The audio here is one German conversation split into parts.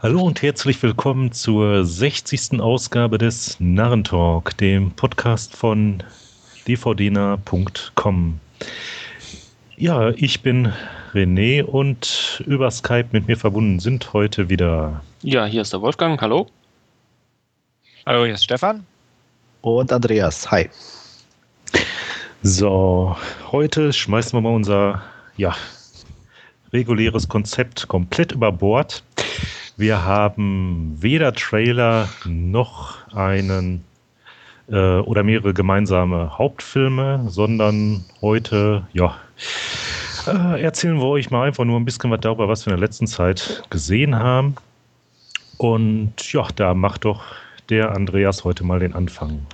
Hallo und herzlich willkommen zur 60. Ausgabe des Narrentalk, dem Podcast von dvdner.com. Ja, ich bin René und über Skype mit mir verbunden sind heute wieder. Ja, hier ist der Wolfgang. Hallo. Hallo, hier ist Stefan. Und Andreas. Hi. So, heute schmeißen wir mal unser ja, reguläres Konzept komplett über Bord. Wir haben weder Trailer noch einen äh, oder mehrere gemeinsame Hauptfilme, sondern heute, ja, äh, erzählen wir euch mal einfach nur ein bisschen was darüber, was wir in der letzten Zeit gesehen haben. Und ja, da macht doch der Andreas heute mal den Anfang.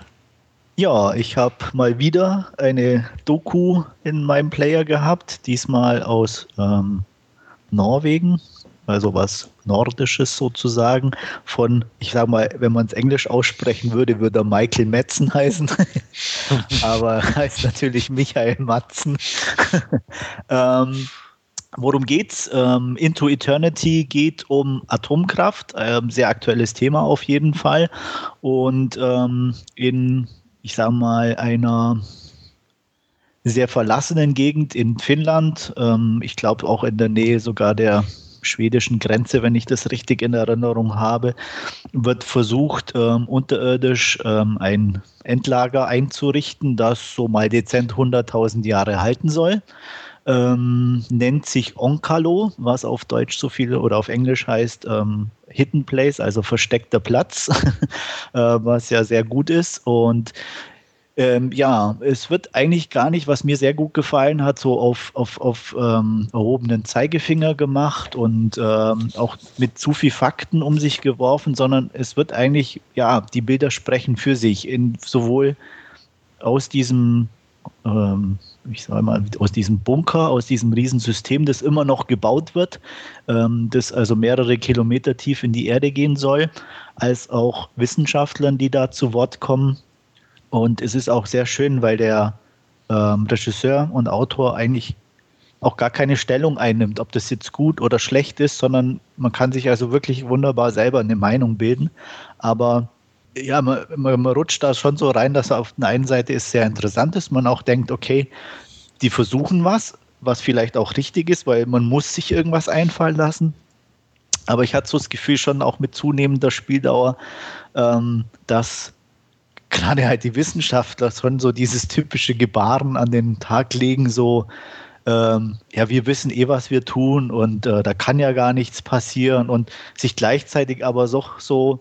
Ja, ich habe mal wieder eine Doku in meinem Player gehabt, diesmal aus ähm, Norwegen, also was Nordisches sozusagen, von, ich sag mal, wenn man es Englisch aussprechen würde, würde er Michael Metzen heißen, aber heißt natürlich Michael Matzen. ähm, Worum geht's? Ähm, Into Eternity geht um Atomkraft, ähm, sehr aktuelles Thema auf jeden Fall. Und ähm, in ich sage mal, einer sehr verlassenen Gegend in Finnland. Ähm, ich glaube auch in der Nähe sogar der schwedischen Grenze, wenn ich das richtig in Erinnerung habe, wird versucht, ähm, unterirdisch ähm, ein Endlager einzurichten, das so mal dezent 100.000 Jahre halten soll. Ähm, nennt sich Onkalo, was auf Deutsch so viel oder auf Englisch heißt ähm, Hidden Place, also versteckter Platz, äh, was ja sehr gut ist. Und ähm, ja, es wird eigentlich gar nicht, was mir sehr gut gefallen hat, so auf, auf, auf ähm, erhobenen Zeigefinger gemacht und ähm, auch mit zu viel Fakten um sich geworfen, sondern es wird eigentlich, ja, die Bilder sprechen für sich, in, sowohl aus diesem ähm, ich sage mal, aus diesem Bunker, aus diesem Riesensystem, das immer noch gebaut wird, ähm, das also mehrere Kilometer tief in die Erde gehen soll, als auch Wissenschaftlern, die da zu Wort kommen. Und es ist auch sehr schön, weil der ähm, Regisseur und Autor eigentlich auch gar keine Stellung einnimmt, ob das jetzt gut oder schlecht ist, sondern man kann sich also wirklich wunderbar selber eine Meinung bilden. Aber ja, man, man, man, rutscht da schon so rein, dass auf der einen Seite ist sehr interessant ist, man auch denkt, okay, die versuchen was, was vielleicht auch richtig ist, weil man muss sich irgendwas einfallen lassen. Aber ich hatte so das Gefühl schon auch mit zunehmender Spieldauer, ähm, dass gerade halt die Wissenschaftler schon so dieses typische Gebaren an den Tag legen, so ähm, ja, wir wissen eh, was wir tun und äh, da kann ja gar nichts passieren und sich gleichzeitig aber so, so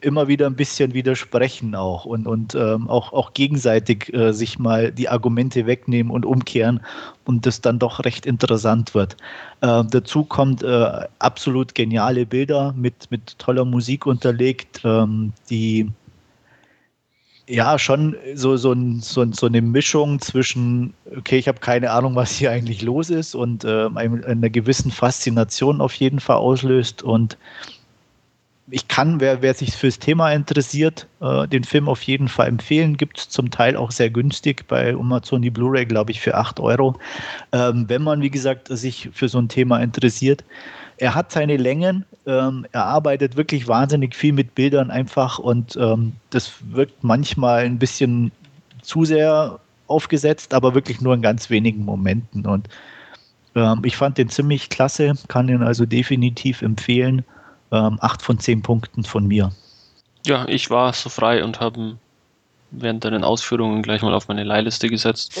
immer wieder ein bisschen widersprechen auch und, und ähm, auch, auch gegenseitig äh, sich mal die Argumente wegnehmen und umkehren und das dann doch recht interessant wird. Äh, dazu kommt äh, absolut geniale Bilder mit, mit toller Musik unterlegt, ähm, die ja schon so, so, ein, so, so eine Mischung zwischen, okay, ich habe keine Ahnung, was hier eigentlich los ist und äh, einer gewissen Faszination auf jeden Fall auslöst und ich kann, wer, wer sich fürs Thema interessiert, äh, den Film auf jeden Fall empfehlen. Gibt es zum Teil auch sehr günstig bei Amazon die Blu-ray, glaube ich, für 8 Euro. Ähm, wenn man, wie gesagt, sich für so ein Thema interessiert. Er hat seine Längen, ähm, er arbeitet wirklich wahnsinnig viel mit Bildern einfach und ähm, das wirkt manchmal ein bisschen zu sehr aufgesetzt, aber wirklich nur in ganz wenigen Momenten. Und ähm, ich fand den ziemlich klasse, kann ihn also definitiv empfehlen ähm, acht von zehn Punkten von mir. Ja, ich war so frei und habe während deinen Ausführungen gleich mal auf meine Leihliste gesetzt.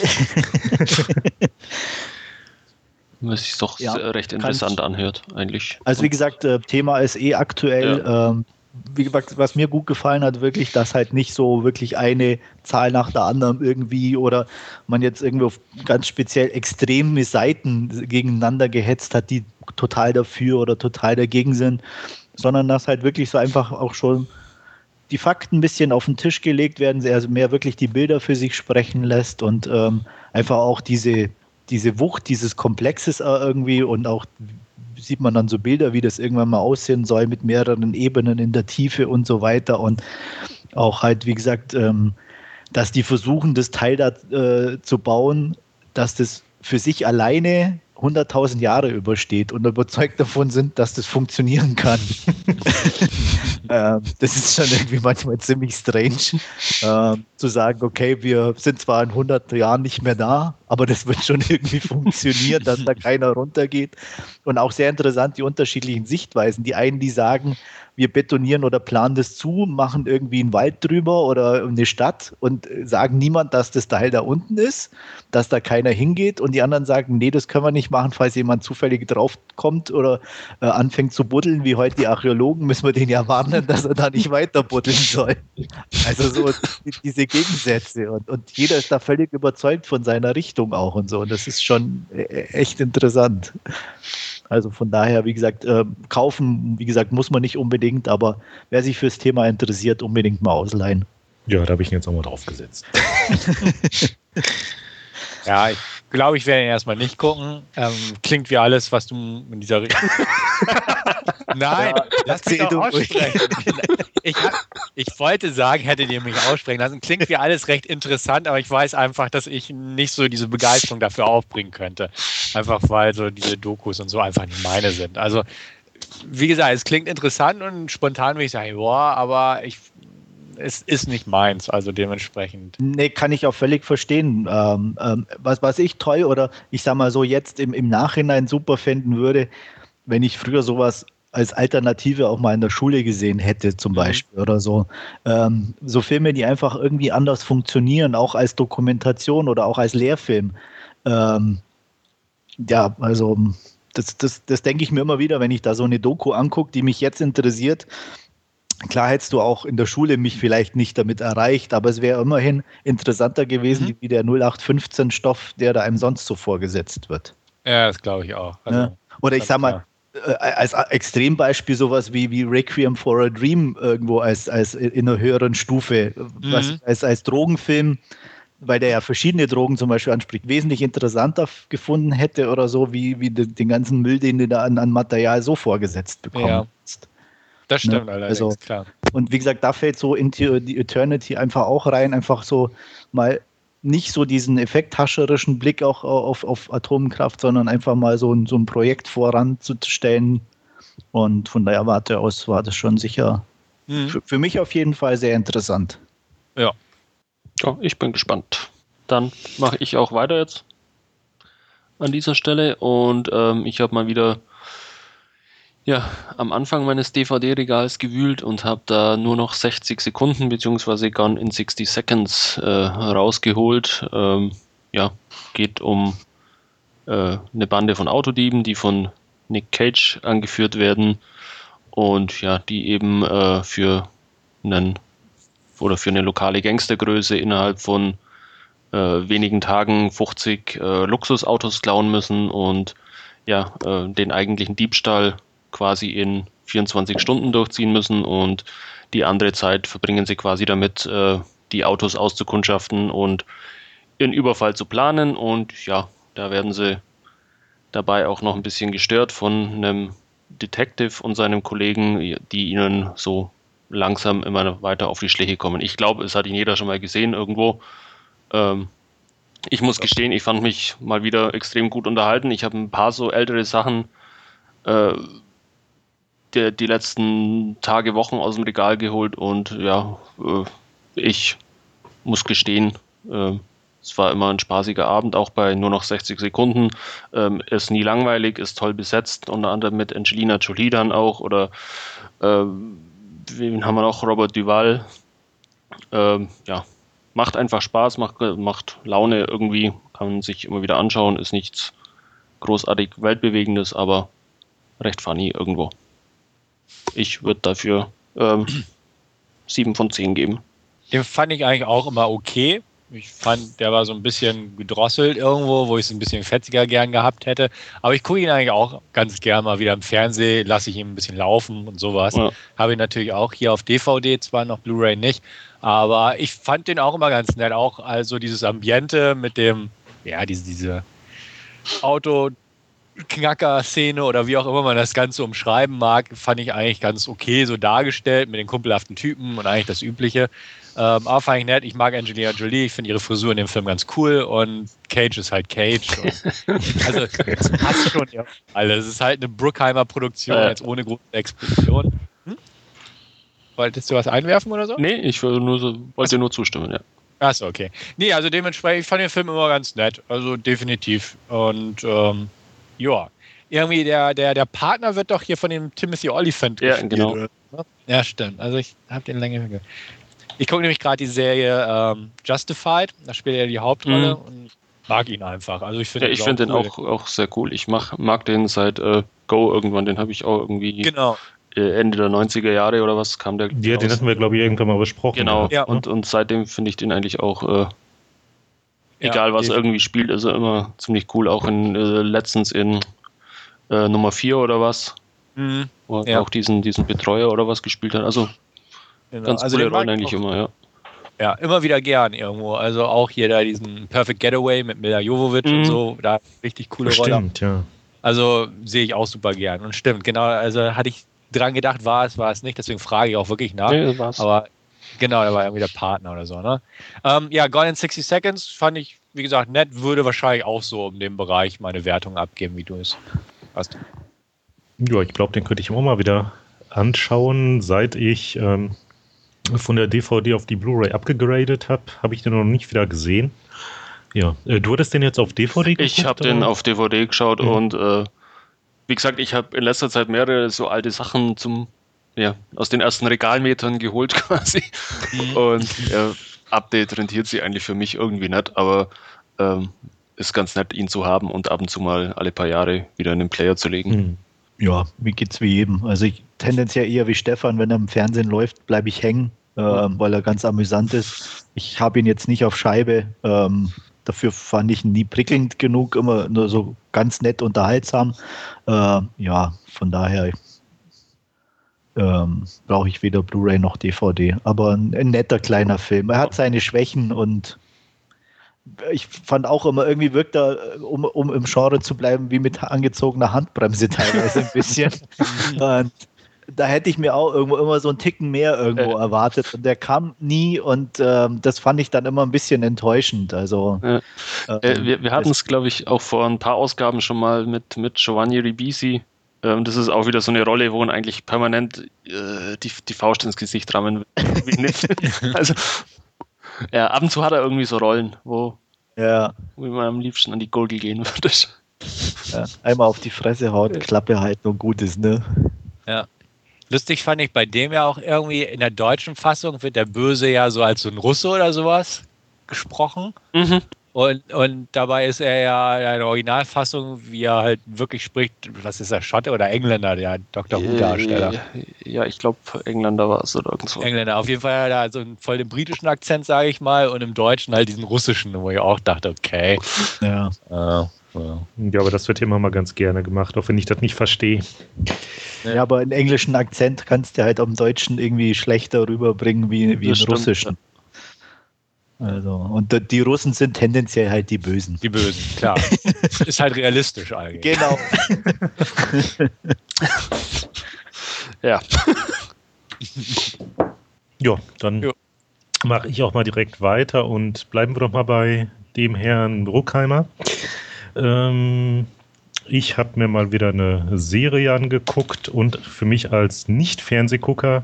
Was sich doch ja, recht interessant anhört, eigentlich. Also, wie gesagt, äh, Thema ist eh aktuell. Ja. Ähm, wie gesagt, was mir gut gefallen hat, wirklich, dass halt nicht so wirklich eine Zahl nach der anderen irgendwie oder man jetzt irgendwie auf ganz speziell extreme Seiten gegeneinander gehetzt hat, die total dafür oder total dagegen sind, sondern dass halt wirklich so einfach auch schon die Fakten ein bisschen auf den Tisch gelegt werden, also mehr wirklich die Bilder für sich sprechen lässt und ähm, einfach auch diese, diese Wucht dieses Komplexes irgendwie und auch sieht man dann so Bilder, wie das irgendwann mal aussehen soll mit mehreren Ebenen in der Tiefe und so weiter und auch halt, wie gesagt, ähm, dass die versuchen, das Teil da äh, zu bauen, dass das für sich alleine 100.000 Jahre übersteht und überzeugt davon sind, dass das funktionieren kann. ähm, das ist schon irgendwie manchmal ziemlich strange, ähm, zu sagen, okay, wir sind zwar in 100 Jahren nicht mehr da, aber das wird schon irgendwie funktionieren, dass da keiner runtergeht. Und auch sehr interessant die unterschiedlichen Sichtweisen. Die einen, die sagen, wir betonieren oder planen das zu, machen irgendwie einen Wald drüber oder eine Stadt und sagen niemand, dass das Teil da unten ist, dass da keiner hingeht und die anderen sagen, nee, das können wir nicht machen, falls jemand zufällig draufkommt oder äh, anfängt zu buddeln, wie heute die Archäologen, müssen wir den ja warnen, dass er da nicht weiter buddeln soll. Also so diese Gegensätze und, und jeder ist da völlig überzeugt von seiner Richtung auch und so und das ist schon äh, echt interessant. Also von daher, wie gesagt, äh, kaufen, wie gesagt, muss man nicht unbedingt, aber wer sich fürs Thema interessiert, unbedingt mal ausleihen. Ja, da habe ich ihn jetzt auch mal drauf gesetzt. ja, ich glaube, ich werde ihn erstmal nicht gucken. Ähm, klingt wie alles, was du in dieser Richtung. Nein, ja, lass mich doch aussprechen. ich, hab, ich wollte sagen, hättet ihr mich aussprechen lassen. Klingt wie alles recht interessant, aber ich weiß einfach, dass ich nicht so diese Begeisterung dafür aufbringen könnte. Einfach weil so diese Dokus und so einfach nicht meine sind. Also, wie gesagt, es klingt interessant und spontan würde ich sagen, boah, aber ich es ist nicht meins, also dementsprechend. Nee, kann ich auch völlig verstehen. Ähm, ähm, was, was ich toll oder ich sag mal so jetzt im, im Nachhinein super finden würde, wenn ich früher sowas als Alternative auch mal in der Schule gesehen hätte, zum mhm. Beispiel mhm. oder so. Ähm, so Filme, die einfach irgendwie anders funktionieren, auch als Dokumentation oder auch als Lehrfilm. Ähm, ja, also das, das, das denke ich mir immer wieder, wenn ich da so eine Doku angucke, die mich jetzt interessiert. Klar hättest du auch in der Schule mich vielleicht nicht damit erreicht, aber es wäre immerhin interessanter gewesen, mhm. wie der 0815-Stoff, der da einem sonst so vorgesetzt wird. Ja, das glaube ich auch. Also, ja. Oder ich sag mal, äh, als Extrembeispiel sowas wie, wie Requiem for a Dream irgendwo als, als in einer höheren Stufe, mhm. was als, als Drogenfilm, weil der ja verschiedene Drogen zum Beispiel anspricht, wesentlich interessanter gefunden hätte oder so, wie, wie den, ganzen Müll, den du da an, an Material so vorgesetzt bekommen ja. Das stimmt ne? allerdings, also, klar. Und wie gesagt, da fällt so Into the Eternity einfach auch rein, einfach so mal nicht so diesen effekthascherischen Blick auch auf, auf Atomkraft, sondern einfach mal so ein, so ein Projekt voranzustellen. Und von der Warte aus war das schon sicher mhm. für, für mich auf jeden Fall sehr interessant. Ja. Ja, ich bin gespannt. Dann mache ich auch weiter jetzt an dieser Stelle und ähm, ich habe mal wieder ja, am Anfang meines DVD-Regals gewühlt und habe da nur noch 60 Sekunden bzw. Gone in 60 Seconds äh, rausgeholt. Ähm, ja, geht um äh, eine Bande von Autodieben, die von Nick Cage angeführt werden und ja, die eben äh, für einen oder für eine lokale Gangstergröße innerhalb von äh, wenigen Tagen 50 äh, Luxusautos klauen müssen und ja, äh, den eigentlichen Diebstahl quasi in 24 Stunden durchziehen müssen und die andere Zeit verbringen sie quasi damit, äh, die Autos auszukundschaften und ihren Überfall zu planen. Und ja, da werden sie dabei auch noch ein bisschen gestört von einem Detective und seinem Kollegen, die ihnen so langsam immer weiter auf die Schliche kommen. Ich glaube, es hat ihn jeder schon mal gesehen irgendwo. Ähm, ich muss gestehen, ich fand mich mal wieder extrem gut unterhalten. Ich habe ein paar so ältere Sachen äh, die, die letzten Tage, Wochen aus dem Regal geholt und ja, äh, ich muss gestehen, äh, es war immer ein spaßiger Abend, auch bei nur noch 60 Sekunden. Ähm, ist nie langweilig, ist toll besetzt, unter anderem mit Angelina Jolie dann auch oder äh, wen haben wir noch? Robert Duval. Ähm, ja, macht einfach Spaß, macht, macht Laune irgendwie, kann man sich immer wieder anschauen, ist nichts großartig Weltbewegendes, aber recht funny irgendwo. Ich würde dafür ähm, 7 von 10 geben. Den fand ich eigentlich auch immer okay. Ich fand, der war so ein bisschen gedrosselt irgendwo, wo ich es ein bisschen fetziger gern gehabt hätte. Aber ich gucke ihn eigentlich auch ganz gern mal wieder im Fernsehen, lasse ich ihn ein bisschen laufen und sowas. Ja. Habe ihn natürlich auch hier auf DVD, zwar noch Blu-ray nicht, aber ich fand den auch immer ganz nett. Auch also dieses Ambiente mit dem, ja, diese, diese Auto Knacker-Szene oder wie auch immer man das Ganze umschreiben mag, fand ich eigentlich ganz okay so dargestellt mit den kumpelhaften Typen und eigentlich das Übliche. Ähm, aber fand ich nett. Ich mag Angelina Jolie. Ich finde ihre Frisur in dem Film ganz cool und Cage ist halt Cage. Also, es passt schon ja alles. Es ist halt eine Bruckheimer Produktion, jetzt ohne große Explosion. Hm? Wolltest du was einwerfen oder so? Nee, ich wollte nur, so, wollte nur zustimmen, ja. Achso, okay. Nee, also dementsprechend, ich fand den Film immer ganz nett. Also definitiv. Und ähm, ja, irgendwie der, der, der Partner wird doch hier von dem Timothy Oliphant ja, gespielt. Genau. Ja, stimmt. Also ich habe den länger gehört. Ich gucke nämlich gerade die Serie ähm, Justified, da spielt er die Hauptrolle mhm. und mag ihn einfach. Also ich finde ja, ich finde cool. den auch, auch sehr cool. Ich mach, mag den seit äh, Go irgendwann, den habe ich auch irgendwie genau. Äh, Ende der 90er Jahre oder was kam der. Ja, den hatten wir, glaube ich, irgendwann mal besprochen. Genau, ja. und, und seitdem finde ich den eigentlich auch, äh, egal was irgendwie spielt, ist er immer ziemlich cool. Auch in äh, letztens in äh, Nummer 4 oder was. Mhm. Wo er ja. auch diesen, diesen Betreuer oder was gespielt hat. Also Genau. Ganz also coole Rollen eigentlich immer, ja. Ja, immer wieder gern irgendwo. Also auch hier da diesen Perfect Getaway mit Mila Jovovic mhm. und so, da richtig coole Rolle. Stimmt, ja. Also sehe ich auch super gern. Und stimmt, genau, also hatte ich dran gedacht, war es, war es nicht, deswegen frage ich auch wirklich nach. Nee, war's. Aber genau, da war irgendwie der Partner oder so, ne? Ähm, ja, Gone in 60 Seconds fand ich, wie gesagt, nett, würde wahrscheinlich auch so in dem Bereich meine Wertung abgeben, wie du es hast. Ja, ich glaube, den könnte ich auch mal wieder anschauen, seit ich ähm, von der DVD auf die Blu-ray abgegradet habe, habe ich den noch nicht wieder gesehen. Ja, äh, du hattest den jetzt auf DVD geguckt? Ich habe den auf DVD geschaut mhm. und äh, wie gesagt, ich habe in letzter Zeit mehrere so alte Sachen zum ja, aus den ersten Regalmetern geholt quasi. Mhm. Und ja, Update rentiert sich eigentlich für mich irgendwie nicht, aber ähm, ist ganz nett, ihn zu haben und ab und zu mal alle paar Jahre wieder in den Player zu legen. Mhm. Ja, mir geht's wie jedem. Also ich tendenziell eher wie Stefan, wenn er im Fernsehen läuft, bleibe ich hängen, äh, weil er ganz amüsant ist. Ich habe ihn jetzt nicht auf Scheibe. Ähm, dafür fand ich ihn nie prickelnd genug, immer nur so ganz nett unterhaltsam. Äh, ja, von daher ähm, brauche ich weder Blu-ray noch DVD. Aber ein, ein, netter kleiner Film. Er hat seine Schwächen und ich fand auch immer, irgendwie wirkt er, um, um im Genre zu bleiben, wie mit angezogener Handbremse teilweise ein bisschen. und da hätte ich mir auch irgendwo immer so einen Ticken mehr irgendwo äh. erwartet und der kam nie und ähm, das fand ich dann immer ein bisschen enttäuschend. Also äh, äh, wir, wir hatten es, glaube ich, auch vor ein paar Ausgaben schon mal mit, mit Giovanni Ribisi. Ähm, das ist auch wieder so eine Rolle, wo man eigentlich permanent äh, die, die Faust ins Gesicht rammen will. also ja, ab und zu hat er irgendwie so Rollen, wo, ja. wo man am liebsten an die Gurgel gehen würde. Ja, einmal auf die Fresse haut, Klappe halten und gut ist, ne? Ja. Lustig fand ich bei dem ja auch irgendwie in der deutschen Fassung wird der Böse ja so als so ein Russe oder sowas gesprochen. Mhm. Und, und dabei ist er ja in der Originalfassung, wie er halt wirklich spricht, was ist er, Schotte oder Engländer, der Dr. Who-Darsteller? Ja, ich glaube, Engländer war es oder irgendwo. Engländer, auf jeden Fall hat er also einen voll den britischen Akzent, sage ich mal, und im Deutschen halt diesen russischen, wo ich auch dachte, okay. Ja. Äh, ja. ja, aber das wird immer mal ganz gerne gemacht, auch wenn ich das nicht verstehe. Ja, aber einen englischen Akzent kannst du halt am Deutschen irgendwie schlechter rüberbringen wie, wie im stimmt, Russischen. Also, und die Russen sind tendenziell halt die Bösen. Die Bösen, klar. Ist halt realistisch eigentlich. Genau. ja. ja, dann mache ich auch mal direkt weiter und bleiben wir doch mal bei dem Herrn Bruckheimer. Ähm, ich habe mir mal wieder eine Serie angeguckt und für mich als Nicht-Fernsehgucker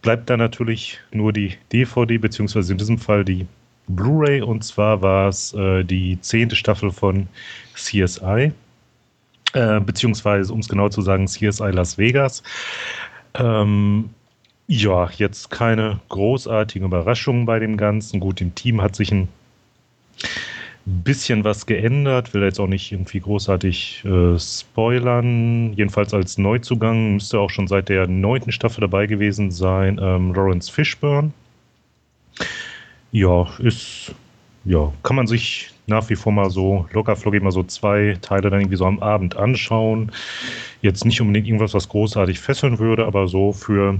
bleibt da natürlich nur die DVD, beziehungsweise in diesem Fall die Blu-ray. Und zwar war es äh, die zehnte Staffel von CSI, äh, beziehungsweise, um es genau zu sagen, CSI Las Vegas. Ähm, ja, jetzt keine großartigen Überraschungen bei dem Ganzen. Gut, im Team hat sich ein bisschen was geändert, will jetzt auch nicht irgendwie großartig äh, spoilern. Jedenfalls als Neuzugang müsste auch schon seit der neunten Staffel dabei gewesen sein, ähm, Lawrence Fishburne. Ja, ist, ja, kann man sich nach wie vor mal so locker flockig mal so zwei Teile dann irgendwie so am Abend anschauen. Jetzt nicht unbedingt irgendwas, was großartig fesseln würde, aber so für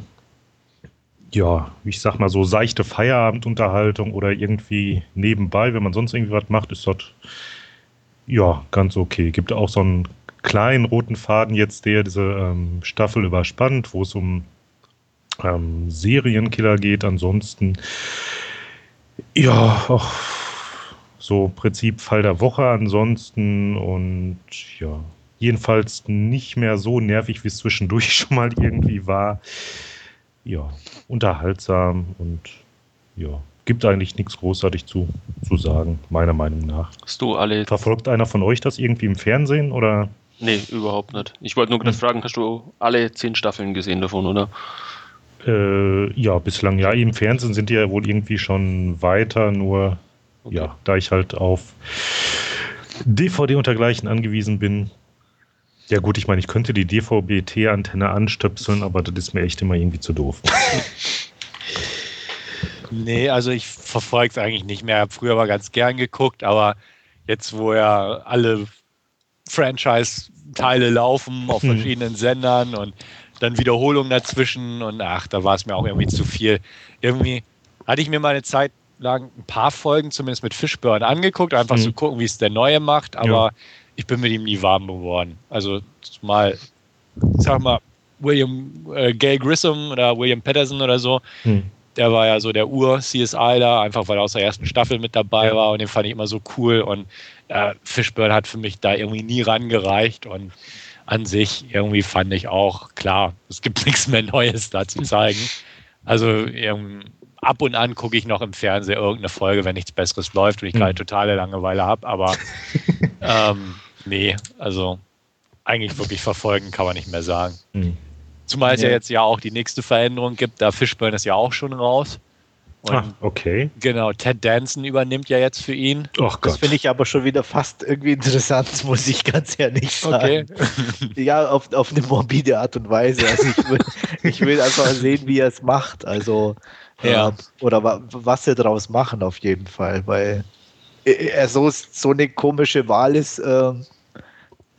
ja, ich sag mal so seichte Feierabendunterhaltung oder irgendwie nebenbei, wenn man sonst irgendwie was macht, ist das ja ganz okay. Gibt auch so einen kleinen roten Faden jetzt, der diese ähm, Staffel überspannt, wo es um ähm, Serienkiller geht. Ansonsten, ja, auch so Prinzip Fall der Woche ansonsten und ja, jedenfalls nicht mehr so nervig, wie es zwischendurch schon mal irgendwie war. Ja, unterhaltsam und ja, gibt eigentlich nichts großartig zu, zu sagen, meiner Meinung nach. Hast du alle. Verfolgt einer von euch das irgendwie im Fernsehen oder? Nee, überhaupt nicht. Ich wollte nur gerade hm. fragen, hast du alle zehn Staffeln gesehen davon, oder? Äh, ja, bislang ja. Im Fernsehen sind die ja wohl irgendwie schon weiter, nur okay. ja, da ich halt auf DVD und dergleichen angewiesen bin. Ja gut, ich meine, ich könnte die DVB-T-Antenne anstöpseln, aber das ist mir echt immer irgendwie zu doof. nee, also ich verfolge es eigentlich nicht mehr. Ich habe früher mal ganz gern geguckt, aber jetzt, wo ja alle Franchise-Teile laufen auf hm. verschiedenen Sendern und dann Wiederholungen dazwischen und ach, da war es mir auch irgendwie zu viel. Irgendwie hatte ich mir mal eine Zeit lang ein paar Folgen zumindest mit Fishburne angeguckt, einfach mhm. zu gucken, wie es der Neue macht, aber ja. ich bin mit ihm nie warm geworden. Also mal, sag mal, William äh, Gay Grissom oder William Patterson oder so, mhm. der war ja so der Ur-CSI da, einfach weil er aus der ersten Staffel mit dabei ja. war und den fand ich immer so cool und äh, Fishburne hat für mich da irgendwie nie rangereicht und an sich irgendwie fand ich auch, klar, es gibt nichts mehr Neues da zu zeigen. Also ab und an gucke ich noch im Fernsehen irgendeine Folge, wenn nichts Besseres läuft und ich gerade hm. totale Langeweile habe, aber ähm, nee, also eigentlich wirklich verfolgen kann man nicht mehr sagen. Mhm. Zumal es ja. ja jetzt ja auch die nächste Veränderung gibt, da Fishburne ist ja auch schon raus. Und ah, okay. Genau, Ted Danson übernimmt ja jetzt für ihn. Och das finde ich aber schon wieder fast irgendwie interessant, muss ich ganz ehrlich sagen. Okay. ja, auf, auf eine morbide Art und Weise. Also ich will, ich will einfach sehen, wie er es macht. Also, ja. Äh, oder wa was sie daraus machen, auf jeden Fall. Weil er so, so eine komische Wahl ist. Äh,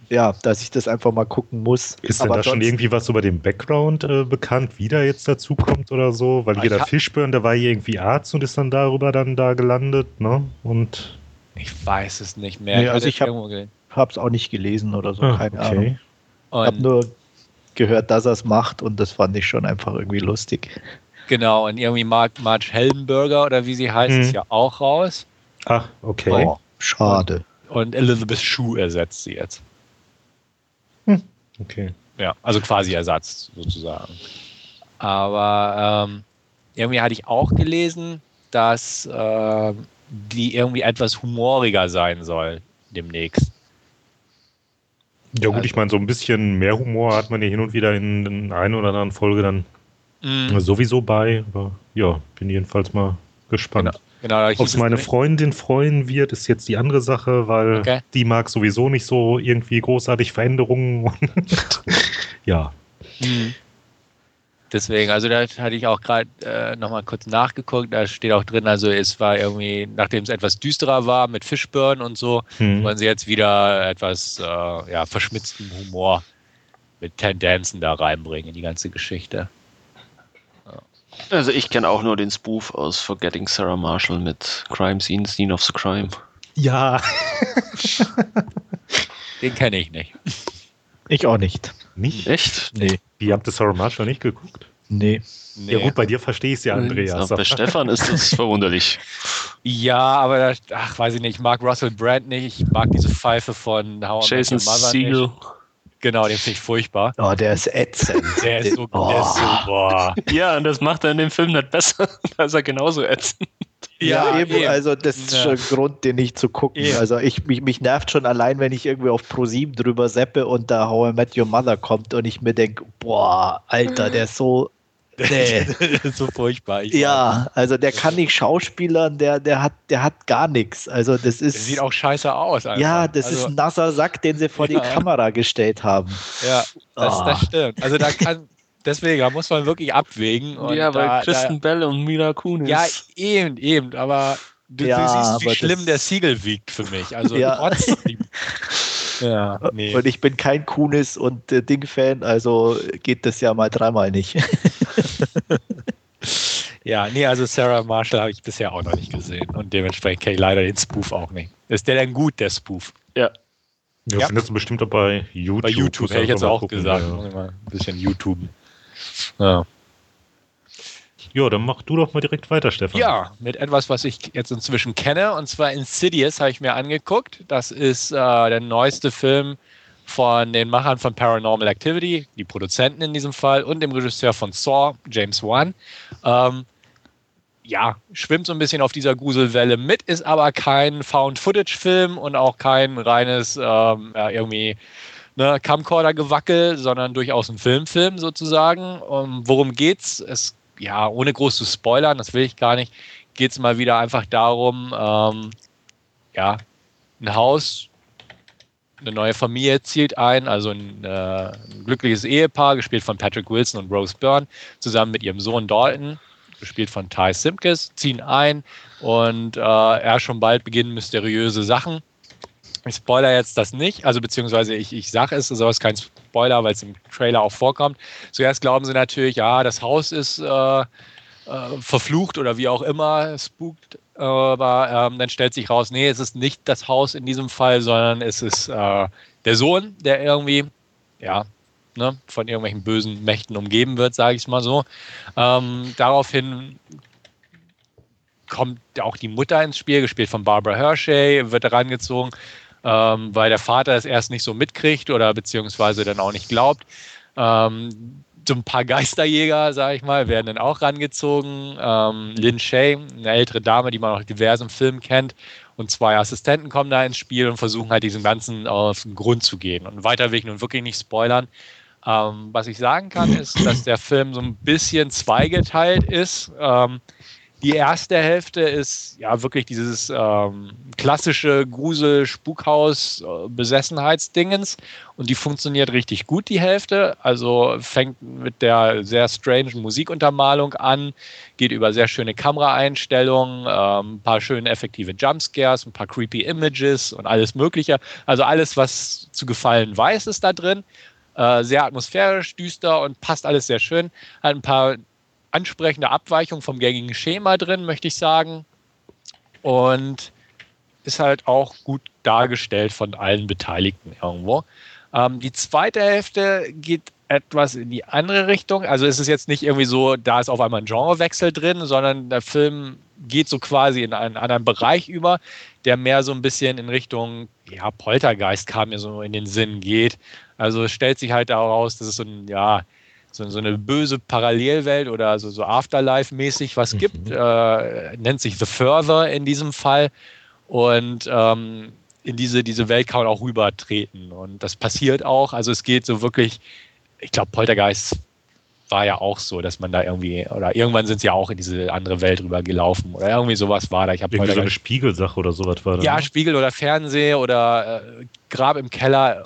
ja, dass ich das einfach mal gucken muss. Ist denn da schon irgendwie was über den Background äh, bekannt, wie der jetzt dazu kommt oder so? Weil jeder Fischburn, der war hier irgendwie Arzt und ist dann darüber dann da gelandet, ne? Und ich weiß es nicht mehr. Nee, also ich habe es auch nicht gelesen oder so, ah, keine okay. Ahnung. Ich habe nur gehört, dass er es macht und das fand ich schon einfach irgendwie lustig. Genau, und irgendwie Mark, Marge Hellenberger oder wie sie heißt, hm. ist ja auch raus. Ach, okay. Oh, schade. Und, und Elizabeth Shue ersetzt sie jetzt. Okay. Ja, also quasi Ersatz sozusagen. Aber ähm, irgendwie hatte ich auch gelesen, dass äh, die irgendwie etwas humoriger sein soll demnächst. Ja gut, also, ich meine, so ein bisschen mehr Humor hat man ja hin und wieder in, in einer oder anderen Folge dann mm. sowieso bei. Aber ja, bin jedenfalls mal gespannt. Genau. Genau, Ob es meine Freundin freuen wird, ist jetzt die andere Sache, weil okay. die mag sowieso nicht so irgendwie großartig Veränderungen. ja. Mhm. Deswegen, also da hatte ich auch gerade äh, nochmal kurz nachgeguckt, da steht auch drin, also es war irgendwie, nachdem es etwas düsterer war mit Fishburn und so, hm. wollen sie jetzt wieder etwas äh, ja, verschmitzten Humor mit Tendenzen da reinbringen in die ganze Geschichte. Also ich kenne auch nur den Spoof aus Forgetting Sarah Marshall mit Crime Scene, Scene of the Crime. Ja. den kenne ich nicht. Ich auch nicht. Nicht? Echt? Nee. Wie habt ihr Sarah Marshall nicht geguckt? Nee. nee. Ja gut, bei dir verstehe ich es ja, Andreas. Ja, bei Stefan ist das verwunderlich. Ja, aber ach, weiß ich nicht, ich mag Russell Brand nicht, ich mag diese Pfeife von How Jason Segel. Nicht. Genau, den finde ich furchtbar. Oh, der ist ätzend. Der ist so, oh. der ist so boah. Ja, und das macht er in dem Film nicht besser. da ist er genauso ätzend. Ja, ja eben, eben, also das ist ja. schon ein Grund, den nicht zu gucken. Eben. Also ich, mich, mich nervt schon allein, wenn ich irgendwie auf Pro7 drüber seppe und da How I Met Your Mother kommt und ich mir denke, boah, Alter, der ist so Nee. so furchtbar. ja, weiß. also der kann nicht schauspielern, der, der, hat, der hat gar nichts. Also das ist. Der sieht auch scheiße aus. Einfach. Ja, das also, ist ein nasser Sack, den sie vor ja. die Kamera gestellt haben. Ja, das, oh. das stimmt. Also da kann. Deswegen, da muss man wirklich abwägen. ja, weil da, Kristen da, Bell und Mila Kunis. Ja, eben, eben, aber du, ja, du siehst, wie schlimm der Siegel wiegt für mich. Also ja. trotzdem. Ja, nee. Und ich bin kein Kunis und äh, Ding-Fan, also geht das ja mal dreimal nicht. ja, nee, also Sarah Marshall habe ich bisher auch noch nicht gesehen und dementsprechend kenne ich leider den Spoof auch nicht. Ist der denn gut, der Spoof? Ja. Ja, ja. findest du bestimmt auch bei YouTube. Bei YouTube hätte ich jetzt auch gucken, gesagt. Ja. Ein bisschen YouTube. Ja. Ja, dann mach du doch mal direkt weiter, Stefan. Ja, mit etwas, was ich jetzt inzwischen kenne, und zwar Insidious habe ich mir angeguckt. Das ist äh, der neueste Film von den Machern von Paranormal Activity, die Produzenten in diesem Fall, und dem Regisseur von Saw, James Wan. Ähm, ja, schwimmt so ein bisschen auf dieser Gruselwelle mit, ist aber kein Found-Footage-Film und auch kein reines ähm, ja, irgendwie ne, Camcorder-Gewackel, sondern durchaus ein Filmfilm sozusagen. Um, worum geht's? Es, ja, ohne groß zu spoilern, das will ich gar nicht, geht es mal wieder einfach darum, ähm, ja, ein Haus, eine neue Familie zieht ein, also ein, äh, ein glückliches Ehepaar, gespielt von Patrick Wilson und Rose Byrne, zusammen mit ihrem Sohn Dalton gespielt von Ty Simkes, ziehen ein und äh, er schon bald beginnen mysteriöse Sachen. Ich spoiler jetzt das nicht, also beziehungsweise ich, ich sage es, es ist kein Spoiler, weil es im Trailer auch vorkommt. Zuerst glauben sie natürlich, ja, das Haus ist äh, äh, verflucht oder wie auch immer, spukt, aber ähm, dann stellt sich raus, nee, es ist nicht das Haus in diesem Fall, sondern es ist äh, der Sohn, der irgendwie, ja, ne, von irgendwelchen bösen Mächten umgeben wird, sage ich mal so. Ähm, daraufhin kommt auch die Mutter ins Spiel, gespielt von Barbara Hershey, wird herangezogen, ähm, weil der Vater es erst nicht so mitkriegt oder beziehungsweise dann auch nicht glaubt. Ähm, so ein paar Geisterjäger, sage ich mal, werden dann auch rangezogen. Ähm, Lynn Shay, eine ältere Dame, die man auch in diversen Filmen kennt, und zwei Assistenten kommen da ins Spiel und versuchen halt diesen ganzen auf den Grund zu gehen. Und weiter will ich nun wirklich nicht spoilern. Ähm, was ich sagen kann, ist, dass der Film so ein bisschen zweigeteilt ist. Ähm, die erste Hälfte ist ja wirklich dieses ähm, klassische Grusel-Spukhaus-Besessenheitsdingens und die funktioniert richtig gut, die Hälfte. Also fängt mit der sehr strange Musikuntermalung an, geht über sehr schöne Kameraeinstellungen, ähm, ein paar schöne effektive Jumpscares, ein paar creepy Images und alles Mögliche. Also alles, was zu gefallen weiß, ist da drin. Äh, sehr atmosphärisch, düster und passt alles sehr schön. Hat ein paar ansprechende Abweichungen vom gängigen Schema drin, möchte ich sagen. Und ist halt auch gut dargestellt von allen Beteiligten irgendwo. Ähm, die zweite Hälfte geht etwas in die andere Richtung. Also ist es jetzt nicht irgendwie so, da ist auf einmal ein Genrewechsel drin, sondern der Film geht so quasi in einen anderen Bereich über, der mehr so ein bisschen in Richtung ja, Poltergeist kam mir so in den Sinn geht. Also stellt sich halt daraus, dass es so ein, ja, so, so eine böse Parallelwelt oder so, so Afterlife-mäßig was mhm. gibt. Äh, nennt sich The Further in diesem Fall. Und ähm, in diese, diese Welt kann man auch rübertreten. Und das passiert auch. Also es geht so wirklich, ich glaube, Poltergeist war ja auch so, dass man da irgendwie, oder irgendwann sind sie ja auch in diese andere Welt rüber gelaufen oder irgendwie sowas war da. Ich irgendwie so eine Spiegelsache oder sowas war da. Ja, ne? Spiegel oder Fernseh oder äh, Grab im Keller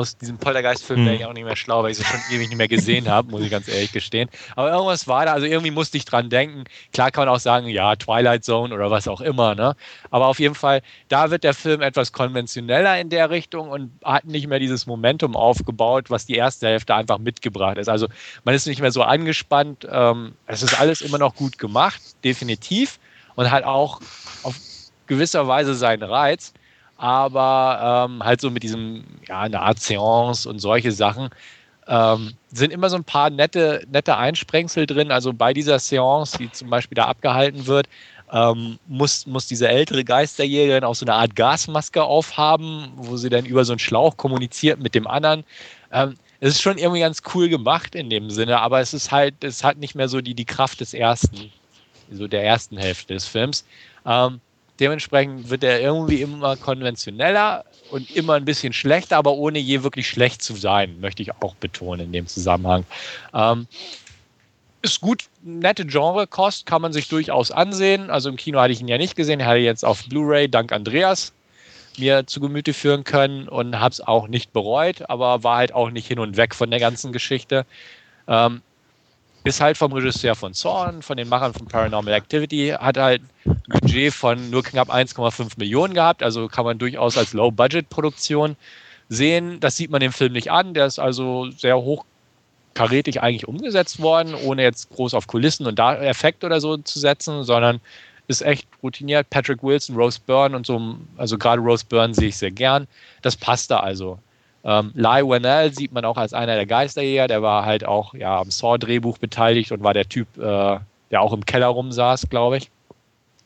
aus diesem Poltergeist-Film wäre ich hm. auch nicht mehr schlau, weil ich es schon ewig nicht mehr gesehen habe, muss ich ganz ehrlich gestehen. Aber irgendwas war da, also irgendwie musste ich dran denken. Klar kann man auch sagen, ja, Twilight Zone oder was auch immer, ne? Aber auf jeden Fall, da wird der Film etwas konventioneller in der Richtung und hat nicht mehr dieses Momentum aufgebaut, was die erste Hälfte einfach mitgebracht ist. Also man ist nicht mehr so angespannt. Ähm, es ist alles immer noch gut gemacht, definitiv. Und hat auch auf gewisser Weise seinen Reiz aber ähm, halt so mit diesem, ja, eine Art Seance und solche Sachen. Ähm, sind immer so ein paar nette, nette Einsprengsel drin. Also bei dieser Seance, die zum Beispiel da abgehalten wird, ähm, muss, muss diese ältere Geisterjägerin auch so eine Art Gasmaske aufhaben, wo sie dann über so einen Schlauch kommuniziert mit dem anderen. Ähm, es ist schon irgendwie ganz cool gemacht in dem Sinne, aber es ist halt, es hat nicht mehr so die, die Kraft des ersten, so der ersten Hälfte des Films. Ähm, Dementsprechend wird er irgendwie immer konventioneller und immer ein bisschen schlechter, aber ohne je wirklich schlecht zu sein, möchte ich auch betonen in dem Zusammenhang. Ähm, ist gut, nette Genre-Kost, kann man sich durchaus ansehen. Also im Kino hatte ich ihn ja nicht gesehen, hatte jetzt auf Blu-ray, dank Andreas, mir zu Gemüte führen können und habe es auch nicht bereut, aber war halt auch nicht hin und weg von der ganzen Geschichte. Ähm, ist halt vom Regisseur von Zorn, von den Machern von Paranormal Activity, hat halt ein Budget von nur knapp 1,5 Millionen gehabt, also kann man durchaus als Low-Budget-Produktion sehen. Das sieht man dem Film nicht an, der ist also sehr hochkarätig eigentlich umgesetzt worden, ohne jetzt groß auf Kulissen und da Effekt oder so zu setzen, sondern ist echt routiniert. Patrick Wilson, Rose Byrne und so, also gerade Rose Byrne sehe ich sehr gern. Das passt da also. Ähm, Lai Wennell sieht man auch als einer der Geisterjäger, der war halt auch ja, am Saw-Drehbuch beteiligt und war der Typ, äh, der auch im Keller rumsaß, glaube ich.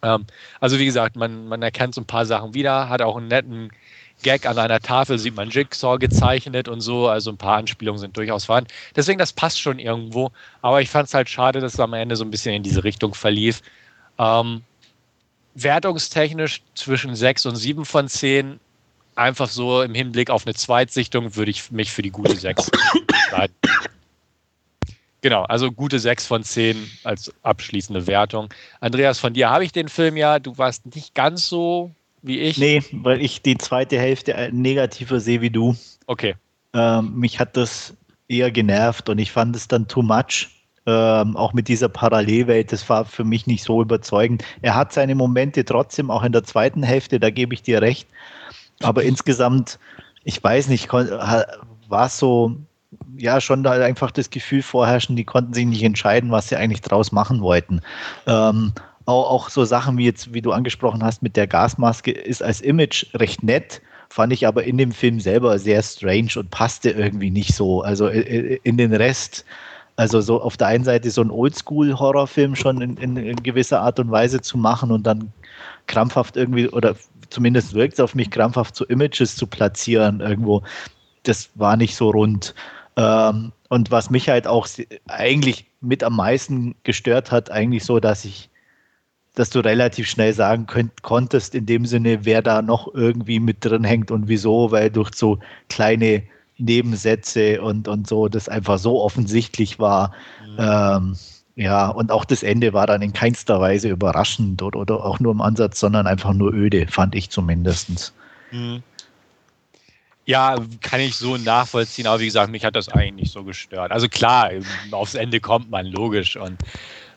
Ähm, also wie gesagt, man, man erkennt so ein paar Sachen wieder, hat auch einen netten Gag an einer Tafel, sieht man Jigsaw gezeichnet und so, also ein paar Anspielungen sind durchaus vorhanden. Deswegen, das passt schon irgendwo, aber ich fand es halt schade, dass es am Ende so ein bisschen in diese Richtung verlief. Ähm, wertungstechnisch zwischen 6 und 7 von 10, einfach so im Hinblick auf eine Zweitsichtung, würde ich mich für die gute 6 entscheiden. Genau, also gute 6 von 10 als abschließende Wertung. Andreas, von dir habe ich den Film ja. Du warst nicht ganz so wie ich. Nee, weil ich die zweite Hälfte negativer sehe wie du. Okay. Ähm, mich hat das eher genervt und ich fand es dann too much. Ähm, auch mit dieser Parallelwelt, das war für mich nicht so überzeugend. Er hat seine Momente trotzdem, auch in der zweiten Hälfte, da gebe ich dir recht. Aber insgesamt, ich weiß nicht, war es so, ja schon da einfach das Gefühl vorherrschen, die konnten sich nicht entscheiden, was sie eigentlich draus machen wollten. Ähm, auch, auch so Sachen wie jetzt, wie du angesprochen hast, mit der Gasmaske ist als Image recht nett, fand ich aber in dem Film selber sehr strange und passte irgendwie nicht so. Also äh, äh, in den Rest, also so auf der einen Seite so ein Oldschool-Horrorfilm schon in, in, in, gewisser Art und Weise zu machen und dann krampfhaft irgendwie, oder zumindest wirkt es auf mich krampfhaft, so Images zu platzieren irgendwo, das war nicht so rund. Ähm, und was mich halt auch eigentlich mit am meisten gestört hat, eigentlich so, dass ich, dass du relativ schnell sagen könnt, konntest, in dem Sinne, wer da noch irgendwie mit drin hängt und wieso, weil durch so kleine Nebensätze und, und so das einfach so offensichtlich war. Mhm. Ähm, ja, und auch das Ende war dann in keinster Weise überraschend oder, oder auch nur im Ansatz, sondern einfach nur öde, fand ich zumindest. Mhm. Ja, kann ich so nachvollziehen, aber wie gesagt, mich hat das eigentlich nicht so gestört. Also klar, aufs Ende kommt man, logisch. Und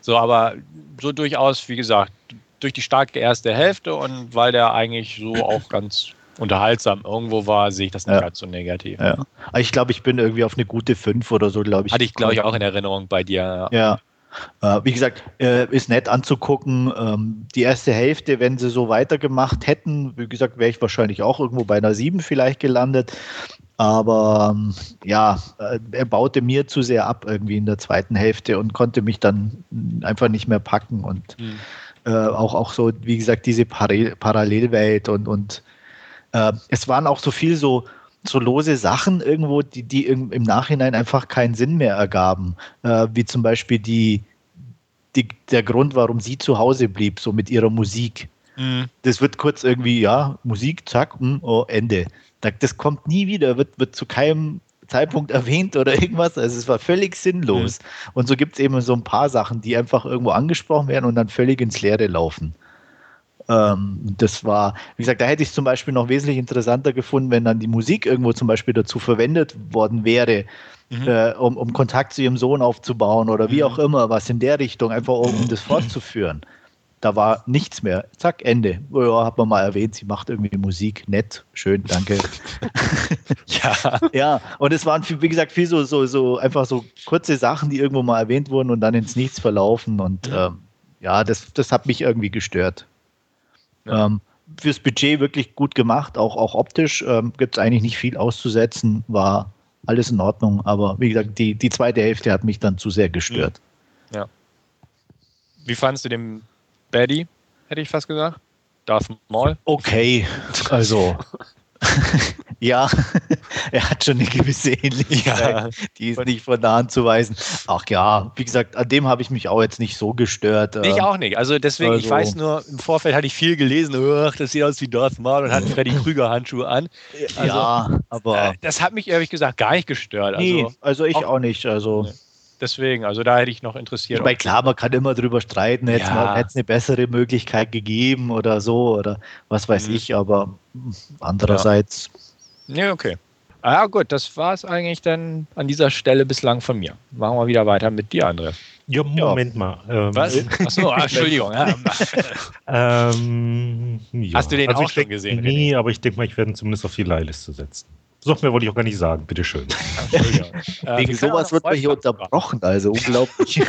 so, aber so durchaus, wie gesagt, durch die starke erste Hälfte und weil der eigentlich so auch ganz unterhaltsam irgendwo war, sehe ich das nicht ja. ganz so negativ. Ja. Ich glaube, ich bin irgendwie auf eine gute 5 oder so, glaube ich. Hatte ich, glaube ich, auch in Erinnerung bei dir. Ja. Äh, wie gesagt, äh, ist nett anzugucken. Ähm, die erste Hälfte, wenn sie so weitergemacht hätten, wie gesagt, wäre ich wahrscheinlich auch irgendwo bei einer 7 vielleicht gelandet. Aber ähm, ja, äh, er baute mir zu sehr ab irgendwie in der zweiten Hälfte und konnte mich dann einfach nicht mehr packen. Und mhm. auch, auch so, wie gesagt, diese Parallelwelt und, und äh, es waren auch so viel so, so lose Sachen irgendwo, die, die im, im Nachhinein einfach keinen Sinn mehr ergaben. Äh, wie zum Beispiel die, die, der Grund, warum sie zu Hause blieb, so mit ihrer Musik. Mhm. Das wird kurz irgendwie, ja, Musik, zack, mh, hm, oh, Ende. Das kommt nie wieder, wird, wird zu keinem Zeitpunkt erwähnt oder irgendwas. Also es war völlig sinnlos. Mhm. Und so gibt es eben so ein paar Sachen, die einfach irgendwo angesprochen werden und dann völlig ins Leere laufen. Ähm, das war, wie gesagt, da hätte ich es zum Beispiel noch wesentlich interessanter gefunden, wenn dann die Musik irgendwo zum Beispiel dazu verwendet worden wäre, mhm. äh, um, um Kontakt zu ihrem Sohn aufzubauen oder wie mhm. auch immer, was in der Richtung, einfach um, um das fortzuführen. Da war nichts mehr. Zack, Ende. Ja, hat man mal erwähnt, sie macht irgendwie Musik. Nett, schön, danke. ja. Ja, und es waren, wie gesagt, viel so, so, so einfach so kurze Sachen, die irgendwo mal erwähnt wurden und dann ins Nichts verlaufen. Und ähm, ja, das, das hat mich irgendwie gestört. Ja. Ähm, fürs Budget wirklich gut gemacht, auch, auch optisch ähm, gibt es eigentlich nicht viel auszusetzen, war alles in Ordnung, aber wie gesagt, die, die zweite Hälfte hat mich dann zu sehr gestört. Ja. Wie fandest du den Baddy, hätte ich fast gesagt? Darth Maul? Okay, also ja, er hat schon eine gewisse Ähnlichkeit, ja. die ist nicht von der Hand zu weisen. Ach ja, wie gesagt, an dem habe ich mich auch jetzt nicht so gestört. Ich ähm, auch nicht. Also deswegen, also, ich weiß nur, im Vorfeld hatte ich viel gelesen, das sieht aus wie Darth Maul und hat Freddy Krüger Handschuhe an. Also, ja, aber... Äh, das hat mich ehrlich gesagt gar nicht gestört. Also, nee, also ich auch, auch nicht. Also... Nee. Deswegen, also da hätte ich noch interessiert. Ich meine, klar, man kann immer drüber streiten, hätte ja. es eine bessere Möglichkeit gegeben oder so oder was weiß mhm. ich, aber andererseits. Ja okay. Ah, ja, gut, das war es eigentlich dann an dieser Stelle bislang von mir. Machen wir wieder weiter mit dir, André. Ja, Moment ja. mal. Ähm, Was? Achso, ah, Entschuldigung. ähm, ja. Hast du den also auch schon gesehen? Nee, aber ich denke mal, ich werde ihn zumindest auf die Leihliste setzen. So mehr wollte ich auch gar nicht sagen, bitteschön. Wegen sowas wird man hier unterbrochen, also unglaublich.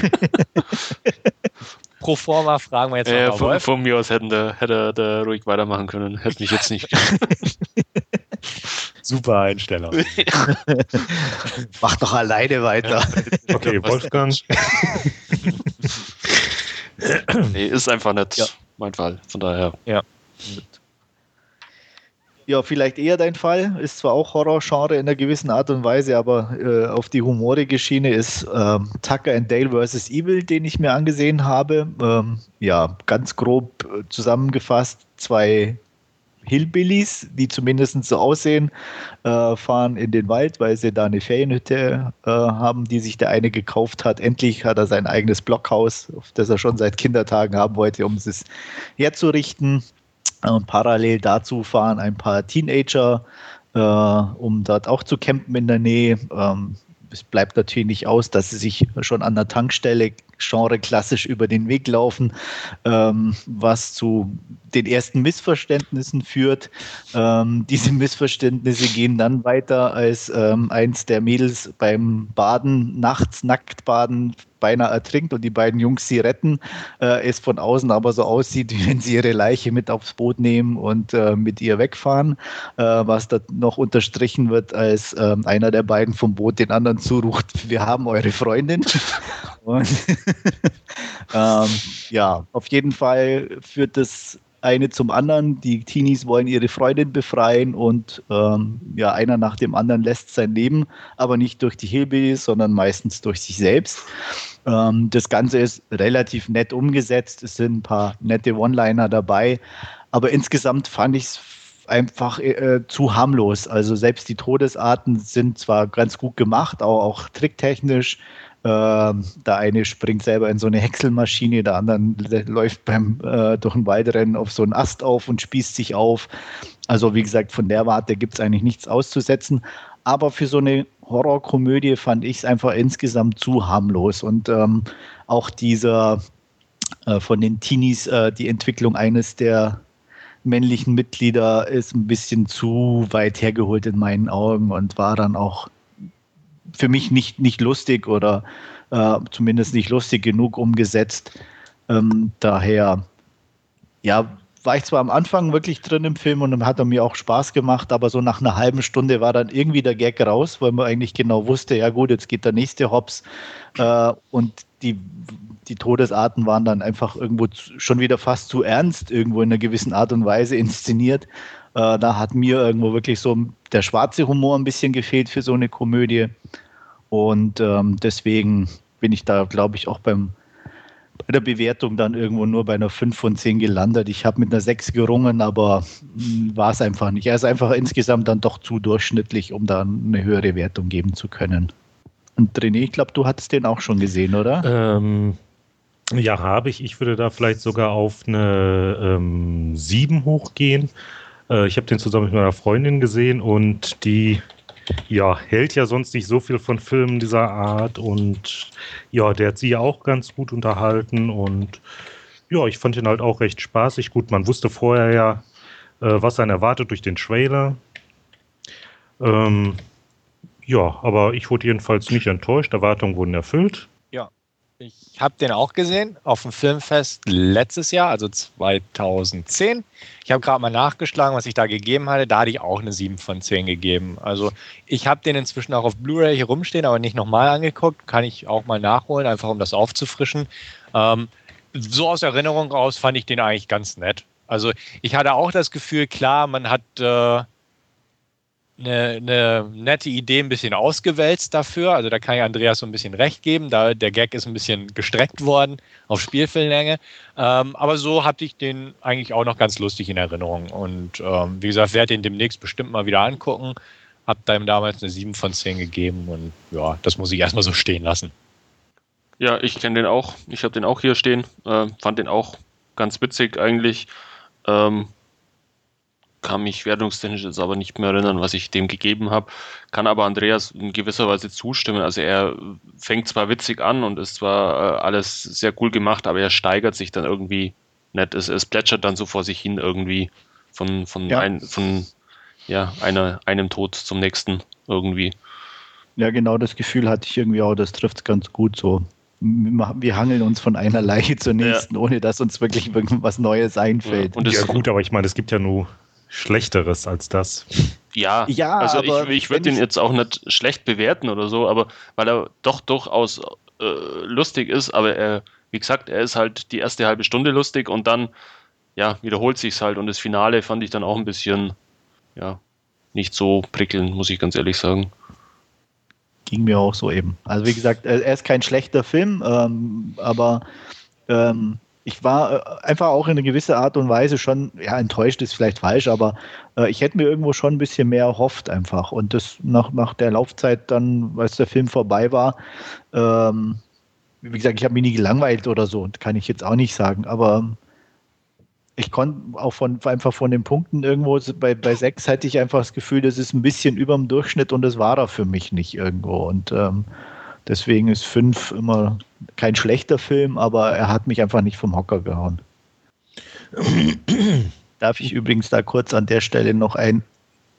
pro forma fragen wir jetzt äh, von, von, mir aus hätten der, hätte der ruhig weitermachen können. Hätte mich jetzt nicht. Super Einstellung. Mach doch alleine weiter. Okay, Wolfgang. nee, ist einfach nicht ja. mein Fall. Von daher. Ja. Ja, vielleicht eher dein Fall. Ist zwar auch Horror-Genre in einer gewissen Art und Weise, aber äh, auf die humorige Schiene ist ähm, Tucker and Dale vs. Evil, den ich mir angesehen habe. Ähm, ja, ganz grob äh, zusammengefasst, zwei Hillbillies, die zumindest so aussehen, äh, fahren in den Wald, weil sie da eine Ferienhütte äh, haben, die sich der eine gekauft hat. Endlich hat er sein eigenes Blockhaus, das er schon seit Kindertagen haben wollte, um es herzurichten. Und parallel dazu fahren ein paar Teenager, äh, um dort auch zu campen in der Nähe. Ähm, es bleibt natürlich nicht aus, dass sie sich schon an der Tankstelle Genre klassisch über den Weg laufen, ähm, was zu den ersten Missverständnissen führt. Ähm, diese Missverständnisse gehen dann weiter, als ähm, eins der Mädels beim Baden, nachts nackt baden, beinahe ertrinkt und die beiden Jungs sie retten, äh, es von außen aber so aussieht, wie wenn sie ihre Leiche mit aufs Boot nehmen und äh, mit ihr wegfahren, äh, was dann noch unterstrichen wird, als äh, einer der beiden vom Boot den anderen zuruft, wir haben eure Freundin. und ähm, ja, auf jeden Fall führt das eine zum anderen. Die Teenies wollen ihre Freundin befreien und ähm, ja, einer nach dem anderen lässt sein Leben, aber nicht durch die Hillbillies, sondern meistens durch sich selbst. Ähm, das Ganze ist relativ nett umgesetzt. Es sind ein paar nette One-Liner dabei, aber insgesamt fand ich es einfach äh, zu harmlos. Also selbst die Todesarten sind zwar ganz gut gemacht, auch, auch tricktechnisch. Ähm, der eine springt selber in so eine Häckselmaschine, der andere läuft beim äh, durch ein Waldrennen auf so einen Ast auf und spießt sich auf. Also wie gesagt, von der Warte gibt es eigentlich nichts auszusetzen. Aber für so eine Horrorkomödie fand ich es einfach insgesamt zu harmlos. Und ähm, auch dieser äh, von den Teenies, äh, die Entwicklung eines der männlichen Mitglieder ist ein bisschen zu weit hergeholt in meinen Augen und war dann auch für mich nicht, nicht lustig oder äh, zumindest nicht lustig genug umgesetzt. Ähm, daher, ja, war ich zwar am Anfang wirklich drin im Film und hat er mir auch Spaß gemacht, aber so nach einer halben Stunde war dann irgendwie der Gag raus, weil man eigentlich genau wusste, ja gut, jetzt geht der nächste Hops äh, und die, die Todesarten waren dann einfach irgendwo zu, schon wieder fast zu ernst, irgendwo in einer gewissen Art und Weise inszeniert. Äh, da hat mir irgendwo wirklich so der schwarze Humor ein bisschen gefehlt für so eine Komödie. Und ähm, deswegen bin ich da, glaube ich, auch beim, bei der Bewertung dann irgendwo nur bei einer 5 von 10 gelandet. Ich habe mit einer 6 gerungen, aber hm, war es einfach nicht. Er ist einfach insgesamt dann doch zu durchschnittlich, um da eine höhere Wertung geben zu können. Und René, ich glaube, du hattest den auch schon gesehen, oder? Ähm, ja, habe ich. Ich würde da vielleicht sogar auf eine ähm, 7 hochgehen. Äh, ich habe den zusammen mit meiner Freundin gesehen und die ja, hält ja sonst nicht so viel von Filmen dieser Art und ja, der hat sie ja auch ganz gut unterhalten und ja, ich fand ihn halt auch recht spaßig. Gut, man wusste vorher ja, äh, was einen erwartet durch den Trailer. Ähm, ja, aber ich wurde jedenfalls nicht enttäuscht. Erwartungen wurden erfüllt. Ich habe den auch gesehen auf dem Filmfest letztes Jahr, also 2010. Ich habe gerade mal nachgeschlagen, was ich da gegeben hatte. Da hatte ich auch eine 7 von 10 gegeben. Also ich habe den inzwischen auch auf Blu-ray hier rumstehen, aber nicht nochmal angeguckt. Kann ich auch mal nachholen, einfach um das aufzufrischen. Ähm, so aus Erinnerung raus fand ich den eigentlich ganz nett. Also ich hatte auch das Gefühl, klar, man hat... Äh, eine, eine, nette Idee ein bisschen ausgewälzt dafür. Also da kann ich Andreas so ein bisschen recht geben. Da der Gag ist ein bisschen gestreckt worden auf Spielfilmlänge. Ähm, aber so hatte ich den eigentlich auch noch ganz lustig in Erinnerung. Und ähm, wie gesagt, werde den demnächst bestimmt mal wieder angucken. Hab da damals eine 7 von 10 gegeben und ja, das muss ich erstmal so stehen lassen. Ja, ich kenne den auch. Ich habe den auch hier stehen. Äh, fand den auch ganz witzig eigentlich. Ähm, kann mich wertungstechnisch jetzt aber nicht mehr erinnern, was ich dem gegeben habe. Kann aber Andreas in gewisser Weise zustimmen. Also er fängt zwar witzig an und ist zwar äh, alles sehr cool gemacht, aber er steigert sich dann irgendwie nicht. Es, es plätschert dann so vor sich hin irgendwie von, von, ja. Ein, von ja, einer, einem Tod zum nächsten irgendwie. Ja, genau das Gefühl hatte ich irgendwie auch, das trifft es ganz gut so. wir hangeln uns von einer Leiche zur nächsten, ja. ohne dass uns wirklich irgendwas Neues einfällt. Ja, und ja gut, aber ich meine, es gibt ja nur Schlechteres als das. Ja, ja also ich, ich würde ihn jetzt auch nicht schlecht bewerten oder so, aber weil er doch durchaus äh, lustig ist, aber er, wie gesagt, er ist halt die erste halbe Stunde lustig und dann ja, wiederholt sich's halt und das Finale fand ich dann auch ein bisschen ja, nicht so prickelnd, muss ich ganz ehrlich sagen. Ging mir auch so eben. Also wie gesagt, er ist kein schlechter Film, ähm, aber ähm, ich war äh, einfach auch in einer gewissen Art und Weise schon, ja, enttäuscht ist vielleicht falsch, aber äh, ich hätte mir irgendwo schon ein bisschen mehr erhofft einfach. Und das nach, nach der Laufzeit dann, als der Film vorbei war, ähm, wie gesagt, ich habe mich nie gelangweilt oder so, kann ich jetzt auch nicht sagen, aber ich konnte auch von, einfach von den Punkten irgendwo, bei, bei sechs hatte ich einfach das Gefühl, das ist ein bisschen über dem Durchschnitt und das war da für mich nicht irgendwo. Und ähm, deswegen ist fünf immer kein schlechter Film, aber er hat mich einfach nicht vom Hocker gehauen. Darf ich übrigens da kurz an der Stelle noch ein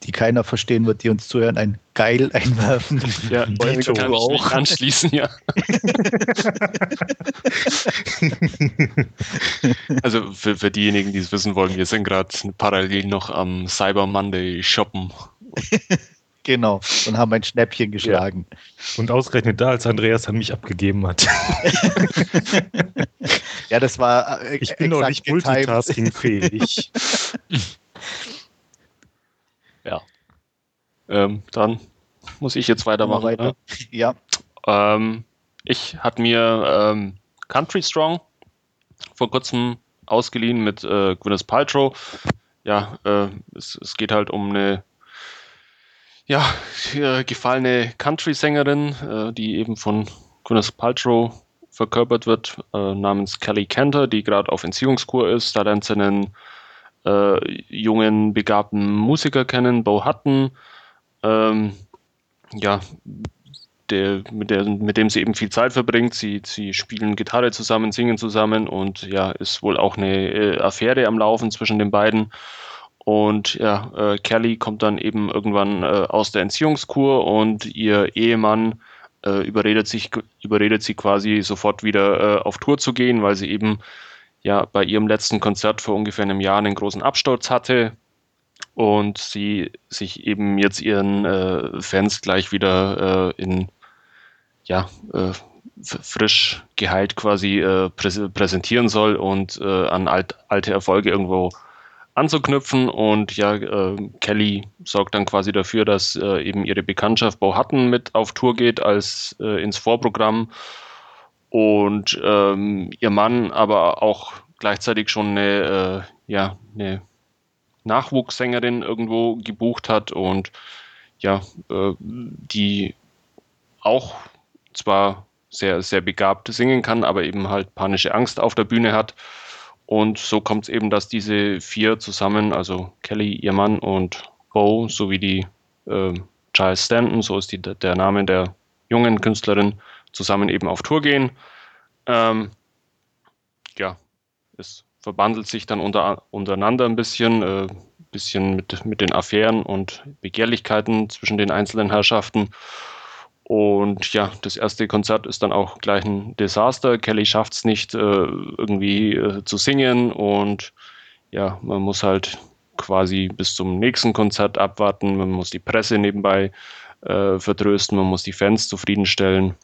die keiner verstehen wird, die uns zuhören, ein Geil einwerfen. Ja, die kann auch. anschließen, ja. also für, für diejenigen, die es wissen wollen, wir sind gerade parallel noch am Cyber Monday shoppen. Genau, und haben ein Schnäppchen geschlagen. Ja. Und ausgerechnet da, als Andreas an mich abgegeben hat. ja, das war. Äh, ich bin noch nicht multitaskingfähig. Ja. Ähm, dann muss ich jetzt weitermachen. Weiter. Ne? Ja. Ähm, ich hatte mir ähm, Country Strong vor kurzem ausgeliehen mit äh, Gwyneth Paltrow. Ja, äh, es, es, geht halt um eine ja, gefallene Country-Sängerin, äh, die eben von Gwyneth Paltrow verkörpert wird, äh, namens Kelly Cantor, die gerade auf Entziehungskur ist. Da lernt sie einen äh, jungen, begabten Musiker kennen, Bo Hutton, ähm, ja, der, mit, der, mit dem sie eben viel Zeit verbringt. Sie, sie spielen Gitarre zusammen, singen zusammen und ja, ist wohl auch eine äh, Affäre am Laufen zwischen den beiden. Und ja, äh, Kelly kommt dann eben irgendwann äh, aus der Entziehungskur und ihr Ehemann äh, überredet, sich, überredet sie quasi sofort wieder äh, auf Tour zu gehen, weil sie eben ja bei ihrem letzten Konzert vor ungefähr einem Jahr einen großen Absturz hatte und sie sich eben jetzt ihren äh, Fans gleich wieder äh, in ja frisch geheilt quasi prä präsentieren soll und an alt, alte Erfolge irgendwo anzuknüpfen. Und ja äh, Kelly sorgt dann quasi dafür, dass eben ihre Bekanntschaft Bo Hutton mit auf Tour geht als ins Vorprogramm. Und ähm, ihr Mann aber auch gleichzeitig schon eine, äh, ja, eine Nachwuchssängerin irgendwo gebucht hat. Und ja, äh, die auch zwar sehr, sehr begabt singen kann, aber eben halt panische Angst auf der Bühne hat. Und so kommt es eben, dass diese vier zusammen, also Kelly, ihr Mann und Bo sowie die äh, Giles Stanton, so ist die, der Name der jungen Künstlerin, zusammen eben auf Tour gehen. Ähm, ja, es verbandelt sich dann unter, untereinander ein bisschen, äh, bisschen mit, mit den Affären und Begehrlichkeiten zwischen den einzelnen Herrschaften. Und ja, das erste Konzert ist dann auch gleich ein Desaster. Kelly schafft es nicht, äh, irgendwie äh, zu singen und ja, man muss halt quasi bis zum nächsten Konzert abwarten. Man muss die Presse nebenbei äh, vertrösten, man muss die Fans zufriedenstellen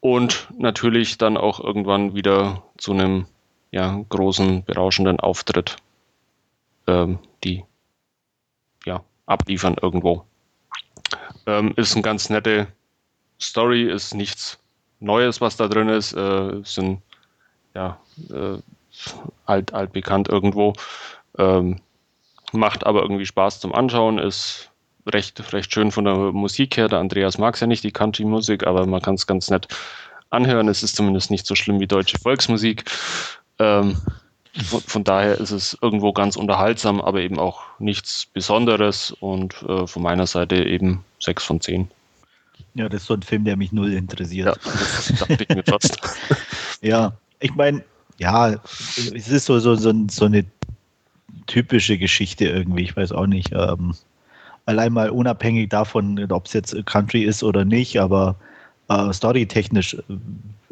und natürlich dann auch irgendwann wieder zu einem ja, großen, berauschenden Auftritt, ähm, die ja, abliefern irgendwo. Ähm, ist eine ganz nette Story, ist nichts Neues, was da drin ist, äh, sind ja äh, alt, altbekannt irgendwo. Ähm, macht aber irgendwie Spaß zum Anschauen, ist recht, recht schön von der Musik her. Der Andreas mag es ja nicht, die Country-Musik, aber man kann es ganz nett anhören. Es ist zumindest nicht so schlimm wie deutsche Volksmusik. Ähm, von, von, daher ist es irgendwo ganz unterhaltsam, aber eben auch nichts Besonderes und äh, von meiner Seite eben 6 von 10. Ja, das ist so ein Film, der mich null interessiert. Ja, das dachte ich mir fast. ja, ich meine, ja, es ist so, so, so, so eine typische Geschichte irgendwie, ich weiß auch nicht. Ähm, allein mal unabhängig davon, ob es jetzt Country ist oder nicht, aber äh, storytechnisch, äh,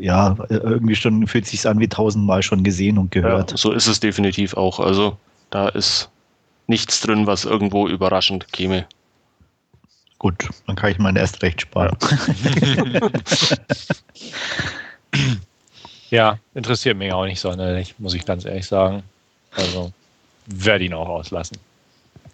ja, irgendwie schon fühlt sich an wie tausendmal schon gesehen und gehört. Ja, so ist es definitiv auch. Also da ist nichts drin, was irgendwo überraschend käme. Gut, dann kann ich meinen erst recht sparen. Ja. ja, interessiert mich auch nicht sonderlich, muss ich ganz ehrlich sagen. Also werde ihn auch auslassen.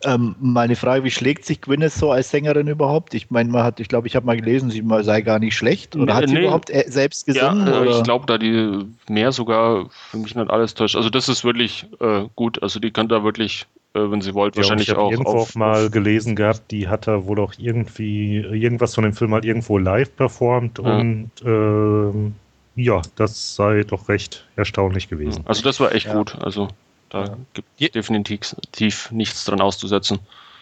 Ähm, meine Frage, wie schlägt sich Gwyneth so als Sängerin überhaupt? Ich meine, man hat, ich glaube, ich habe mal gelesen, sie sei gar nicht schlecht. Oder nee, hat sie nee. überhaupt äh, selbst gesungen? Ja, äh, ich glaube, da die mehr sogar, für mich nicht alles täuscht. Also das ist wirklich äh, gut. Also die kann da wirklich, äh, wenn sie wollt, ja, wahrscheinlich ich auch. Ich habe irgendwo auch mal gelesen gehabt, die hat da wohl auch irgendwie irgendwas von dem Film halt irgendwo live performt ja. und ähm, ja, das sei doch recht erstaunlich gewesen. Also das war echt ja. gut. Also da ja. gibt es definitiv nichts dran auszusetzen.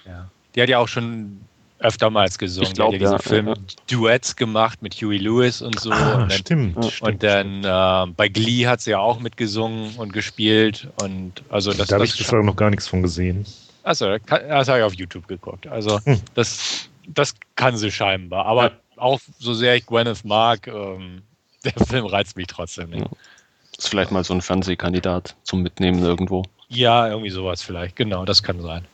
Ja. Die hat ja auch schon öftermals gesungen. Ich glaube, ja, diese Film Duets gemacht mit Huey Lewis und so. Ah, und dann, stimmt. Und stimmt, dann äh, bei Glee hat sie ja auch mitgesungen und gespielt. Und also das, da habe ich bisher noch gar nichts von gesehen. Achso, das habe ich auf YouTube geguckt. Also hm. das, das kann sie scheinbar. Aber auch so sehr ich Gwyneth mag, ähm, der Film reizt mich trotzdem nicht. Ist vielleicht mal so ein Fernsehkandidat zum Mitnehmen irgendwo. Ja, irgendwie sowas vielleicht. Genau, das kann sein.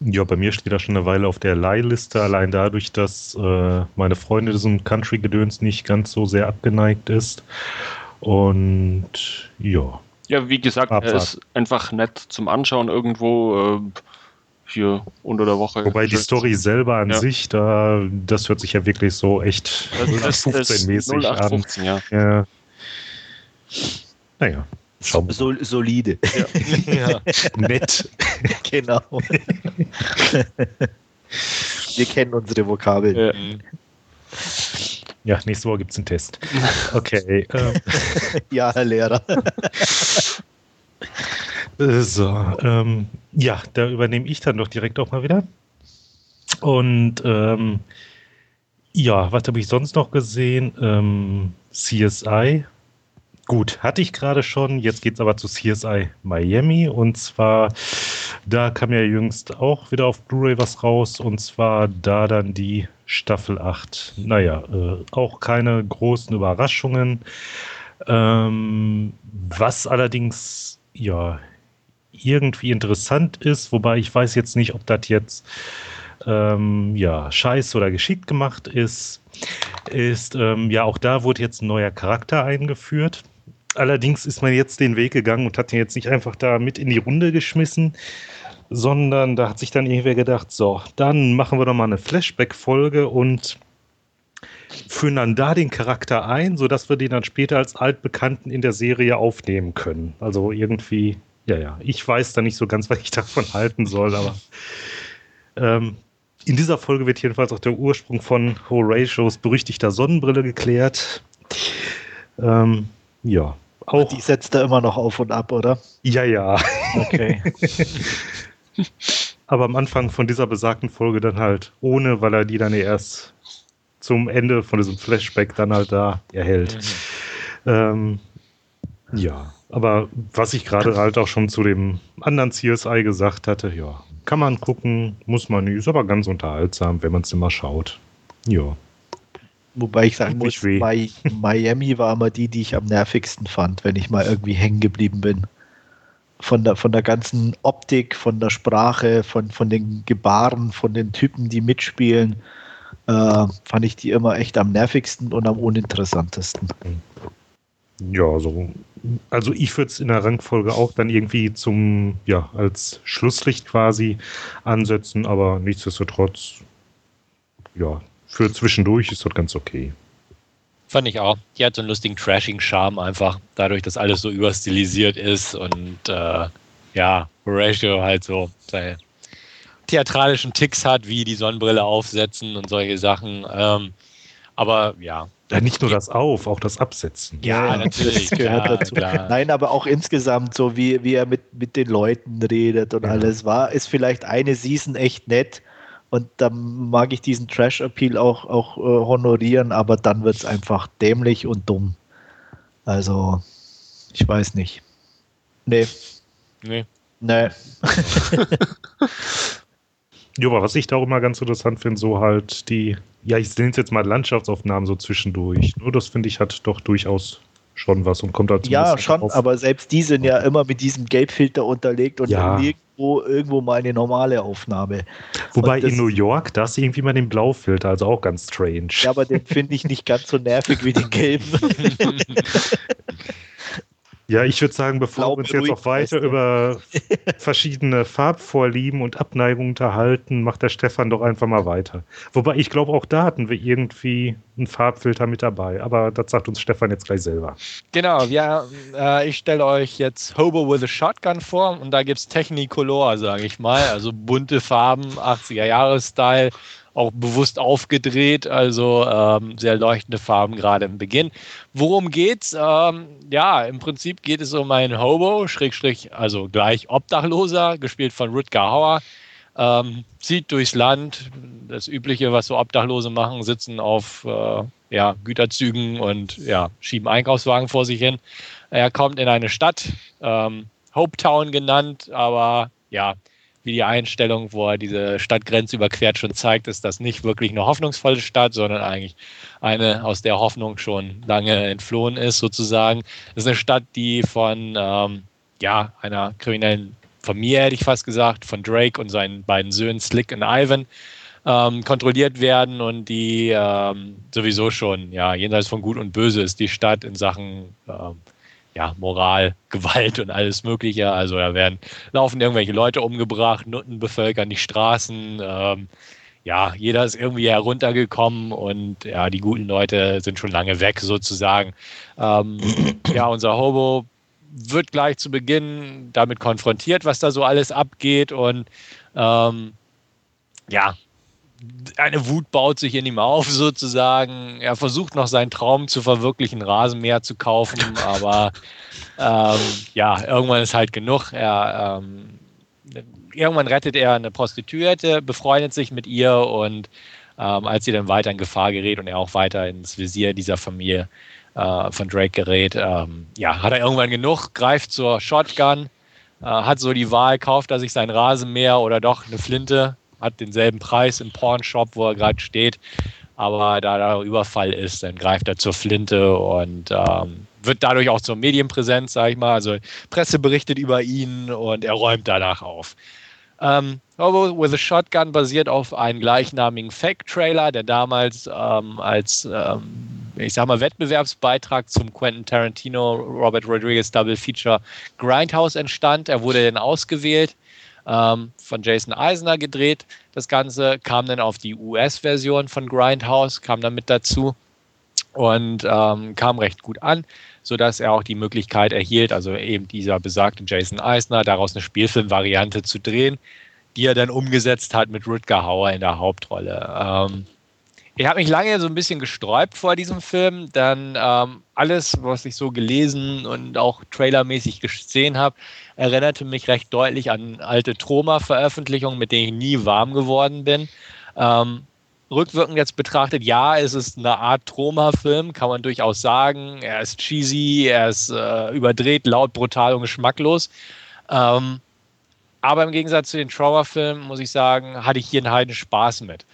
Ja, bei mir steht er schon eine Weile auf der Leihliste, allein dadurch, dass äh, meine Freundin diesem Country-Gedöns nicht ganz so sehr abgeneigt ist. Und ja. Ja, wie gesagt, Abfahrt. er ist einfach nett zum Anschauen irgendwo äh, hier unter der Woche. Wobei die Story selber an ja. sich, da, das hört sich ja wirklich so echt 0815-mäßig an. Ja. ja. Naja. So, solide. Ja. ja. Nett. genau. Wir kennen unsere Vokabeln. Ja, ja nächste Woche gibt es einen Test. Okay. Ähm. ja, Herr Lehrer. so, ähm, ja, da übernehme ich dann doch direkt auch mal wieder. Und ähm, ja, was habe ich sonst noch gesehen? Ähm, CSI Gut, hatte ich gerade schon. Jetzt geht es aber zu CSI Miami. Und zwar, da kam ja jüngst auch wieder auf Blu-ray was raus. Und zwar da dann die Staffel 8. Naja, äh, auch keine großen Überraschungen. Ähm, was allerdings, ja, irgendwie interessant ist, wobei ich weiß jetzt nicht, ob das jetzt ähm, ja, scheiße oder geschickt gemacht ist, ist, ähm, ja, auch da wurde jetzt ein neuer Charakter eingeführt. Allerdings ist man jetzt den Weg gegangen und hat ihn jetzt nicht einfach da mit in die Runde geschmissen, sondern da hat sich dann irgendwer gedacht, so, dann machen wir doch mal eine Flashback-Folge und führen dann da den Charakter ein, sodass wir den dann später als Altbekannten in der Serie aufnehmen können. Also irgendwie, ja, ja, ich weiß da nicht so ganz, was ich davon halten soll, aber ähm, in dieser Folge wird jedenfalls auch der Ursprung von Horatios berüchtigter Sonnenbrille geklärt. Ähm, ja, auch. Die setzt er immer noch auf und ab, oder? Ja, ja. Okay. Aber am Anfang von dieser besagten Folge dann halt ohne, weil er die dann erst zum Ende von diesem Flashback dann halt da erhält. Mhm. Ähm, ja, aber was ich gerade halt auch schon zu dem anderen CSI gesagt hatte, ja, kann man gucken, muss man nicht, ist aber ganz unterhaltsam, wenn man es immer schaut. Ja. Wobei ich sagen muss, Miami war immer die, die ich am nervigsten fand, wenn ich mal irgendwie hängen geblieben bin. Von der, von der ganzen Optik, von der Sprache, von, von den Gebaren, von den Typen, die mitspielen, äh, fand ich die immer echt am nervigsten und am uninteressantesten. Ja, also, also ich würde es in der Rangfolge auch dann irgendwie zum, ja, als Schlusslicht quasi ansetzen, aber nichtsdestotrotz, ja, für zwischendurch ist das ganz okay. Fand ich auch. Die hat so einen lustigen Trashing-Charme einfach, dadurch, dass alles so überstilisiert ist und äh, ja, Horatio halt so seine theatralischen Ticks hat, wie die Sonnenbrille aufsetzen und solche Sachen. Ähm, aber ja. Ja, nicht nur das Auf, auch das Absetzen. Ja, natürlich. Das gehört klar, dazu. Klar. Nein, aber auch insgesamt, so wie, wie er mit, mit den Leuten redet und ja. alles war, ist vielleicht eine Season echt nett, und da mag ich diesen Trash-Appeal auch, auch äh, honorieren, aber dann wird es einfach dämlich und dumm. Also, ich weiß nicht. Nee. Nee. Nee. Ja, aber was ich da auch immer ganz interessant finde, so halt die, ja, ich nenne es jetzt mal Landschaftsaufnahmen so zwischendurch. Nur das finde ich hat doch durchaus schon was und kommt dazu. Ja, schon, auf. aber selbst die sind ja immer mit diesem Gelbfilter unterlegt und ja. nirgendwo irgendwo mal eine normale Aufnahme. Wobei in New York, da ist irgendwie mal den Blaufilter, also auch ganz strange. Ja, aber den finde ich nicht ganz so nervig wie den gelben. Ja, ich würde sagen, bevor wir uns jetzt auch weiter über verschiedene Farbvorlieben und Abneigungen unterhalten, macht der Stefan doch einfach mal weiter. Wobei ich glaube, auch da hatten wir irgendwie einen Farbfilter mit dabei. Aber das sagt uns Stefan jetzt gleich selber. Genau, ja, äh, ich stelle euch jetzt Hobo with a Shotgun vor und da gibt es Technicolor, sage ich mal. Also bunte Farben, 80er-Jahres-Style auch bewusst aufgedreht, also ähm, sehr leuchtende Farben gerade im Beginn. Worum geht's? Ähm, ja, im Prinzip geht es um einen Hobo, Schrägstrich, also gleich Obdachloser, gespielt von Rutger Hauer. Ähm, zieht durchs Land, das Übliche, was so Obdachlose machen, sitzen auf äh, ja, Güterzügen und ja, schieben Einkaufswagen vor sich hin. Er kommt in eine Stadt, ähm, Hopetown genannt, aber ja, wie die Einstellung, wo er diese Stadtgrenze überquert, schon zeigt, ist das nicht wirklich eine hoffnungsvolle Stadt, sondern eigentlich eine, aus der Hoffnung schon lange entflohen ist, sozusagen. Das ist eine Stadt, die von ähm, ja, einer kriminellen Familie, hätte ich fast gesagt, von Drake und seinen beiden Söhnen Slick und Ivan ähm, kontrolliert werden und die ähm, sowieso schon, ja, jenseits von Gut und Böse ist die Stadt in Sachen ähm, ja, Moral, Gewalt und alles Mögliche. Also da werden laufen irgendwelche Leute umgebracht, Nutten bevölkern die Straßen. Ähm, ja, jeder ist irgendwie heruntergekommen und ja, die guten Leute sind schon lange weg sozusagen. Ähm, ja, unser Hobo wird gleich zu Beginn damit konfrontiert, was da so alles abgeht und ähm, ja, eine Wut baut sich in ihm auf, sozusagen. Er versucht noch seinen Traum zu verwirklichen, Rasenmäher zu kaufen, aber ähm, ja, irgendwann ist halt genug. Er, ähm, irgendwann rettet er eine Prostituierte, befreundet sich mit ihr und ähm, als sie dann weiter in Gefahr gerät und er auch weiter ins Visier dieser Familie äh, von Drake gerät, ähm, ja, hat er irgendwann genug, greift zur Shotgun, äh, hat so die Wahl, kauft er sich sein Rasenmäher oder doch eine Flinte hat denselben Preis im Pornshop, wo er gerade steht. Aber da da Überfall ist, dann greift er zur Flinte und ähm, wird dadurch auch zur Medienpräsenz, sag ich mal. Also Presse berichtet über ihn und er räumt danach auf. Ähm, Hobo with a Shotgun basiert auf einem gleichnamigen Fake-Trailer, der damals ähm, als, ähm, ich sag mal, Wettbewerbsbeitrag zum Quentin Tarantino Robert Rodriguez Double Feature Grindhouse entstand. Er wurde dann ausgewählt ähm, von Jason Eisner gedreht. Das Ganze kam dann auf die US-Version von Grindhouse, kam dann mit dazu und ähm, kam recht gut an, sodass er auch die Möglichkeit erhielt, also eben dieser besagte Jason Eisner, daraus eine Spielfilmvariante zu drehen, die er dann umgesetzt hat mit Rutger Hauer in der Hauptrolle. Ähm, ich habe mich lange so ein bisschen gesträubt vor diesem Film, dann ähm, alles, was ich so gelesen und auch trailermäßig gesehen habe, erinnerte mich recht deutlich an alte Troma-Veröffentlichungen, mit denen ich nie warm geworden bin. Ähm, rückwirkend jetzt betrachtet, ja, es ist eine Art Troma-Film, kann man durchaus sagen. Er ist cheesy, er ist äh, überdreht, laut, brutal und geschmacklos. Ähm, aber im Gegensatz zu den Troma-Filmen, muss ich sagen, hatte ich hier einen heiden Spaß mit.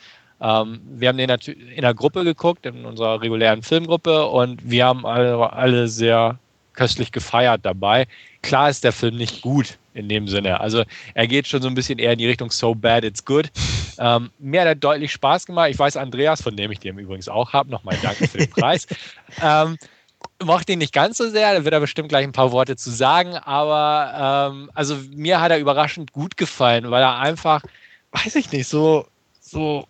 Ähm, wir haben den in der Gruppe geguckt, in unserer regulären Filmgruppe, und wir haben alle, alle sehr köstlich gefeiert dabei. Klar ist der Film nicht gut in dem Sinne. Also er geht schon so ein bisschen eher in die Richtung So Bad It's Good. Ähm, mir hat er deutlich Spaß gemacht. Ich weiß, Andreas, von dem ich den übrigens auch habe, nochmal danke für den Preis. Ähm, mochte ihn nicht ganz so sehr, da wird er bestimmt gleich ein paar Worte zu sagen, aber ähm, also mir hat er überraschend gut gefallen, weil er einfach, weiß ich nicht, so, so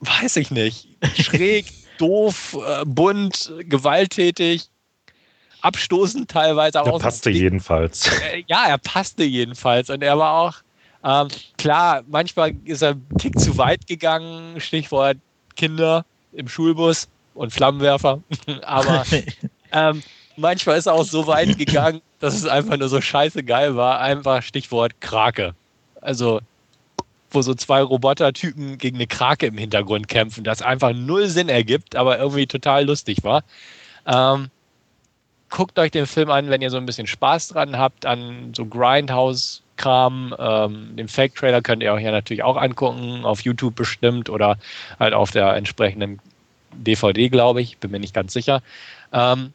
weiß ich nicht, schräg, doof, äh, bunt, gewalttätig, abstoßend teilweise. Er passte jedenfalls. Äh, ja, er passte jedenfalls. Und er war auch, ähm, klar, manchmal ist er ein Tick zu weit gegangen, Stichwort Kinder im Schulbus und Flammenwerfer. Aber ähm, manchmal ist er auch so weit gegangen, dass es einfach nur so scheiße geil war. Einfach Stichwort Krake. Also wo so zwei Robotertypen gegen eine Krake im Hintergrund kämpfen, das einfach null Sinn ergibt, aber irgendwie total lustig war. Ähm, guckt euch den Film an, wenn ihr so ein bisschen Spaß dran habt, an so Grindhouse CGI-Kram. Ähm, den Fake-Trailer könnt ihr euch ja natürlich auch angucken, auf YouTube bestimmt oder halt auf der entsprechenden DVD, glaube ich. Bin mir nicht ganz sicher. Ähm,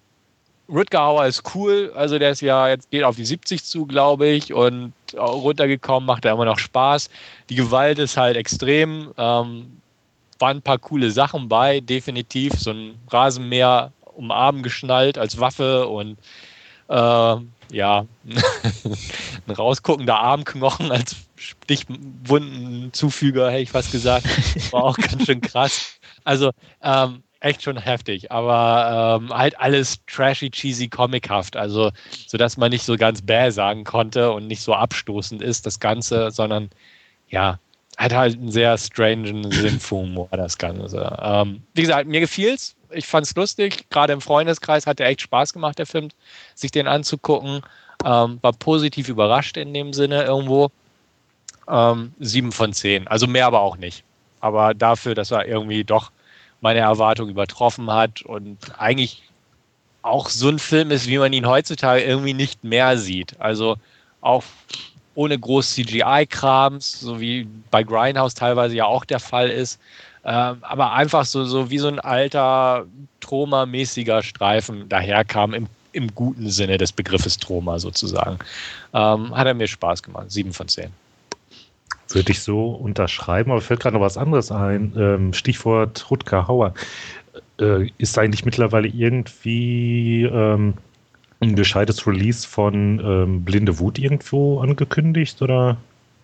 Rutger Hauer ist cool, also der ist ja jetzt geht auf die 70 zu, glaube ich, und runtergekommen, macht er immer noch Spaß. Die Gewalt ist halt extrem. Ähm, waren ein paar coole Sachen bei, definitiv. So ein Rasenmäher um Arm geschnallt als Waffe und äh, ja, ein rausguckender Armknochen als Stichwundenzufüger, hätte ich fast gesagt. War auch ganz schön krass. Also ähm, echt schon heftig, aber ähm, halt alles trashy, cheesy, comichaft. Also, sodass man nicht so ganz bäh sagen konnte und nicht so abstoßend ist, das Ganze, sondern ja, hat halt einen sehr strangen Sinn für Humor, das Ganze. Ähm, wie gesagt, mir gefiel's. Ich fand's lustig. Gerade im Freundeskreis hat er echt Spaß gemacht, der Film, sich den anzugucken. Ähm, war positiv überrascht in dem Sinne irgendwo. Ähm, sieben von zehn. Also mehr aber auch nicht. Aber dafür, dass er irgendwie doch meine Erwartung übertroffen hat und eigentlich auch so ein Film ist, wie man ihn heutzutage irgendwie nicht mehr sieht. Also auch ohne groß CGI-Krams, so wie bei Grindhouse teilweise ja auch der Fall ist. Ähm, aber einfach so, so wie so ein alter Troma-mäßiger Streifen daherkam, im, im guten Sinne des Begriffes Troma sozusagen. Ähm, hat er mir Spaß gemacht. Sieben von zehn. Würde ich so unterschreiben, aber fällt gerade noch was anderes ein. Ähm, Stichwort Rutger Hauer. Äh, ist eigentlich mittlerweile irgendwie ähm, ein gescheites Release von ähm, Blinde Wut irgendwo angekündigt? Oder?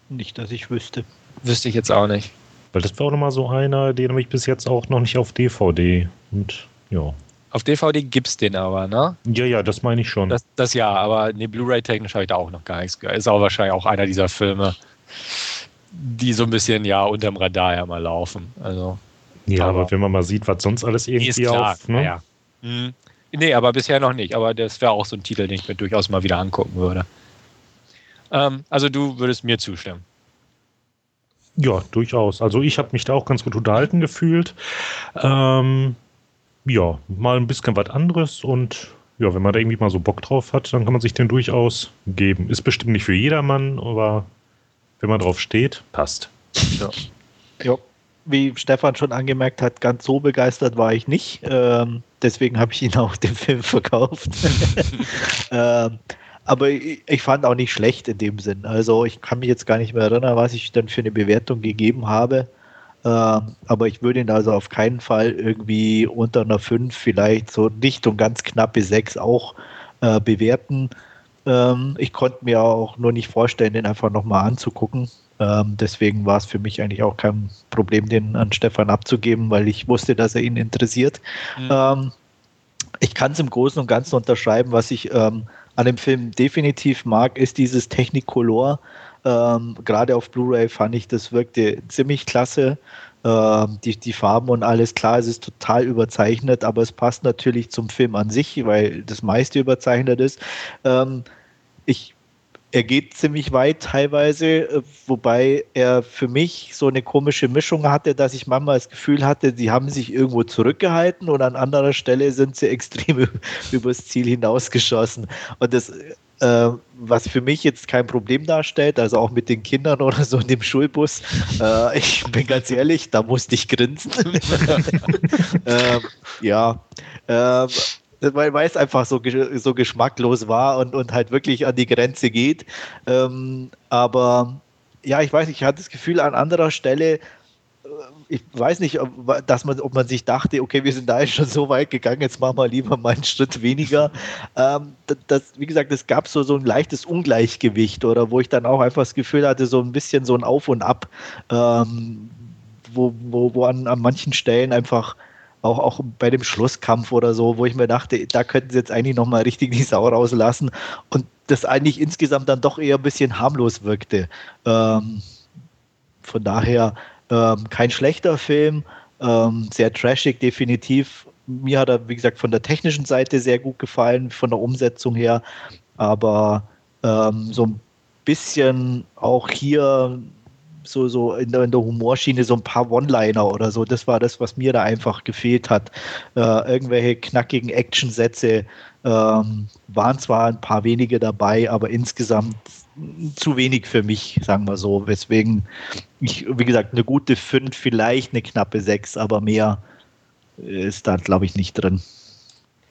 Nicht, dass ich wüsste. Wüsste ich jetzt auch nicht. Weil das war auch nochmal so einer, den habe ich bis jetzt auch noch nicht auf DVD. Und ja. Auf DVD gibt es den aber, ne? Ja, ja, das meine ich schon. Das, das ja, aber ne, Blu-ray-technisch habe ich da auch noch gar nichts gehört. Ist auch wahrscheinlich auch einer dieser Filme, die so ein bisschen ja unterm Radar ja mal laufen. Also, ja, aber, aber wenn man mal sieht, was sonst alles irgendwie auf. Ne? Ja. Mhm. Nee, aber bisher noch nicht. Aber das wäre auch so ein Titel, den ich mir durchaus mal wieder angucken würde. Ähm, also du würdest mir zustimmen. Ja, durchaus. Also ich habe mich da auch ganz gut unterhalten gefühlt. Ähm, ja, mal ein bisschen was anderes und ja, wenn man da irgendwie mal so Bock drauf hat, dann kann man sich den durchaus geben. Ist bestimmt nicht für jedermann, aber wenn man drauf steht, passt. Ja. ja. Wie Stefan schon angemerkt hat, ganz so begeistert war ich nicht. Ähm, deswegen habe ich ihn auch den Film verkauft. ähm, aber ich, ich, fand auch nicht schlecht in dem Sinn. Also ich kann mich jetzt gar nicht mehr erinnern, was ich dann für eine Bewertung gegeben habe. Ähm, aber ich würde ihn also auf keinen Fall irgendwie unter einer 5, vielleicht so nicht und ganz knappe 6 auch äh, bewerten. Ähm, ich konnte mir auch nur nicht vorstellen, den einfach nochmal anzugucken. Ähm, deswegen war es für mich eigentlich auch kein Problem, den an Stefan abzugeben, weil ich wusste, dass er ihn interessiert. Mhm. Ähm, ich kann es im Großen und Ganzen unterschreiben, was ich ähm, an dem Film definitiv mag, ist dieses Technicolor. Ähm, Gerade auf Blu-ray fand ich, das wirkte ziemlich klasse. Ähm, die, die Farben und alles klar, es ist total überzeichnet, aber es passt natürlich zum Film an sich, weil das meiste überzeichnet ist. Ähm, ich er geht ziemlich weit teilweise, äh, wobei er für mich so eine komische Mischung hatte, dass ich manchmal das Gefühl hatte, sie haben sich irgendwo zurückgehalten und an anderer Stelle sind sie extrem übers Ziel hinausgeschossen. Und das, äh, was für mich jetzt kein Problem darstellt, also auch mit den Kindern oder so in dem Schulbus, äh, ich bin ganz ehrlich, da musste ich grinsen. äh, ja, ähm, weil, weil es einfach so, so geschmacklos war und, und halt wirklich an die Grenze geht. Ähm, aber ja, ich weiß, ich hatte das Gefühl an anderer Stelle, ich weiß nicht, ob, dass man, ob man sich dachte, okay, wir sind da jetzt schon so weit gegangen, jetzt machen wir lieber mal einen Schritt weniger. Ähm, das, wie gesagt, es gab so, so ein leichtes Ungleichgewicht oder wo ich dann auch einfach das Gefühl hatte, so ein bisschen so ein Auf und Ab, ähm, wo, wo, wo an, an manchen Stellen einfach auch, auch bei dem Schlusskampf oder so, wo ich mir dachte, da könnten sie jetzt eigentlich nochmal richtig die Sau rauslassen und das eigentlich insgesamt dann doch eher ein bisschen harmlos wirkte. Ähm, von daher ähm, kein schlechter Film, ähm, sehr trashig definitiv. Mir hat er, wie gesagt, von der technischen Seite sehr gut gefallen, von der Umsetzung her, aber ähm, so ein bisschen auch hier so, so in der, in der Humorschiene so ein paar One-Liner oder so. Das war das, was mir da einfach gefehlt hat. Äh, irgendwelche knackigen Actionsätze ähm, waren zwar ein paar wenige dabei, aber insgesamt zu wenig für mich, sagen wir so. Weswegen ich, wie gesagt, eine gute 5, vielleicht eine knappe 6, aber mehr ist da, glaube ich, nicht drin.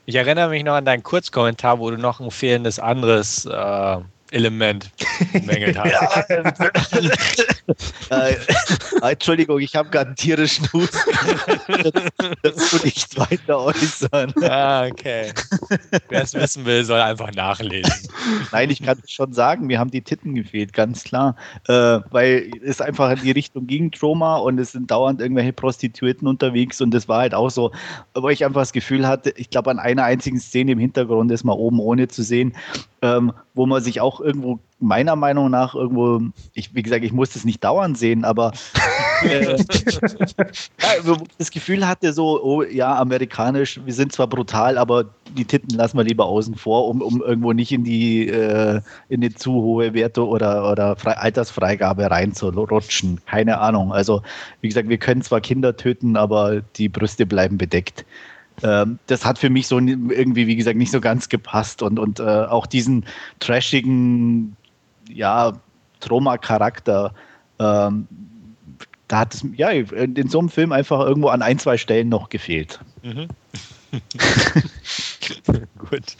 Ich erinnere mich noch an deinen Kurzkommentar, wo du noch ein fehlendes anderes äh, Element bemängelt hast. äh, Entschuldigung, ich habe gerade einen tierischen Husten. das tue ich weiter äußern. Ah, okay. Wer es wissen will, soll einfach nachlesen. Nein, ich kann schon sagen, mir haben die Titten gefehlt, ganz klar. Äh, weil es einfach in die Richtung ging, Trauma, und es sind dauernd irgendwelche Prostituierten unterwegs und es war halt auch so, wo ich einfach das Gefühl hatte, ich glaube, an einer einzigen Szene im Hintergrund ist mal oben ohne zu sehen, ähm, wo man sich auch irgendwo, meiner Meinung nach, irgendwo, ich, wie gesagt, ich muss das nicht dauernd sehen, aber äh, ja, das Gefühl hatte so, oh ja, amerikanisch, wir sind zwar brutal, aber die Titten lassen wir lieber außen vor, um, um irgendwo nicht in die äh, in die zu hohe Werte oder, oder Fre Altersfreigabe reinzurutschen. Keine Ahnung. Also, wie gesagt, wir können zwar Kinder töten, aber die Brüste bleiben bedeckt ähm, das hat für mich so irgendwie, wie gesagt, nicht so ganz gepasst und, und äh, auch diesen trashigen, ja, Trauma-Charakter, ähm, da hat es, ja, in so einem Film einfach irgendwo an ein, zwei Stellen noch gefehlt. Mhm. Gut.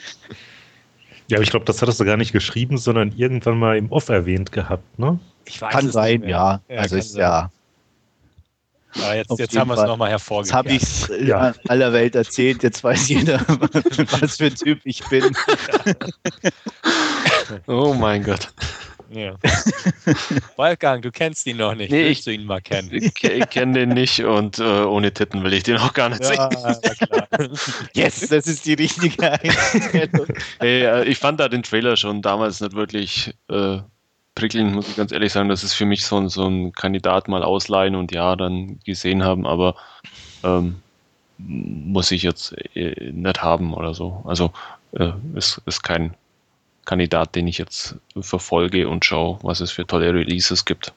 Ja, aber ich glaube, das hattest du gar nicht geschrieben, sondern irgendwann mal im Off erwähnt gehabt, ne? kann sein, ja. ja. Also ist sein. ja ja, jetzt, jetzt haben wir es nochmal hervorgehoben. Jetzt habe ich es ja. aller Welt erzählt, jetzt weiß jeder, was für ein Typ ich bin. oh mein Gott. Ja. Wolfgang, du kennst ihn noch nicht. Nee, Willst ich, du ihn mal kennen? Ich, ich kenne den nicht und äh, ohne Titten will ich den auch gar nicht ja, sehen. yes, das ist die richtige Einstellung. hey, äh, ich fand da den Trailer schon damals nicht wirklich äh, prickelnd, muss ich ganz ehrlich sagen. Das ist für mich so ein, so ein Kandidat mal ausleihen und ja, dann gesehen haben, aber ähm, muss ich jetzt äh, nicht haben oder so. Also äh, ist, ist kein Kandidat, den ich jetzt verfolge und schaue, was es für tolle Releases gibt.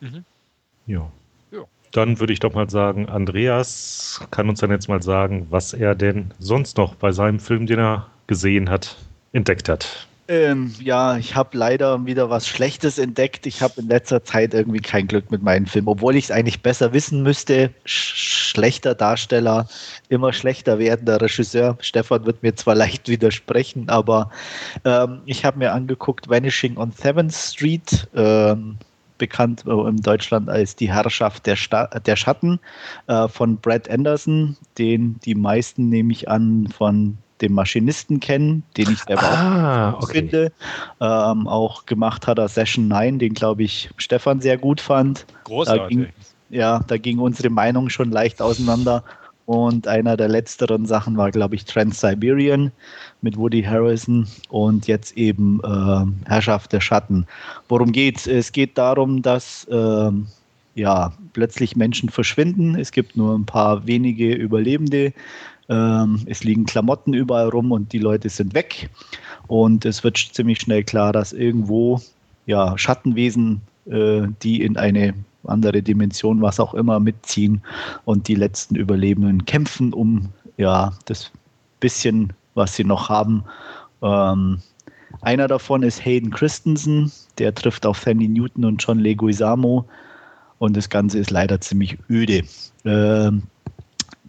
Mhm. Ja. ja. Dann würde ich doch mal sagen, Andreas kann uns dann jetzt mal sagen, was er denn sonst noch bei seinem Film, den er gesehen hat, entdeckt hat. Ähm, ja, ich habe leider wieder was Schlechtes entdeckt. Ich habe in letzter Zeit irgendwie kein Glück mit meinen Filmen, obwohl ich es eigentlich besser wissen müsste. Sch schlechter Darsteller, immer schlechter werdender Regisseur. Stefan wird mir zwar leicht widersprechen, aber ähm, ich habe mir angeguckt Vanishing on 7th Street, ähm, bekannt äh, in Deutschland als Die Herrschaft der, Sta der Schatten äh, von Brad Anderson, den die meisten nehme ich an von den Maschinisten kennen, den ich selber ah, auch okay. finde. Ähm, auch gemacht hat er Session 9, den glaube ich Stefan sehr gut fand. Großartig. Da ging, ja, da ging unsere Meinung schon leicht auseinander. Und einer der letzteren Sachen war, glaube ich, Trans-Siberian mit Woody Harrison und jetzt eben äh, Herrschaft der Schatten. Worum geht's? Es geht darum, dass äh, ja, plötzlich Menschen verschwinden. Es gibt nur ein paar wenige Überlebende. Ähm, es liegen Klamotten überall rum und die Leute sind weg. Und es wird ziemlich schnell klar, dass irgendwo ja, Schattenwesen, äh, die in eine andere Dimension, was auch immer, mitziehen und die letzten Überlebenden kämpfen um ja, das bisschen, was sie noch haben. Ähm, einer davon ist Hayden Christensen, der trifft auf Sandy Newton und John Leguizamo und das Ganze ist leider ziemlich öde. Ähm,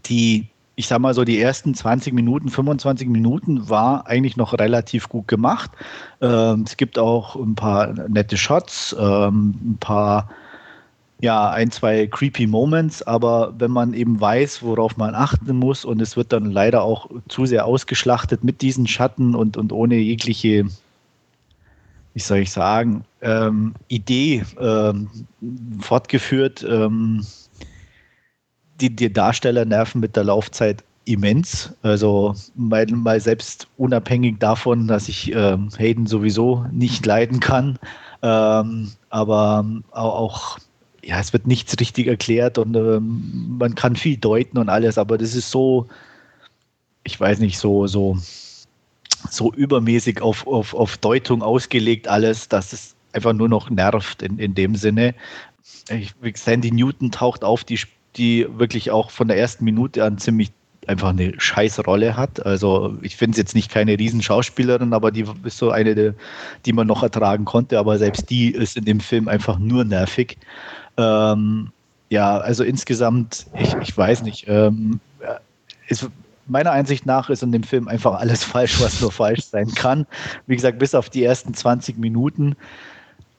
die ich sag mal so, die ersten 20 Minuten, 25 Minuten war eigentlich noch relativ gut gemacht. Ähm, es gibt auch ein paar nette Shots, ähm, ein paar, ja, ein, zwei creepy Moments, aber wenn man eben weiß, worauf man achten muss und es wird dann leider auch zu sehr ausgeschlachtet mit diesen Schatten und, und ohne jegliche, wie soll ich sagen, ähm, Idee ähm, fortgeführt, ähm, die, die Darsteller nerven mit der Laufzeit immens. Also mal, mal selbst unabhängig davon, dass ich ähm, Hayden sowieso nicht leiden kann. Ähm, aber auch, ja, es wird nichts richtig erklärt und ähm, man kann viel deuten und alles, aber das ist so, ich weiß nicht, so, so, so übermäßig auf, auf, auf Deutung ausgelegt alles, dass es einfach nur noch nervt in, in dem Sinne. Ich, Sandy Newton taucht auf, die die wirklich auch von der ersten Minute an ziemlich einfach eine scheiß Rolle hat. Also ich finde es jetzt nicht keine Riesenschauspielerin, aber die ist so eine, die, die man noch ertragen konnte. Aber selbst die ist in dem Film einfach nur nervig. Ähm, ja, also insgesamt, ich, ich weiß nicht. Ähm, ist, meiner Einsicht nach ist in dem Film einfach alles falsch, was nur falsch sein kann. Wie gesagt, bis auf die ersten 20 Minuten.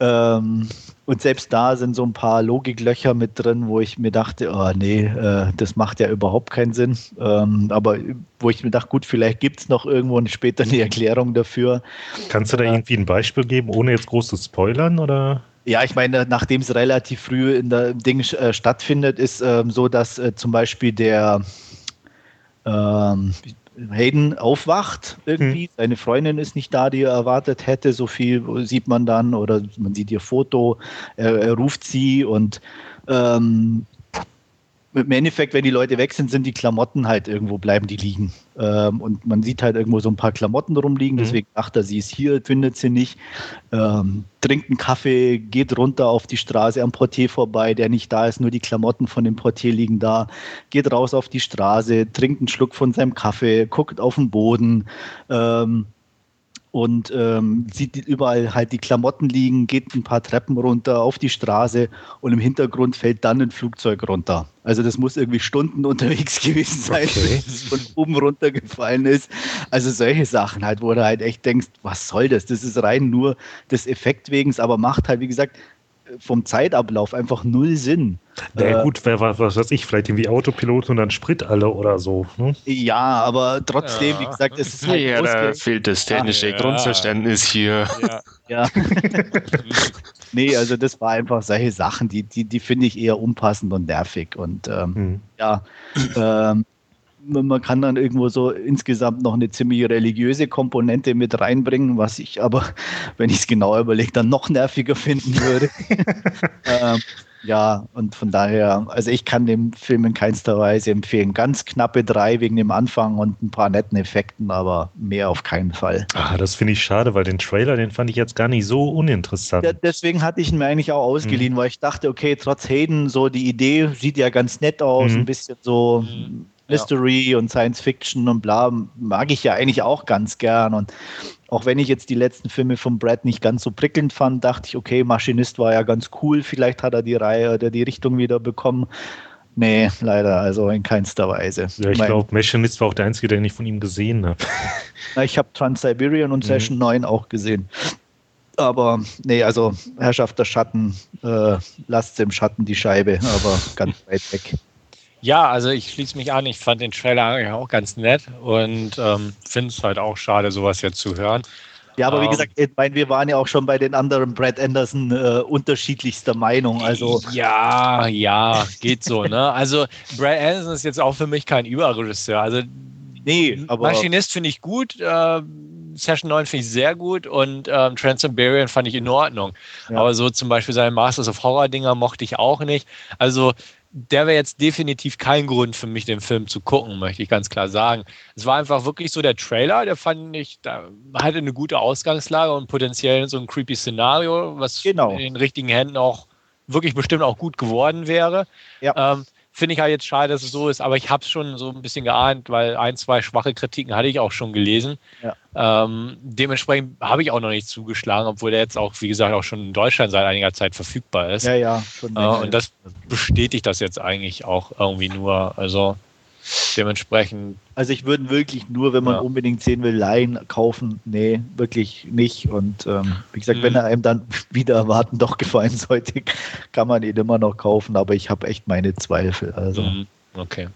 Ähm, und selbst da sind so ein paar Logiklöcher mit drin, wo ich mir dachte, oh nee, äh, das macht ja überhaupt keinen Sinn. Ähm, aber wo ich mir dachte, gut, vielleicht gibt es noch irgendwo später eine Erklärung dafür. Kannst du da äh, irgendwie ein Beispiel geben, ohne jetzt groß zu spoilern? Oder? Ja, ich meine, nachdem es relativ früh in der Ding äh, stattfindet, ist ähm, so, dass äh, zum Beispiel der ähm, Hayden aufwacht irgendwie. Hm. Seine Freundin ist nicht da, die er erwartet hätte. So viel sieht man dann oder man sieht ihr Foto. Er, er ruft sie und ähm, im Endeffekt, wenn die Leute weg sind, sind die Klamotten halt irgendwo, bleiben die liegen. Ähm, und man sieht halt irgendwo so ein paar Klamotten rumliegen, mhm. deswegen dachte er, sie ist hier, findet sie nicht. Ähm, trinkt einen Kaffee, geht runter auf die Straße am Portier vorbei, der nicht da ist, nur die Klamotten von dem Portier liegen da. Geht raus auf die Straße, trinkt einen Schluck von seinem Kaffee, guckt auf den Boden. Ähm, und ähm, sieht überall halt die Klamotten liegen, geht ein paar Treppen runter auf die Straße und im Hintergrund fällt dann ein Flugzeug runter. Also das muss irgendwie Stunden unterwegs gewesen sein, okay. bis es von oben runtergefallen ist. Also solche Sachen halt, wo du halt echt denkst, was soll das? Das ist rein nur des Effekt wegen, aber macht halt, wie gesagt, vom Zeitablauf einfach null Sinn. Na ja, äh, gut, wer, was, was weiß ich, vielleicht irgendwie Autopilot und dann Sprit alle oder so. Ne? Ja, aber trotzdem, ja. wie gesagt, es ist halt Ja, da fehlt das technische ja. Grundverständnis hier. Ja. ja. nee, also das war einfach solche Sachen, die, die, die finde ich eher unpassend und nervig. Und ähm, hm. ja, ähm, man kann dann irgendwo so insgesamt noch eine ziemlich religiöse Komponente mit reinbringen, was ich aber, wenn ich es genau überlege, dann noch nerviger finden würde. ähm, ja, und von daher, also ich kann dem Film in keinster Weise empfehlen. Ganz knappe drei wegen dem Anfang und ein paar netten Effekten, aber mehr auf keinen Fall. Ah, das finde ich schade, weil den Trailer, den fand ich jetzt gar nicht so uninteressant. Ja, deswegen hatte ich ihn mir eigentlich auch ausgeliehen, mhm. weil ich dachte, okay, trotz Hayden, so die Idee sieht ja ganz nett aus, mhm. ein bisschen so. Mhm Mystery ja. und Science Fiction und bla, mag ich ja eigentlich auch ganz gern. Und auch wenn ich jetzt die letzten Filme von Brad nicht ganz so prickelnd fand, dachte ich, okay, Maschinist war ja ganz cool, vielleicht hat er die Reihe oder die Richtung wieder bekommen. Nee, leider, also in keinster Weise. Ja, ich glaube, Machinist war auch der einzige, den ich von ihm gesehen habe. Ich habe Trans-Siberian und mhm. Session 9 auch gesehen. Aber nee, also Herrschaft der Schatten, äh, lasst im Schatten die Scheibe, aber ganz weit weg. Ja, also ich schließe mich an. Ich fand den Trailer eigentlich auch ganz nett und ähm, finde es halt auch schade, sowas jetzt zu hören. Ja, aber wie ähm, gesagt, ich meine, wir waren ja auch schon bei den anderen Brad Anderson äh, unterschiedlichster Meinung. Also ja, ja, geht so. ne? Also Brad Anderson ist jetzt auch für mich kein Überregisseur. Also nee, aber Maschinist finde ich gut. Äh, Session 9 finde ich sehr gut und ähm, Trans-Siberian fand ich in Ordnung. Ja. Aber so zum Beispiel seine Masters of Horror-Dinger mochte ich auch nicht. Also der wäre jetzt definitiv kein Grund für mich, den Film zu gucken, möchte ich ganz klar sagen. Es war einfach wirklich so der Trailer, der fand ich, da hatte eine gute Ausgangslage und potenziell so ein creepy Szenario, was genau. in den richtigen Händen auch wirklich bestimmt auch gut geworden wäre. Ja. Ähm, Finde ich halt jetzt schade, dass es so ist, aber ich habe es schon so ein bisschen geahnt, weil ein, zwei schwache Kritiken hatte ich auch schon gelesen. Ja. Ähm, dementsprechend habe ich auch noch nicht zugeschlagen, obwohl der jetzt auch, wie gesagt, auch schon in Deutschland seit einiger Zeit verfügbar ist. Ja, ja. Äh, und das bestätigt das jetzt eigentlich auch irgendwie nur. Also dementsprechend. Also ich würde wirklich nur, wenn man ja. unbedingt sehen will, leihen, kaufen. Nee, wirklich nicht. Und ähm, wie gesagt, mhm. wenn er einem dann wieder erwarten doch gefallen sollte, kann man ihn immer noch kaufen. Aber ich habe echt meine Zweifel. Also. Mhm. Okay.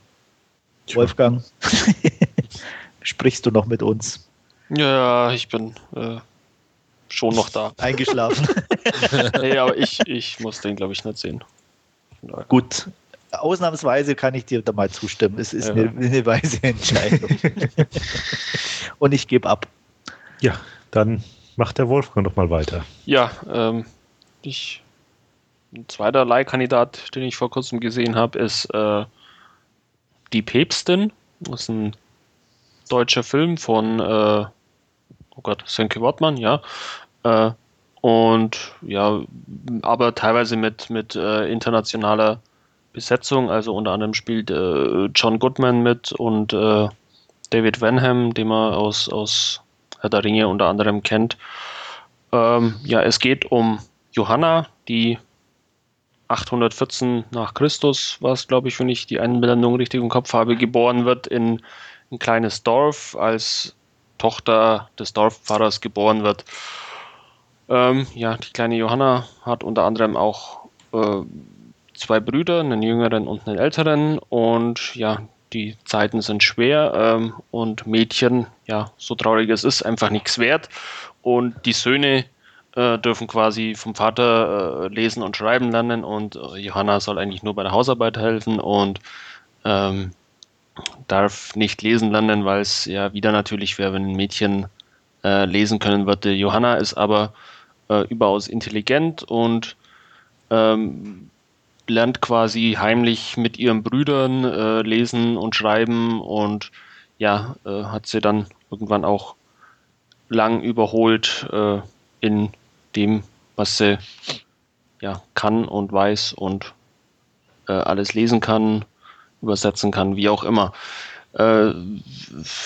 Wolfgang, sprichst du noch mit uns? Ja, ich bin äh, schon noch da. Eingeschlafen. nee, aber ich, ich muss den, glaube ich, nicht sehen. Gut, ausnahmsweise kann ich dir da mal zustimmen. Es ist ja. eine, eine weise Entscheidung. Und ich gebe ab. Ja, dann macht der Wolfgang doch mal weiter. Ja, ähm, ich, ein zweiter Leihkandidat, den ich vor kurzem gesehen habe, ist äh, Die Päpstin. Das ist ein deutscher Film von, äh, oh Gott, Senke Wortmann, ja. Äh, und ja, aber teilweise mit, mit äh, internationaler Besetzung. Also unter anderem spielt äh, John Goodman mit und äh, David Vanham, den man aus, aus Herr der Ringe unter anderem kennt. Ähm, ja, es geht um Johanna, die 814 nach Christus war es, glaube ich, wenn ich die Einblendung richtig im Kopf habe, geboren wird in ein kleines Dorf, als Tochter des Dorfpfarrers geboren wird. Ähm, ja, die kleine Johanna hat unter anderem auch äh, zwei Brüder, einen jüngeren und einen älteren. Und ja, die Zeiten sind schwer ähm, und Mädchen, ja, so traurig es ist, einfach nichts wert. Und die Söhne äh, dürfen quasi vom Vater äh, lesen und schreiben lernen und äh, Johanna soll eigentlich nur bei der Hausarbeit helfen und ähm, darf nicht lesen lernen, weil es ja wieder natürlich wäre, wenn ein Mädchen äh, lesen können würde. Johanna ist aber äh, überaus intelligent und ähm, lernt quasi heimlich mit ihren Brüdern äh, lesen und schreiben und ja, äh, hat sie dann irgendwann auch lang überholt äh, in dem, was sie ja, kann und weiß und äh, alles lesen kann, übersetzen kann, wie auch immer. Äh,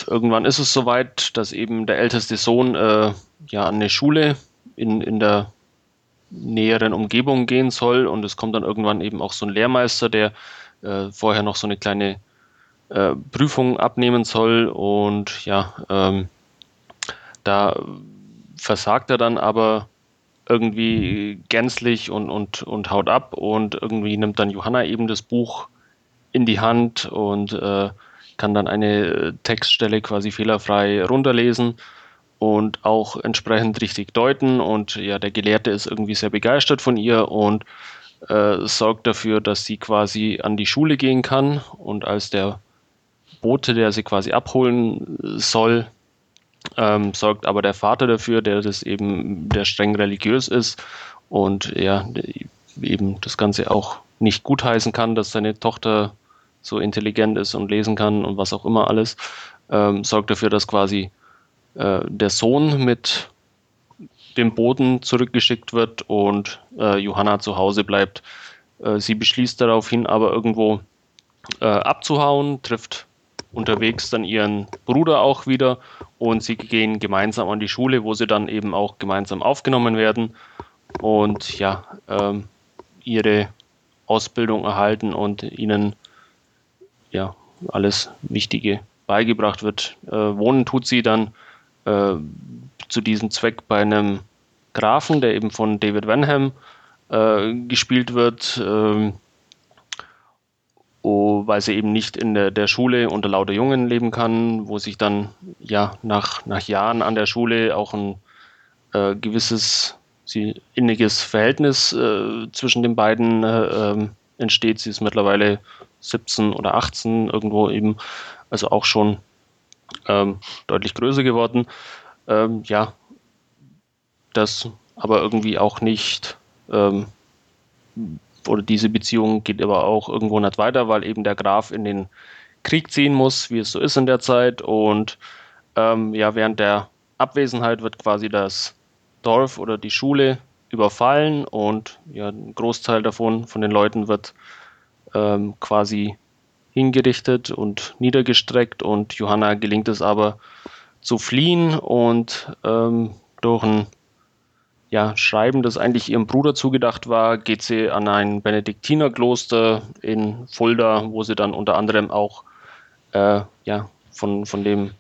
irgendwann ist es soweit, dass eben der älteste Sohn äh, ja an eine Schule in, in der näheren Umgebung gehen soll. Und es kommt dann irgendwann eben auch so ein Lehrmeister, der äh, vorher noch so eine kleine äh, Prüfung abnehmen soll. Und ja, ähm, da versagt er dann aber irgendwie gänzlich und, und, und haut ab. Und irgendwie nimmt dann Johanna eben das Buch in die Hand und äh, kann dann eine Textstelle quasi fehlerfrei runterlesen und auch entsprechend richtig deuten. Und ja, der Gelehrte ist irgendwie sehr begeistert von ihr und äh, sorgt dafür, dass sie quasi an die Schule gehen kann. Und als der Bote, der sie quasi abholen soll, ähm, sorgt aber der Vater dafür, der das eben, der streng religiös ist und ja, eben das Ganze auch nicht gutheißen kann, dass seine Tochter so intelligent ist und lesen kann und was auch immer alles, ähm, sorgt dafür, dass quasi äh, der Sohn mit dem Boden zurückgeschickt wird und äh, Johanna zu Hause bleibt. Äh, sie beschließt daraufhin aber irgendwo äh, abzuhauen, trifft unterwegs dann ihren Bruder auch wieder und sie gehen gemeinsam an die Schule, wo sie dann eben auch gemeinsam aufgenommen werden und ja, ähm, ihre Ausbildung erhalten und ihnen ja alles Wichtige beigebracht wird. Äh, wohnen tut sie dann äh, zu diesem Zweck bei einem Grafen, der eben von David Vanham äh, gespielt wird. Ähm, oh, weil sie eben nicht in der, der, Schule unter lauter Jungen leben kann, wo sich dann ja nach, nach Jahren an der Schule auch ein äh, gewisses sie, inniges Verhältnis äh, zwischen den beiden äh, ähm, entsteht. Sie ist mittlerweile 17 oder 18 irgendwo eben, also auch schon ähm, deutlich größer geworden. Ähm, ja, das aber irgendwie auch nicht ähm, oder diese Beziehung geht aber auch irgendwo nicht weiter, weil eben der Graf in den Krieg ziehen muss, wie es so ist in der Zeit. Und ähm, ja, während der Abwesenheit wird quasi das Dorf oder die Schule überfallen und ja, ein Großteil davon von den Leuten wird ähm, quasi hingerichtet und niedergestreckt und Johanna gelingt es aber zu fliehen und ähm, durch ein ja, Schreiben, das eigentlich ihrem Bruder zugedacht war, geht sie an ein Benediktinerkloster in Fulda, wo sie dann unter anderem auch äh, ja, von, von dem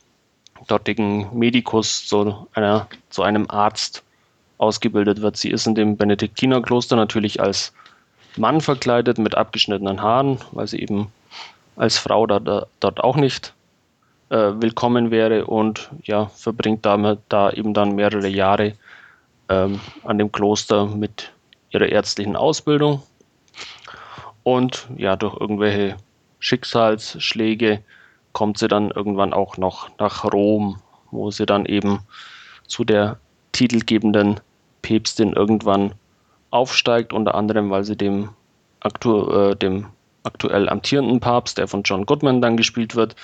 dortigen Medikus zu, einer, zu einem Arzt ausgebildet wird. Sie ist in dem Benediktinerkloster natürlich als Mann verkleidet mit abgeschnittenen Haaren, weil sie eben als Frau da, da, dort auch nicht äh, willkommen wäre und ja, verbringt damit da eben dann mehrere Jahre ähm, an dem Kloster mit ihrer ärztlichen Ausbildung. Und ja, durch irgendwelche Schicksalsschläge kommt sie dann irgendwann auch noch nach Rom, wo sie dann eben zu der titelgebenden Päpstin irgendwann aufsteigt, unter anderem, weil sie dem, aktu äh, dem aktuell amtierenden Papst, der von John Goodman dann gespielt wird,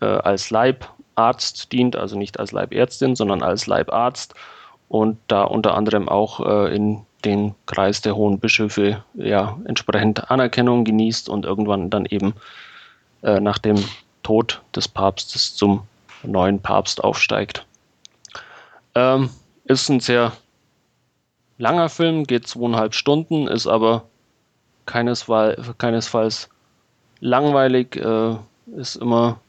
äh, als Leibarzt dient, also nicht als Leibärztin, sondern als Leibarzt und da unter anderem auch äh, in den Kreis der hohen Bischöfe ja entsprechend Anerkennung genießt und irgendwann dann eben äh, nach dem Tod des Papstes zum neuen Papst aufsteigt. Ähm, ist ein sehr langer Film, geht zweieinhalb Stunden, ist aber keinesfalls, keinesfalls langweilig, äh, ist immer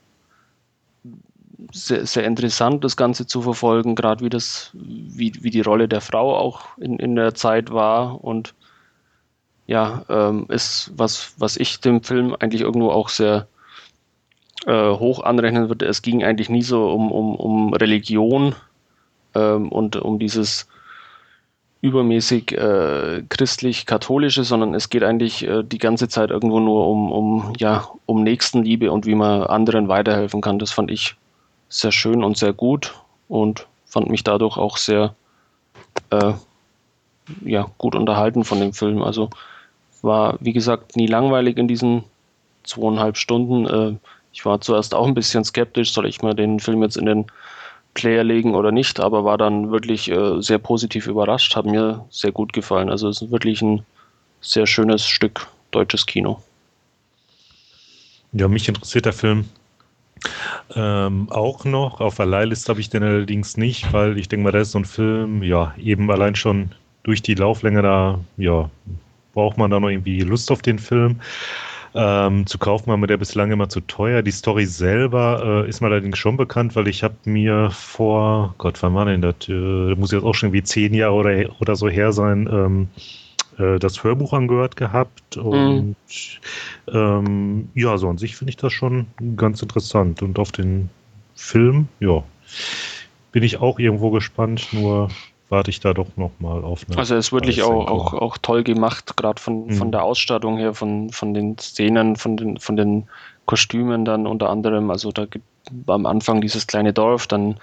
sehr, sehr interessant, das Ganze zu verfolgen, gerade wie wie, wie die Rolle der Frau auch in, in der Zeit war und ja, ähm, ist was, was ich dem Film eigentlich irgendwo auch sehr äh, hoch anrechnen würde. Es ging eigentlich nie so um, um, um Religion ähm, und um dieses übermäßig äh, christlich-katholische, sondern es geht eigentlich äh, die ganze Zeit irgendwo nur um, um, ja, um Nächstenliebe und wie man anderen weiterhelfen kann. Das fand ich sehr schön und sehr gut und fand mich dadurch auch sehr äh, ja, gut unterhalten von dem Film. Also war, wie gesagt, nie langweilig in diesen zweieinhalb Stunden. Äh, ich war zuerst auch ein bisschen skeptisch, soll ich mir den Film jetzt in den Player legen oder nicht, aber war dann wirklich äh, sehr positiv überrascht, hat mir sehr gut gefallen. Also es ist wirklich ein sehr schönes Stück deutsches Kino. Ja, mich interessiert der Film ähm, auch noch. Auf der Leihliste habe ich den allerdings nicht, weil ich denke mal, das ist so ein Film, ja, eben allein schon durch die Lauflänge da, ja, braucht man da noch irgendwie Lust auf den Film. Ähm, zu kaufen war mir der bislang immer zu teuer. Die Story selber äh, ist mir allerdings schon bekannt, weil ich habe mir vor, Gott, wann war denn das? Äh, muss jetzt auch schon wie zehn Jahre oder, oder so her sein, ähm, äh, das Hörbuch angehört gehabt. Mhm. Und mhm. ähm, ja, so an sich finde ich das schon ganz interessant. Und auf den Film, ja, bin ich auch irgendwo gespannt, nur warte ich da doch nochmal auf eine. Also es ist wirklich auch, auch, auch toll gemacht, gerade von, mhm. von der Ausstattung her, von, von den Szenen, von den, von den Kostümen dann unter anderem. Also da gibt am Anfang dieses kleine Dorf, dann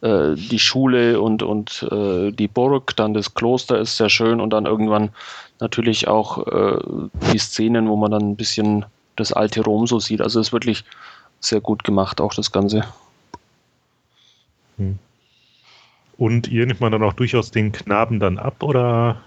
äh, die Schule und, und äh, die Burg, dann das Kloster ist sehr schön und dann irgendwann natürlich auch äh, die Szenen, wo man dann ein bisschen das alte Rom so sieht. Also es ist wirklich sehr gut gemacht, auch das Ganze. Hm. Und ihr nimmt man dann auch durchaus den Knaben dann ab, oder?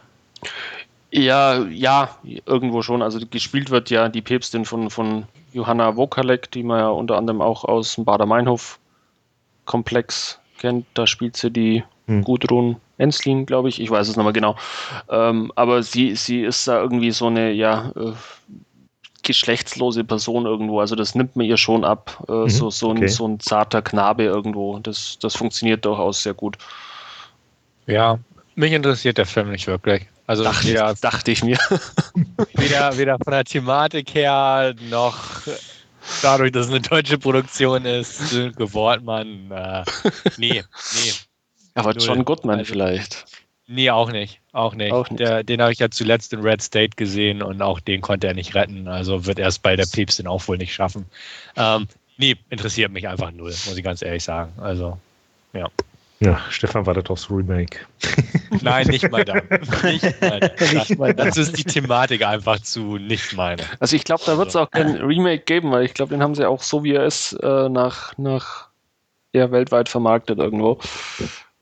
Ja, ja, irgendwo schon. Also gespielt wird ja die Päpstin von, von Johanna Wokalek, die man ja unter anderem auch aus dem Bader-Meinhof-Komplex kennt. Da spielt sie die hm. Gudrun Enslin, glaube ich. Ich weiß es nochmal genau. Ähm, aber sie, sie ist da irgendwie so eine, ja, äh, geschlechtslose Person irgendwo. Also das nimmt man ihr schon ab. Äh, mhm, so, so, okay. ein, so ein zarter Knabe irgendwo. Das, das funktioniert durchaus sehr gut. Ja, mich interessiert der Film nicht wirklich. Also dachte, weder, dachte ich mir. weder, weder von der Thematik her noch dadurch, dass es eine deutsche Produktion ist, Wortmann. Äh, nee, nee. Aber Null. John Goodman also, vielleicht. Nee, auch nicht. Auch nicht. Auch nicht. Der, den habe ich ja zuletzt in Red State gesehen und auch den konnte er nicht retten. Also wird er es bei der Päpstin auch wohl nicht schaffen. Ähm, nee, interessiert mich einfach null, muss ich ganz ehrlich sagen. Also, ja. Ja, Stefan wartet aufs Remake. Nein, nicht mal dann. Nicht mal dann. nicht mal dann. Das ist die Thematik einfach zu nicht meine. Also ich glaube, da wird es also. auch kein Remake geben, weil ich glaube, den haben sie auch so wie er ist äh, nach, nach ja, weltweit vermarktet irgendwo.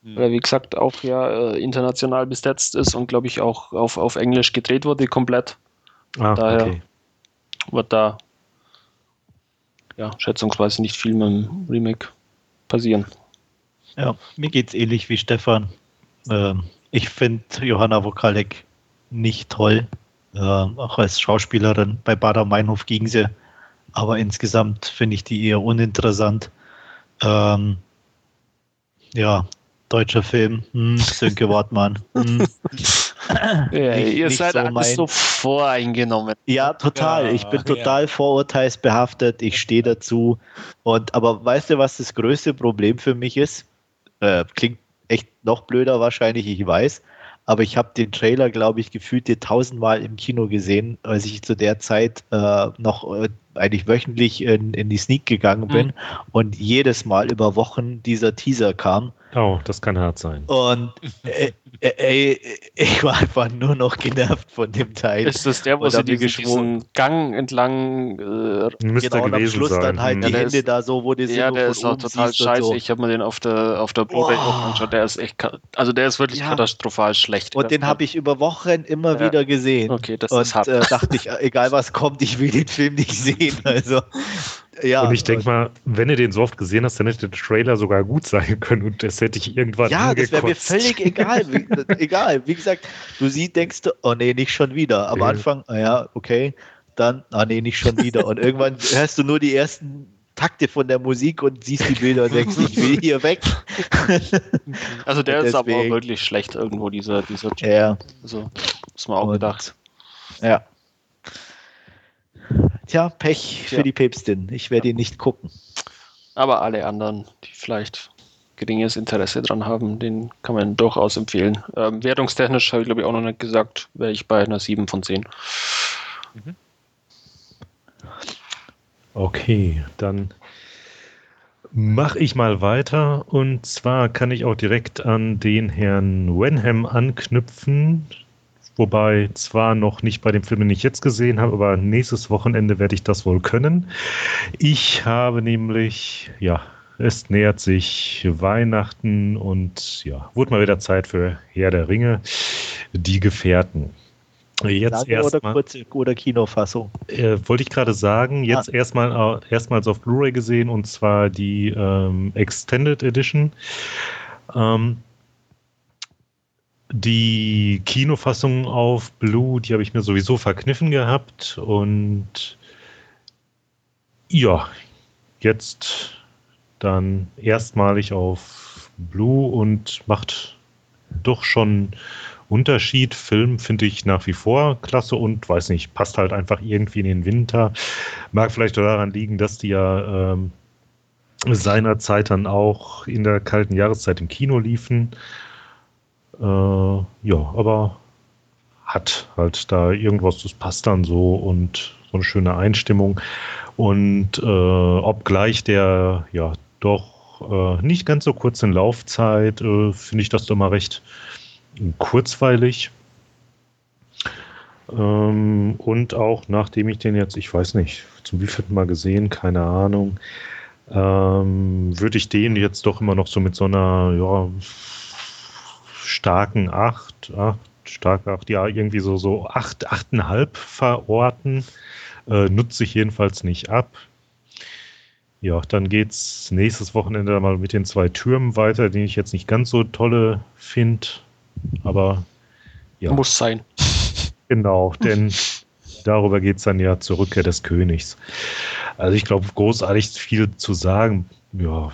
Mhm. Weil wie gesagt auch ja äh, international besetzt ist und glaube ich auch auf, auf Englisch gedreht wurde komplett. Ah, Daher okay. wird da ja, schätzungsweise nicht viel mit dem Remake passieren. Ja, mir geht es ähnlich wie Stefan. Ähm, ich finde Johanna Wokalek nicht toll. Ähm, auch als Schauspielerin bei Bader Meinhof ging sie. Aber insgesamt finde ich die eher uninteressant. Ähm, ja, deutscher Film, hm, Sönke Wortmann. Hm. ja, nicht, ihr nicht seid so alles so voreingenommen. Ja, total. Ja, ich bin total ja. vorurteilsbehaftet. Ich stehe dazu. Und aber weißt du, was das größte Problem für mich ist? Äh, klingt echt noch blöder wahrscheinlich, ich weiß. Aber ich habe den Trailer, glaube ich, gefühlt tausendmal im Kino gesehen, als ich zu der Zeit äh, noch äh, eigentlich wöchentlich in, in die Sneak gegangen bin mhm. und jedes Mal über Wochen dieser Teaser kam. Oh, das kann hart sein. Und äh, äh, ey, ich war einfach nur noch genervt von dem Teil. Ist das der, wo sie diesen, diesen Gang entlang äh, Müsste genau, und am Schluss sein. dann halt ja, die Hände ist, da so, wo die Ja, der ist auch total scheiße. So. Ich habe mir den auf der auf der Blu-ray oh. angeschaut. Der ist echt, also der ist wirklich ja. katastrophal schlecht. Und den habe ich über Wochen immer ja. wieder gesehen. Okay, das und, ist hart. Äh, dachte ich, egal was kommt, ich will den Film nicht sehen. Also ja, und ich denke mal, wenn du den so oft gesehen hast, dann hätte der Trailer sogar gut sein können und das hätte ich irgendwann Ja, das wäre mir völlig egal. Wie, egal. Wie gesagt, du siehst, denkst du, oh nee, nicht schon wieder. Am okay. Anfang, ah ja, okay, dann, ah nee, nicht schon wieder. Und irgendwann hörst du nur die ersten Takte von der Musik und siehst die Bilder und denkst, ich will hier weg. Also der ist aber auch wirklich schlecht irgendwo, dieser, dieser Ja. Also, ist mir auch und, gedacht. Ja. Tja, Pech für ja. die Päpstin. Ich werde ihn nicht gucken. Aber alle anderen, die vielleicht geringes Interesse dran haben, den kann man durchaus empfehlen. Ähm, wertungstechnisch habe ich glaube ich auch noch nicht gesagt, wäre ich bei einer 7 von 10. Mhm. Okay, dann mache ich mal weiter und zwar kann ich auch direkt an den Herrn Wenham anknüpfen, Wobei zwar noch nicht bei dem Film, den ich jetzt gesehen habe, aber nächstes Wochenende werde ich das wohl können. Ich habe nämlich, ja, es nähert sich Weihnachten und ja, wurde mal wieder Zeit für Herr der Ringe, die Gefährten. Jetzt erst oder, kurze, oder Kinofassung? Äh, wollte ich gerade sagen, jetzt ah. erstmal äh, erstmals auf Blu-ray gesehen und zwar die ähm, Extended Edition. Ähm, die Kinofassung auf Blue, die habe ich mir sowieso verkniffen gehabt und ja, jetzt dann erstmalig auf Blue und macht doch schon Unterschied. Film finde ich nach wie vor klasse und weiß nicht, passt halt einfach irgendwie in den Winter. Mag vielleicht daran liegen, dass die ja ähm, seinerzeit dann auch in der kalten Jahreszeit im Kino liefen äh, ja, aber hat halt da irgendwas, das passt dann so und so eine schöne Einstimmung. Und äh, obgleich der ja doch äh, nicht ganz so kurz in Laufzeit, äh, finde ich das immer recht kurzweilig. Ähm, und auch nachdem ich den jetzt, ich weiß nicht, zum wievielten Mal gesehen, keine Ahnung, ähm, würde ich den jetzt doch immer noch so mit so einer, ja, starken 8, 8 stark 8, ja, irgendwie so, so 8, 8,5 verorten. Äh, nutze ich jedenfalls nicht ab. Ja, dann geht es nächstes Wochenende mal mit den zwei Türmen weiter, die ich jetzt nicht ganz so tolle finde. Aber ja. Muss sein. Genau, denn darüber geht es dann ja zur Rückkehr des Königs. Also ich glaube, großartig viel zu sagen, ja,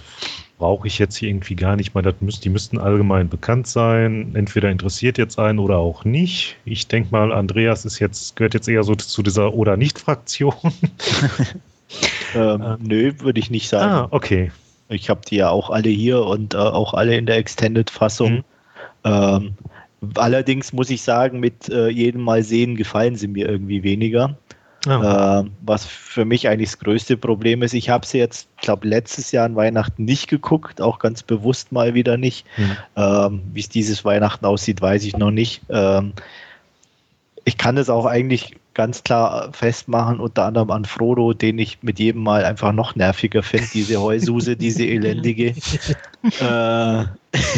brauche ich jetzt hier irgendwie gar nicht mal. Das müsst, die müssten allgemein bekannt sein. Entweder interessiert jetzt einen oder auch nicht. Ich denke mal, Andreas ist jetzt, gehört jetzt eher so zu dieser oder nicht-Fraktion. ähm, äh, nö, würde ich nicht sagen. Ah, okay. Ich habe die ja auch alle hier und äh, auch alle in der Extended-Fassung. Mhm. Ähm, allerdings muss ich sagen, mit äh, jedem Mal sehen gefallen sie mir irgendwie weniger. Äh, was für mich eigentlich das größte Problem ist. Ich habe sie jetzt, glaube letztes Jahr an Weihnachten nicht geguckt, auch ganz bewusst mal wieder nicht. Mhm. Ähm, Wie es dieses Weihnachten aussieht, weiß ich noch nicht. Ähm, ich kann es auch eigentlich ganz klar festmachen, unter anderem an Frodo, den ich mit jedem Mal einfach noch nerviger finde, diese Heususe, diese elendige. äh,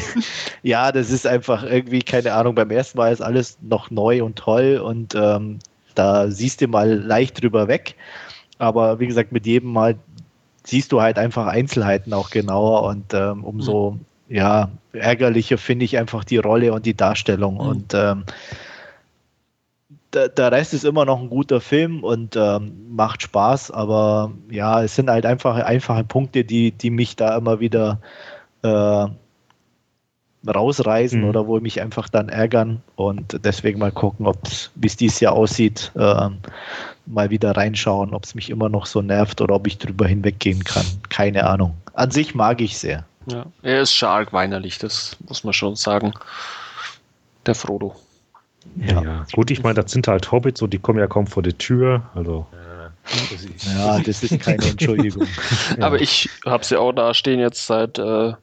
ja, das ist einfach irgendwie, keine Ahnung, beim ersten Mal ist alles noch neu und toll und ähm, da siehst du mal leicht drüber weg. Aber wie gesagt, mit jedem Mal siehst du halt einfach Einzelheiten auch genauer und ähm, umso mhm. ja, ärgerlicher finde ich einfach die Rolle und die Darstellung. Mhm. Und ähm, der Rest ist immer noch ein guter Film und ähm, macht Spaß, aber ja, es sind halt einfach einfache Punkte, die, die mich da immer wieder äh, rausreißen mhm. oder wo mich einfach dann ärgern und deswegen mal gucken, wie es dieses Jahr aussieht, äh, mal wieder reinschauen, ob es mich immer noch so nervt oder ob ich drüber hinweggehen kann. Keine Ahnung. An sich mag ich sehr. Ja, er ist stark weinerlich, das muss man schon sagen. Der Frodo. Ja, ja. gut, ich meine, das sind halt Hobbits und die kommen ja kaum vor die Tür. Also Ja, das ist keine Entschuldigung. ja. Aber ich habe sie auch da stehen jetzt seit, äh,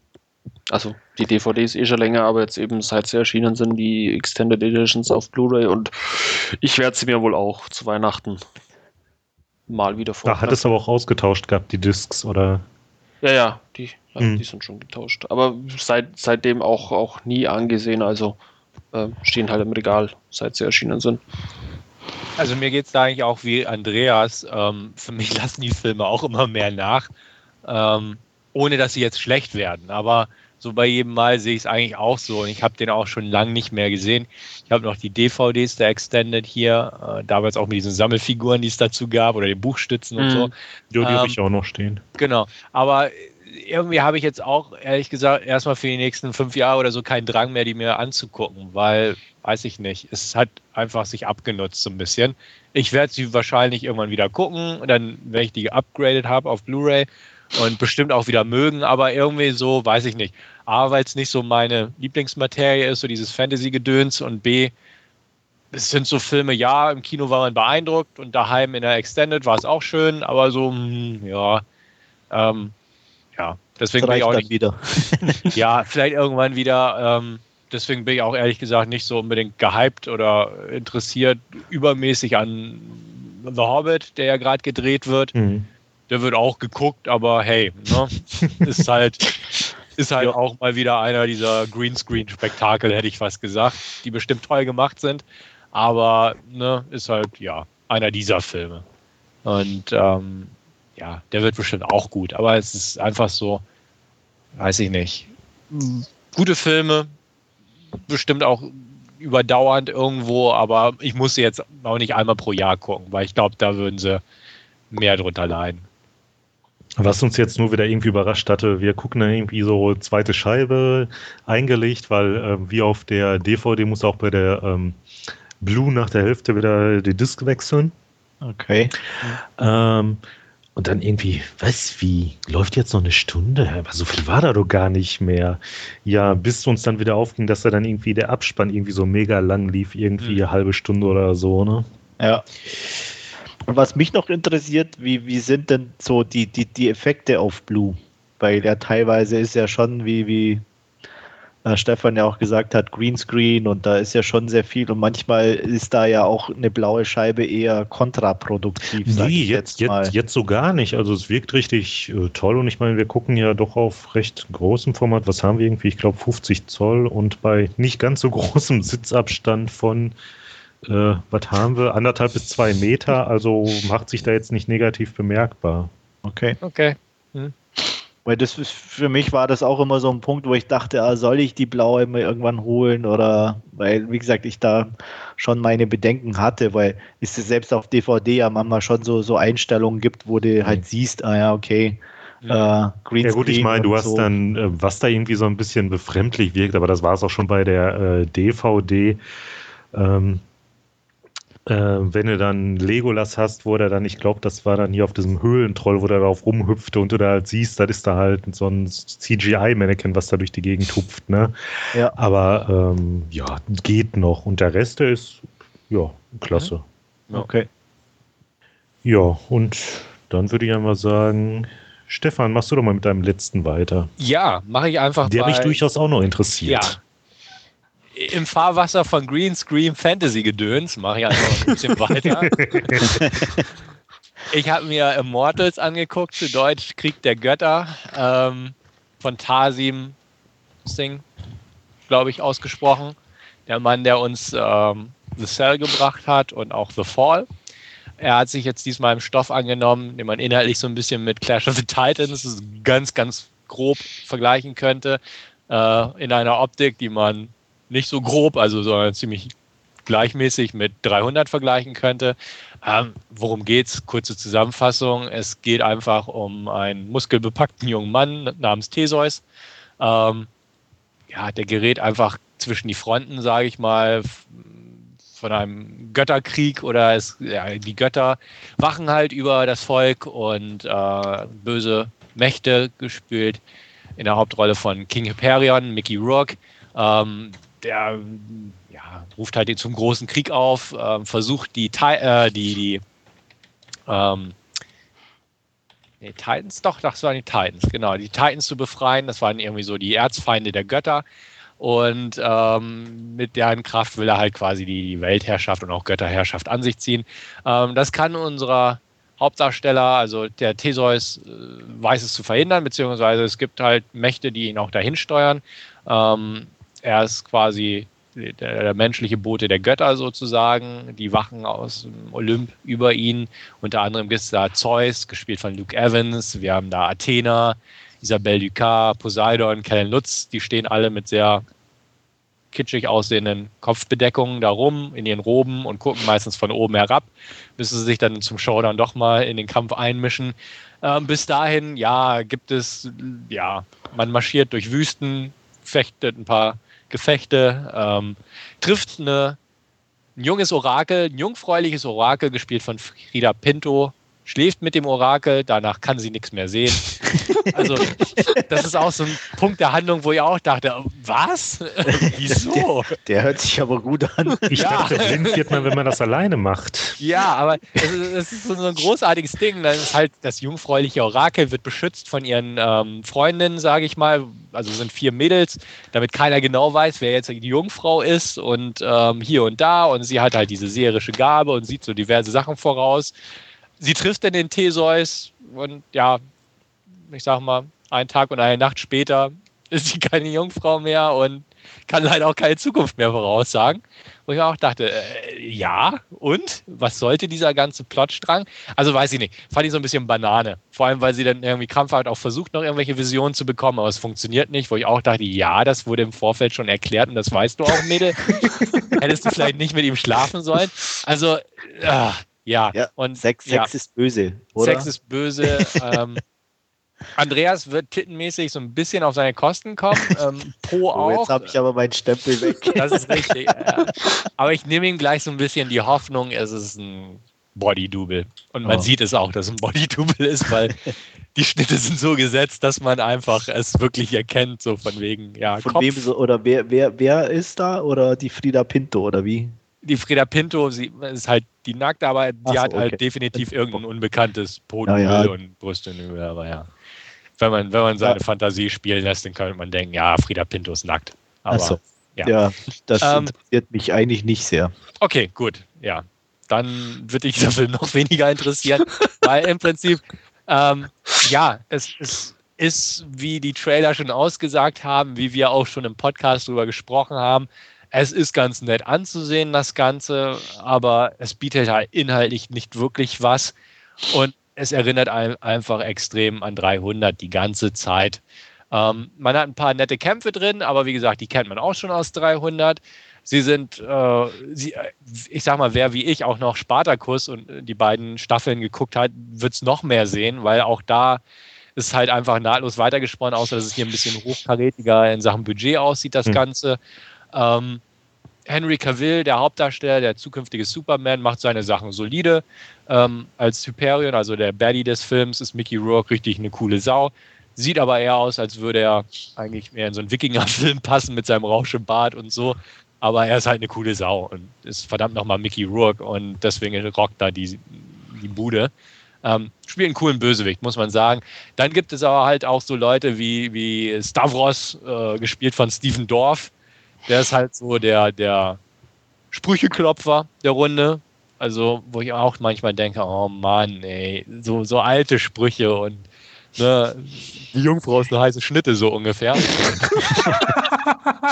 also die DVDs eh schon länger, aber jetzt eben seit sie erschienen sind, die Extended Editions auf Blu-ray und ich werde sie mir wohl auch zu Weihnachten mal wieder vor. Da hat es aber auch ausgetauscht gehabt, die Discs, oder? Ja, ja, die, ja, hm. die sind schon getauscht. Aber seit, seitdem auch, auch nie angesehen, also äh, stehen halt im Regal, seit sie erschienen sind. Also mir geht es da eigentlich auch wie Andreas. Ähm, für mich lassen die Filme auch immer mehr nach, ähm, ohne dass sie jetzt schlecht werden. Aber so bei jedem Mal sehe ich es eigentlich auch so. Und ich habe den auch schon lange nicht mehr gesehen. Ich habe noch die DVDs der Extended hier, äh, damals auch mit diesen Sammelfiguren, die es dazu gab, oder den Buchstützen mhm. und so. Ja, die ähm, habe ich auch noch stehen. Genau. Aber irgendwie habe ich jetzt auch, ehrlich gesagt, erstmal für die nächsten fünf Jahre oder so keinen Drang mehr, die mir anzugucken, weil, weiß ich nicht, es hat einfach sich abgenutzt so ein bisschen. Ich werde sie wahrscheinlich irgendwann wieder gucken, dann, wenn ich die geupgradet habe auf Blu-ray und bestimmt auch wieder mögen, aber irgendwie so, weiß ich nicht. A, weil es nicht so meine Lieblingsmaterie ist, so dieses Fantasy-Gedöns und B, es sind so Filme, ja, im Kino war man beeindruckt und daheim in der Extended war es auch schön, aber so, mh, hm, ja, ähm, ja, deswegen bin ich auch nicht wieder. ja, vielleicht irgendwann wieder. Ähm, deswegen bin ich auch ehrlich gesagt nicht so unbedingt gehypt oder interessiert übermäßig an The Hobbit, der ja gerade gedreht wird. Mhm. Der wird auch geguckt, aber hey, ne, ist halt ist halt ja. auch mal wieder einer dieser Greenscreen-Spektakel, hätte ich fast gesagt, die bestimmt toll gemacht sind. Aber ne, ist halt ja einer dieser Filme. Und ähm, ja, der wird bestimmt auch gut. Aber es ist einfach so, weiß ich nicht. Gute Filme, bestimmt auch überdauernd irgendwo, aber ich muss sie jetzt auch nicht einmal pro Jahr gucken, weil ich glaube, da würden sie mehr drunter leiden. Was uns jetzt nur wieder irgendwie überrascht hatte, wir gucken dann irgendwie so zweite Scheibe eingelegt, weil äh, wie auf der DVD muss auch bei der ähm, Blue nach der Hälfte wieder die Disc wechseln. Okay. Ähm, und dann irgendwie, was, wie, läuft jetzt noch eine Stunde? Aber so viel war da doch gar nicht mehr. Ja, bis uns dann wieder aufging, dass da dann irgendwie der Abspann irgendwie so mega lang lief, irgendwie mhm. eine halbe Stunde oder so, ne? Ja. Und was mich noch interessiert, wie, wie sind denn so die, die, die Effekte auf Blue? Weil ja teilweise ist ja schon wie, wie äh, Stefan ja auch gesagt hat, Greenscreen und da ist ja schon sehr viel und manchmal ist da ja auch eine blaue Scheibe eher kontraproduktiv. Nee, jetzt, jetzt, jetzt, so gar nicht. Also es wirkt richtig äh, toll und ich meine, wir gucken ja doch auf recht großem Format. Was haben wir irgendwie? Ich glaube 50 Zoll und bei nicht ganz so großem Sitzabstand von äh, was haben wir? Anderthalb bis zwei Meter, also macht sich da jetzt nicht negativ bemerkbar. Okay. Okay. Hm. Weil das ist, für mich war das auch immer so ein Punkt, wo ich dachte, ah, soll ich die blaue mal irgendwann holen oder weil, wie gesagt, ich da schon meine Bedenken hatte, weil es selbst auf DVD ja manchmal schon so, so Einstellungen gibt, wo du halt siehst, ah ja, okay, ja. Äh, Green ja gut, ich meine, du hast so. dann, äh, was da irgendwie so ein bisschen befremdlich wirkt, aber das war es auch schon bei der äh, DVD. Ähm, äh, wenn du dann Legolas hast, wo der dann, ich glaube, das war dann hier auf diesem Höhlentroll, wo der darauf rumhüpfte und du da halt siehst, das ist da halt so ein CGI-Mannequin, was da durch die Gegend hupft, ne? Ja. Aber ähm, ja, geht noch. Und der Rest, der ist, ja, klasse. Okay. Ja, und dann würde ich einmal sagen, Stefan, machst du doch mal mit deinem letzten weiter. Ja, mache ich einfach. Der mich durchaus auch noch interessiert. Ja, im Fahrwasser von Green Screen Fantasy Gedöns, mache ich einfach ein bisschen weiter. ich habe mir Immortals angeguckt, zu Deutsch Krieg der Götter, ähm, von Tasim Singh, glaube ich, ausgesprochen. Der Mann, der uns ähm, The Cell gebracht hat und auch The Fall. Er hat sich jetzt diesmal im Stoff angenommen, den man inhaltlich so ein bisschen mit Clash of the Titans ganz, ganz grob vergleichen könnte. Äh, in einer Optik, die man nicht so grob, also sondern ziemlich gleichmäßig mit 300 vergleichen könnte. Ähm, worum geht's? Kurze Zusammenfassung. Es geht einfach um einen muskelbepackten jungen Mann namens Theseus. Ähm, ja, der gerät einfach zwischen die Fronten, sage ich mal, von einem Götterkrieg oder es, ja, die Götter wachen halt über das Volk und äh, böse Mächte gespielt in der Hauptrolle von King Hyperion, Mickey Rourke. Ähm, der ja, ruft halt zum großen Krieg auf, äh, versucht die, äh, die, die ähm, nee, Titans, doch, das waren die Titans, genau, die Titans zu befreien. Das waren irgendwie so die Erzfeinde der Götter. Und ähm, mit deren Kraft will er halt quasi die Weltherrschaft und auch Götterherrschaft an sich ziehen. Ähm, das kann unserer Hauptdarsteller, also der Theseus, äh, weiß es zu verhindern, beziehungsweise es gibt halt Mächte, die ihn auch dahin steuern. Ähm, er ist quasi der, der, menschliche Bote der Götter sozusagen, die wachen aus dem Olymp über ihn. Unter anderem gibt es da Zeus, gespielt von Luke Evans. Wir haben da Athena, Isabelle Ducas, Poseidon, Kellen Lutz, die stehen alle mit sehr kitschig aussehenden Kopfbedeckungen da rum in ihren Roben und gucken meistens von oben herab, bis sie sich dann zum Showdown doch mal in den Kampf einmischen. Ähm, bis dahin, ja, gibt es, ja, man marschiert durch Wüsten, fechtet ein paar Gefechte, ähm, trifft eine, ein junges Orakel, ein jungfräuliches Orakel, gespielt von Frida Pinto, schläft mit dem Orakel, danach kann sie nichts mehr sehen. Also, das ist auch so ein Punkt der Handlung, wo ich auch dachte, was? Wieso? Der, der, hört sich aber gut an. Ich ja. dachte, blind wird man, wenn man das alleine macht. Ja, aber es ist so ein großartiges Ding. Dann ist halt das jungfräuliche Orakel wird beschützt von ihren ähm, Freundinnen, sage ich mal. Also sind vier Mädels, damit keiner genau weiß, wer jetzt die Jungfrau ist und ähm, hier und da. Und sie hat halt diese seherische Gabe und sieht so diverse Sachen voraus sie trifft dann den Theseus und ja, ich sag mal, einen Tag und eine Nacht später ist sie keine Jungfrau mehr und kann leider auch keine Zukunft mehr voraussagen. Wo ich auch dachte, äh, ja, und? Was sollte dieser ganze Plotstrang? Also weiß ich nicht. Fand ich so ein bisschen Banane. Vor allem, weil sie dann irgendwie krampfhaft auch versucht, noch irgendwelche Visionen zu bekommen, aber es funktioniert nicht. Wo ich auch dachte, ja, das wurde im Vorfeld schon erklärt und das weißt du auch, Mädel. Hättest du vielleicht nicht mit ihm schlafen sollen? Also, äh, ja, ja und Sex, ja. Sex ist böse, oder? Sex ist böse. ähm, Andreas wird tittenmäßig so ein bisschen auf seine Kosten kommen. Ähm, po auch. jetzt habe ich aber meinen Stempel weg. Das ist richtig. ja. Aber ich nehme ihm gleich so ein bisschen die Hoffnung, es ist ein Body-Double. Und man oh. sieht es auch, dass es ein Body-Double ist, weil die Schnitte sind so gesetzt, dass man einfach es wirklich erkennt, so von wegen, ja. Von Kopf. wem so, oder wer, wer, wer ist da? Oder die Frida Pinto, oder wie? Die Frieda Pinto, sie ist halt die nackt, aber die so, hat halt definitiv irgendein unbekanntes Podenöl ja, ja. und Brüstenöl, aber ja. Wenn man, wenn man seine ja. Fantasie spielen lässt, dann könnte man denken, ja, Frieda Pinto ist nackt. Aber, so. ja. das ähm, interessiert mich eigentlich nicht sehr. Okay, gut, ja. Dann würde ich dafür noch weniger interessieren, weil im Prinzip, ähm, ja, es, es ist, wie die Trailer schon ausgesagt haben, wie wir auch schon im Podcast darüber gesprochen haben, es ist ganz nett anzusehen, das Ganze, aber es bietet halt inhaltlich nicht wirklich was. Und es erinnert einem einfach extrem an 300 die ganze Zeit. Ähm, man hat ein paar nette Kämpfe drin, aber wie gesagt, die kennt man auch schon aus 300. Sie sind, äh, sie, ich sag mal, wer wie ich auch noch Spartacus und die beiden Staffeln geguckt hat, wird es noch mehr sehen, weil auch da ist halt einfach nahtlos weitergesponnen, außer dass es hier ein bisschen hochkarätiger in Sachen Budget aussieht, das hm. Ganze. Ähm, Henry Cavill, der Hauptdarsteller, der zukünftige Superman, macht seine Sachen solide. Ähm, als Hyperion, also der Baddie des Films, ist Mickey Rourke richtig eine coole Sau. Sieht aber eher aus, als würde er eigentlich mehr in so einen Wikinger-Film passen mit seinem Rauschebart und so. Aber er ist halt eine coole Sau und ist verdammt nochmal Mickey Rourke und deswegen rockt da die, die Bude. Ähm, spielt einen coolen Bösewicht, muss man sagen. Dann gibt es aber halt auch so Leute wie, wie Stavros, äh, gespielt von Stephen Dorff, der ist halt so der, der Sprücheklopfer der Runde. Also, wo ich auch manchmal denke, oh Mann, ey, so, so alte Sprüche und ne, die Jungfrau ist eine heiße Schnitte, so ungefähr.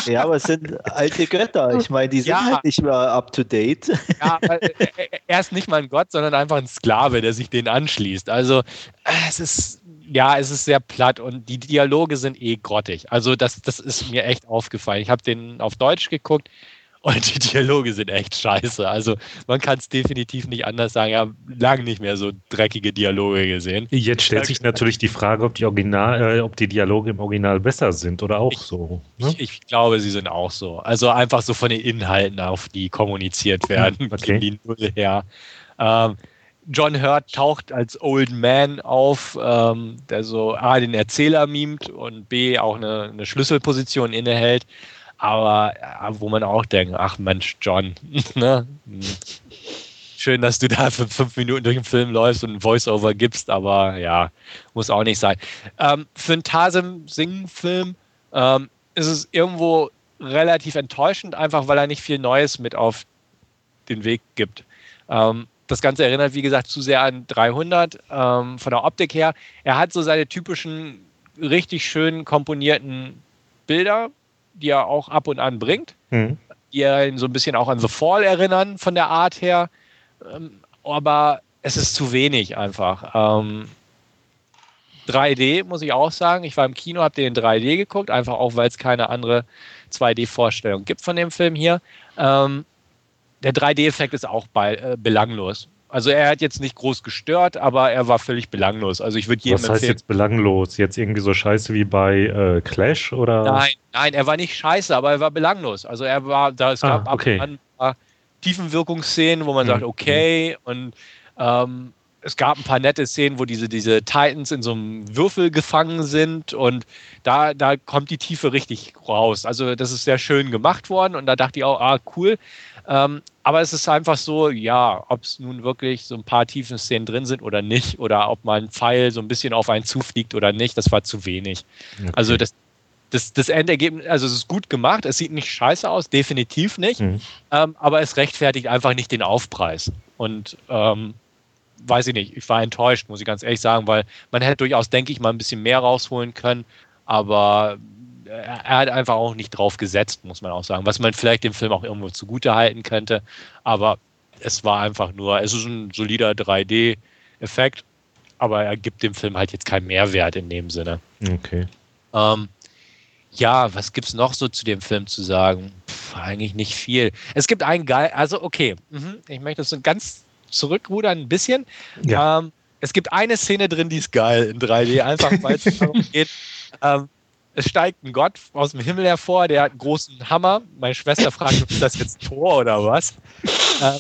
ja, aber es sind alte Götter. Ich meine, die sind ja, halt nicht mehr up to date. ja, er ist nicht mal ein Gott, sondern einfach ein Sklave, der sich denen anschließt. Also, es ist ja, es ist sehr platt und die Dialoge sind eh grottig. Also das, das ist mir echt aufgefallen. Ich habe den auf Deutsch geguckt und die Dialoge sind echt scheiße. Also man kann es definitiv nicht anders sagen. Ich habe lange nicht mehr so dreckige Dialoge gesehen. Jetzt stellt sich natürlich die Frage, ob die, Original, äh, ob die Dialoge im Original besser sind oder auch ich, so. Ne? Ich, ich, glaube, sie sind auch so. Also einfach so von den Inhalten, auf die kommuniziert werden, okay. die Null her. Ähm, John Hurt taucht als Old Man auf, ähm, der so A, den Erzähler mimt und B, auch eine, eine Schlüsselposition innehält. Aber ja, wo man auch denkt, ach Mensch, John, ne? schön, dass du da für fünf Minuten durch den Film läufst und ein Voice-Over gibst, aber ja, muss auch nicht sein. Ähm, für einen Tasem-Singen-Film ähm, ist es irgendwo relativ enttäuschend, einfach weil er nicht viel Neues mit auf den Weg gibt. Ähm, das Ganze erinnert, wie gesagt, zu sehr an 300 ähm, von der Optik her. Er hat so seine typischen, richtig schön komponierten Bilder, die er auch ab und an bringt, mhm. die ihn so ein bisschen auch an The Fall erinnern von der Art her. Ähm, aber es ist zu wenig einfach. Ähm, 3D muss ich auch sagen. Ich war im Kino, habe den in 3D geguckt, einfach auch, weil es keine andere 2D-Vorstellung gibt von dem Film hier. Ähm, der 3D-Effekt ist auch bei, äh, belanglos. Also er hat jetzt nicht groß gestört, aber er war völlig belanglos. Also ich würde jedem Was heißt empfehlen, jetzt belanglos? Jetzt irgendwie so scheiße wie bei äh, Clash oder? Nein, nein, er war nicht scheiße, aber er war belanglos. Also er war, da es gab ah, okay. ab und an Tiefenwirkungsszenen, wo man mhm. sagt, okay, und ähm, es gab ein paar nette Szenen, wo diese, diese Titans in so einem Würfel gefangen sind und da, da kommt die Tiefe richtig raus. Also das ist sehr schön gemacht worden und da dachte ich auch, ah, cool. Ähm, aber es ist einfach so, ja, ob es nun wirklich so ein paar tiefen Szenen drin sind oder nicht oder ob mal ein Pfeil so ein bisschen auf einen zufliegt oder nicht, das war zu wenig. Okay. Also das, das, das Endergebnis, also es ist gut gemacht, es sieht nicht scheiße aus, definitiv nicht, mhm. ähm, aber es rechtfertigt einfach nicht den Aufpreis. Und ähm, weiß ich nicht, ich war enttäuscht, muss ich ganz ehrlich sagen, weil man hätte durchaus, denke ich, mal ein bisschen mehr rausholen können, aber er hat einfach auch nicht drauf gesetzt, muss man auch sagen, was man vielleicht dem Film auch irgendwo zugute halten könnte, aber es war einfach nur, es ist ein solider 3D-Effekt, aber er gibt dem Film halt jetzt keinen Mehrwert in dem Sinne. Okay. Ähm, ja, was gibt es noch so zu dem Film zu sagen? Pff, eigentlich nicht viel. Es gibt einen geil, also okay, mhm, ich möchte das so ganz zurückrudern ein bisschen. Ja. Ähm, es gibt eine Szene drin, die ist geil in 3D, einfach weil es darum geht. Ähm, es steigt ein Gott aus dem Himmel hervor, der hat einen großen Hammer. Meine Schwester fragt, ist das jetzt Tor oder was? Ähm,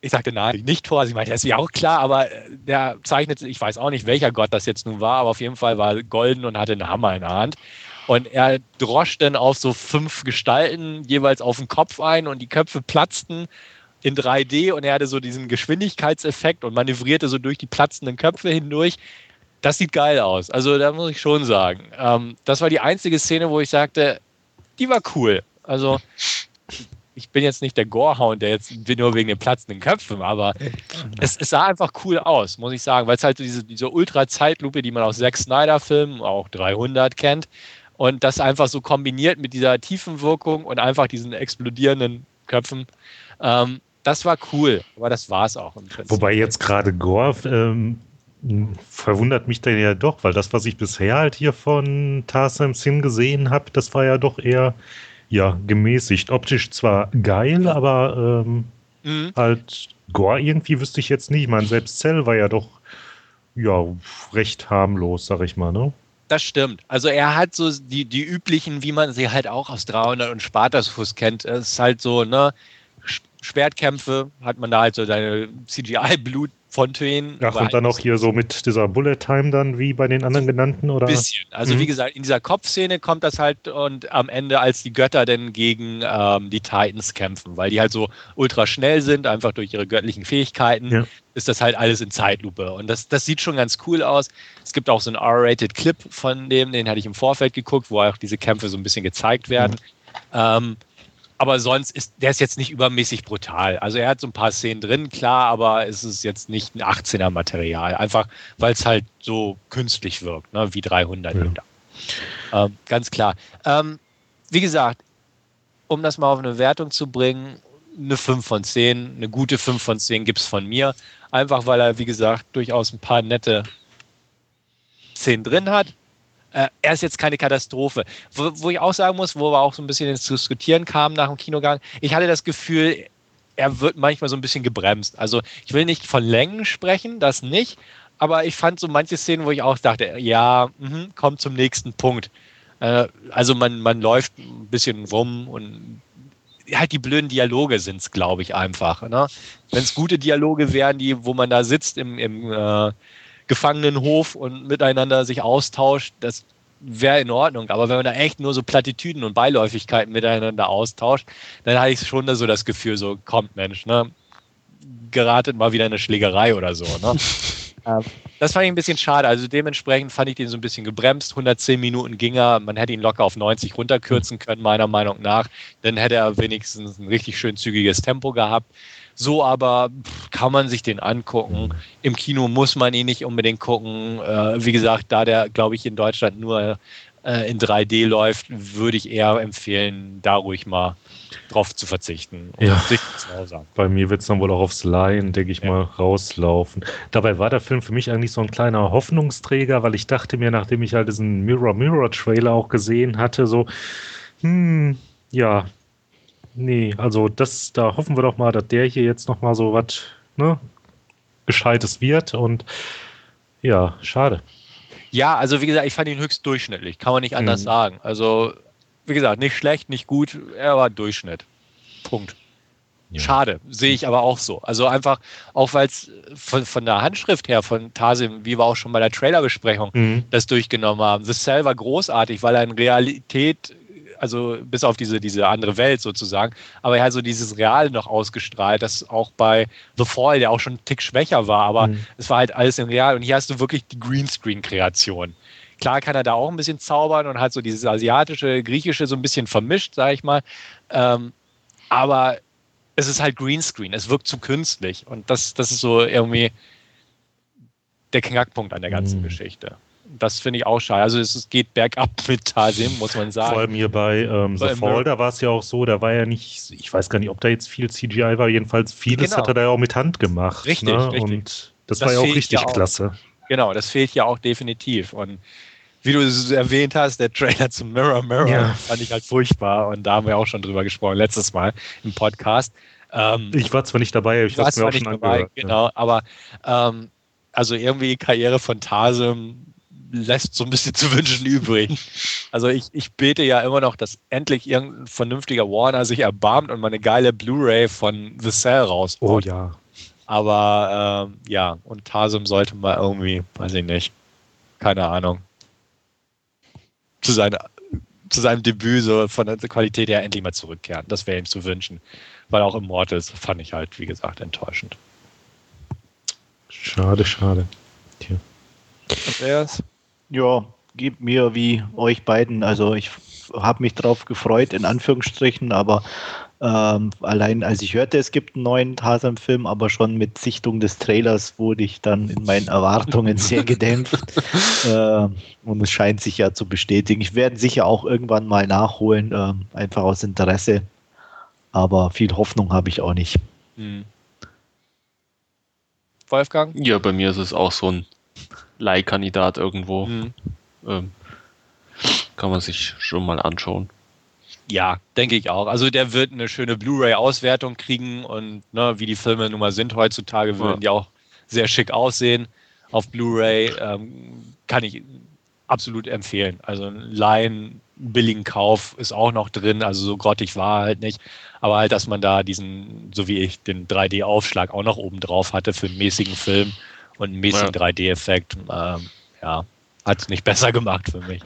ich sagte, nein, nicht Tor. Sie meinte, das ist ja auch klar, aber äh, der zeichnet, ich weiß auch nicht, welcher Gott das jetzt nun war, aber auf jeden Fall war golden und hatte einen Hammer in der Hand. Und er droscht dann auf so fünf Gestalten jeweils auf den Kopf ein und die Köpfe platzten in 3D und er hatte so diesen Geschwindigkeitseffekt und manövrierte so durch die platzenden Köpfe hindurch. Das sieht geil aus. Also da muss ich schon sagen. Ähm, das war die einzige Szene, wo ich sagte, die war cool. Also ich bin jetzt nicht der Gorehound, der jetzt nur wegen den platzenden Köpfen, aber es, es sah einfach cool aus, muss ich sagen, weil es halt diese, diese Ultra-Zeitlupe, die man aus Zack Snyder-Filmen, auch 300 kennt, und das einfach so kombiniert mit dieser tiefen Wirkung und einfach diesen explodierenden Köpfen. Ähm, das war cool, aber das war es auch. Im Wobei jetzt gerade Gore ähm, verwundert mich dann ja doch, weil das, was ich bisher halt hier von Tarsem Sin gesehen habe, das war ja doch eher ja, gemäßigt. Optisch zwar geil, aber ähm, mhm. halt Gore irgendwie wüsste ich jetzt nicht. Ich meine, selbst Cell war ja doch ja, recht harmlos, sag ich mal, ne? Das stimmt. Also er hat so die, die üblichen, wie man sie halt auch aus 300 und Spartakus kennt. Es ist halt so, ne, Schwertkämpfe, hat man da halt so seine CGI-Blutfontänen. Ach, und dann auch hier so mit dieser Bullet Time dann, wie bei den anderen genannten, oder? Ein bisschen. Also, mhm. wie gesagt, in dieser Kopfszene kommt das halt und am Ende, als die Götter dann gegen ähm, die Titans kämpfen, weil die halt so ultra schnell sind, einfach durch ihre göttlichen Fähigkeiten, ja. ist das halt alles in Zeitlupe. Und das, das sieht schon ganz cool aus. Es gibt auch so einen R-rated Clip von dem, den hatte ich im Vorfeld geguckt, wo auch diese Kämpfe so ein bisschen gezeigt werden. Mhm. Ähm, aber sonst ist der ist jetzt nicht übermäßig brutal. Also er hat so ein paar Szenen drin, klar, aber es ist jetzt nicht ein 18er Material, einfach weil es halt so künstlich wirkt, ne, wie 300 ja. Ähm, ganz klar. Ähm, wie gesagt, um das mal auf eine Wertung zu bringen, eine 5 von 10, eine gute 5 von 10 gibt es von mir. Einfach weil er, wie gesagt, durchaus ein paar nette Szenen drin hat äh, er ist jetzt keine Katastrophe. Wo, wo, ich auch sagen muss, wo wir auch so ein bisschen ins Diskutieren kamen nach dem Kinogang, ich hatte das Gefühl, er wird manchmal so ein bisschen gebremst. Also ich will nicht von Längen sprechen, das nicht, aber ich fand so manche Szenen, wo ich auch dachte, ja, mh, kommt zum nächsten Punkt. Äh, also man, man läuft ein bisschen rum und halt die blöden Dialoge sind es, glaube ich, einfach. Ne? Wenn es gute Dialoge wären, die, wo man da sitzt im, im äh, Gefangenenhof und miteinander sich austauscht, das wäre in Ordnung. Aber wenn man da echt nur so Plattitüden und Beiläufigkeiten miteinander austauscht, dann hatte ich schon so das Gefühl, so kommt Mensch, ne? geratet mal wieder eine Schlägerei oder so. Ne? Ähm, das fand ich ein bisschen schade. Also dementsprechend fand ich den so ein bisschen gebremst. 110 Minuten ging er. Man hätte ihn locker auf 90 runterkürzen können, meiner Meinung nach. Dann hätte er wenigstens ein richtig schön zügiges Tempo gehabt. So aber kann man sich den angucken. Im Kino muss man ihn nicht unbedingt gucken. Äh, wie gesagt, da der, glaube ich, in Deutschland nur äh, in 3D läuft, würde ich eher empfehlen, da ruhig mal drauf zu verzichten. ja. Bei mir wird es dann wohl auch aufs Laien, denke ich ja. mal, rauslaufen. Dabei war der Film für mich eigentlich so ein kleiner Hoffnungsträger, weil ich dachte mir, nachdem ich halt diesen Mirror Mirror Trailer auch gesehen hatte, so, hm, ja, nee, also das, da hoffen wir doch mal, dass der hier jetzt nochmal so was, ne, Gescheites wird und ja, schade. Ja, also wie gesagt, ich fand ihn höchst durchschnittlich, kann man nicht anders mhm. sagen. Also, wie gesagt, nicht schlecht, nicht gut, er war Durchschnitt. Punkt. Ja. Schade, sehe ich aber auch so. Also einfach, auch weil es von, von der Handschrift her von Tasim, wie wir auch schon bei der Trailerbesprechung mhm. das durchgenommen haben. The Cell war großartig, weil er in Realität also bis auf diese, diese andere Welt sozusagen, aber er hat so dieses Real noch ausgestrahlt, das auch bei The Fall, der auch schon einen Tick schwächer war, aber mhm. es war halt alles im Real und hier hast du wirklich die Greenscreen-Kreation. Klar kann er da auch ein bisschen zaubern und hat so dieses asiatische, griechische so ein bisschen vermischt, sag ich mal. Ähm, aber es ist halt Greenscreen, es wirkt zu künstlich und das, das ist so irgendwie der Knackpunkt an der ganzen mhm. Geschichte das finde ich auch schade. Also es, geht bergab mit Tasim, muss man sagen. Vor allem hier bei ähm, The Fall, da war es ja auch so, da war ja nicht, ich weiß gar nicht, ob da jetzt viel CGI war, jedenfalls vieles genau. hat er da ja auch mit Hand gemacht. Richtig, ne? richtig. Und das, das war ja auch richtig ja auch. klasse. Genau, das fehlt ja auch definitiv. Und wie du es erwähnt hast, der Trailer zum Mirror Mirror ja. fand ich halt furchtbar. Und da haben wir auch schon drüber gesprochen, letztes Mal im Podcast. Ähm, ich war zwar nicht dabei, ich war mir auch schon dabei, angehört. Genau, ja. aber ähm, also irgendwie Karriere von Tasem lässt so ein bisschen zu wünschen übrig. Also ich, ich bete ja immer noch, dass endlich irgendein vernünftiger Warner sich erbarmt und mal eine geile Blu-ray von The Cell rausbaut. Oh ja. Aber ähm, ja, und Tasum sollte mal irgendwie, weiß ich nicht, keine Ahnung, zu, seine, zu seinem Debüt so von der Qualität her endlich mal zurückkehren. Das wäre ihm zu wünschen. Weil auch Immortals fand ich halt, wie gesagt, enttäuschend. Schade, schade. Tja. Andreas? Ja, gibt mir wie euch beiden. Also ich habe mich drauf gefreut, in Anführungsstrichen, aber ähm, allein als ich hörte, es gibt einen neuen Tarzan-Film, aber schon mit Sichtung des Trailers wurde ich dann in meinen Erwartungen sehr gedämpft. äh, und es scheint sich ja zu bestätigen. Ich werde sicher auch irgendwann mal nachholen, äh, einfach aus Interesse. Aber viel Hoffnung habe ich auch nicht. Hm. Wolfgang? Ja, bei mir ist es auch so ein Leihkandidat irgendwo. Mhm. Ähm, kann man sich schon mal anschauen. Ja, denke ich auch. Also der wird eine schöne Blu-ray-Auswertung kriegen und ne, wie die Filme nun mal sind heutzutage, würden ja. die auch sehr schick aussehen. Auf Blu-ray ähm, kann ich absolut empfehlen. Also ein Laien, billigen Kauf ist auch noch drin, also so grottig war halt nicht. Aber halt, dass man da diesen, so wie ich, den 3D-Aufschlag auch noch oben drauf hatte für einen mäßigen Film und einen mäßigen ja. 3D-Effekt. Ähm, ja, hat es nicht besser gemacht für mich.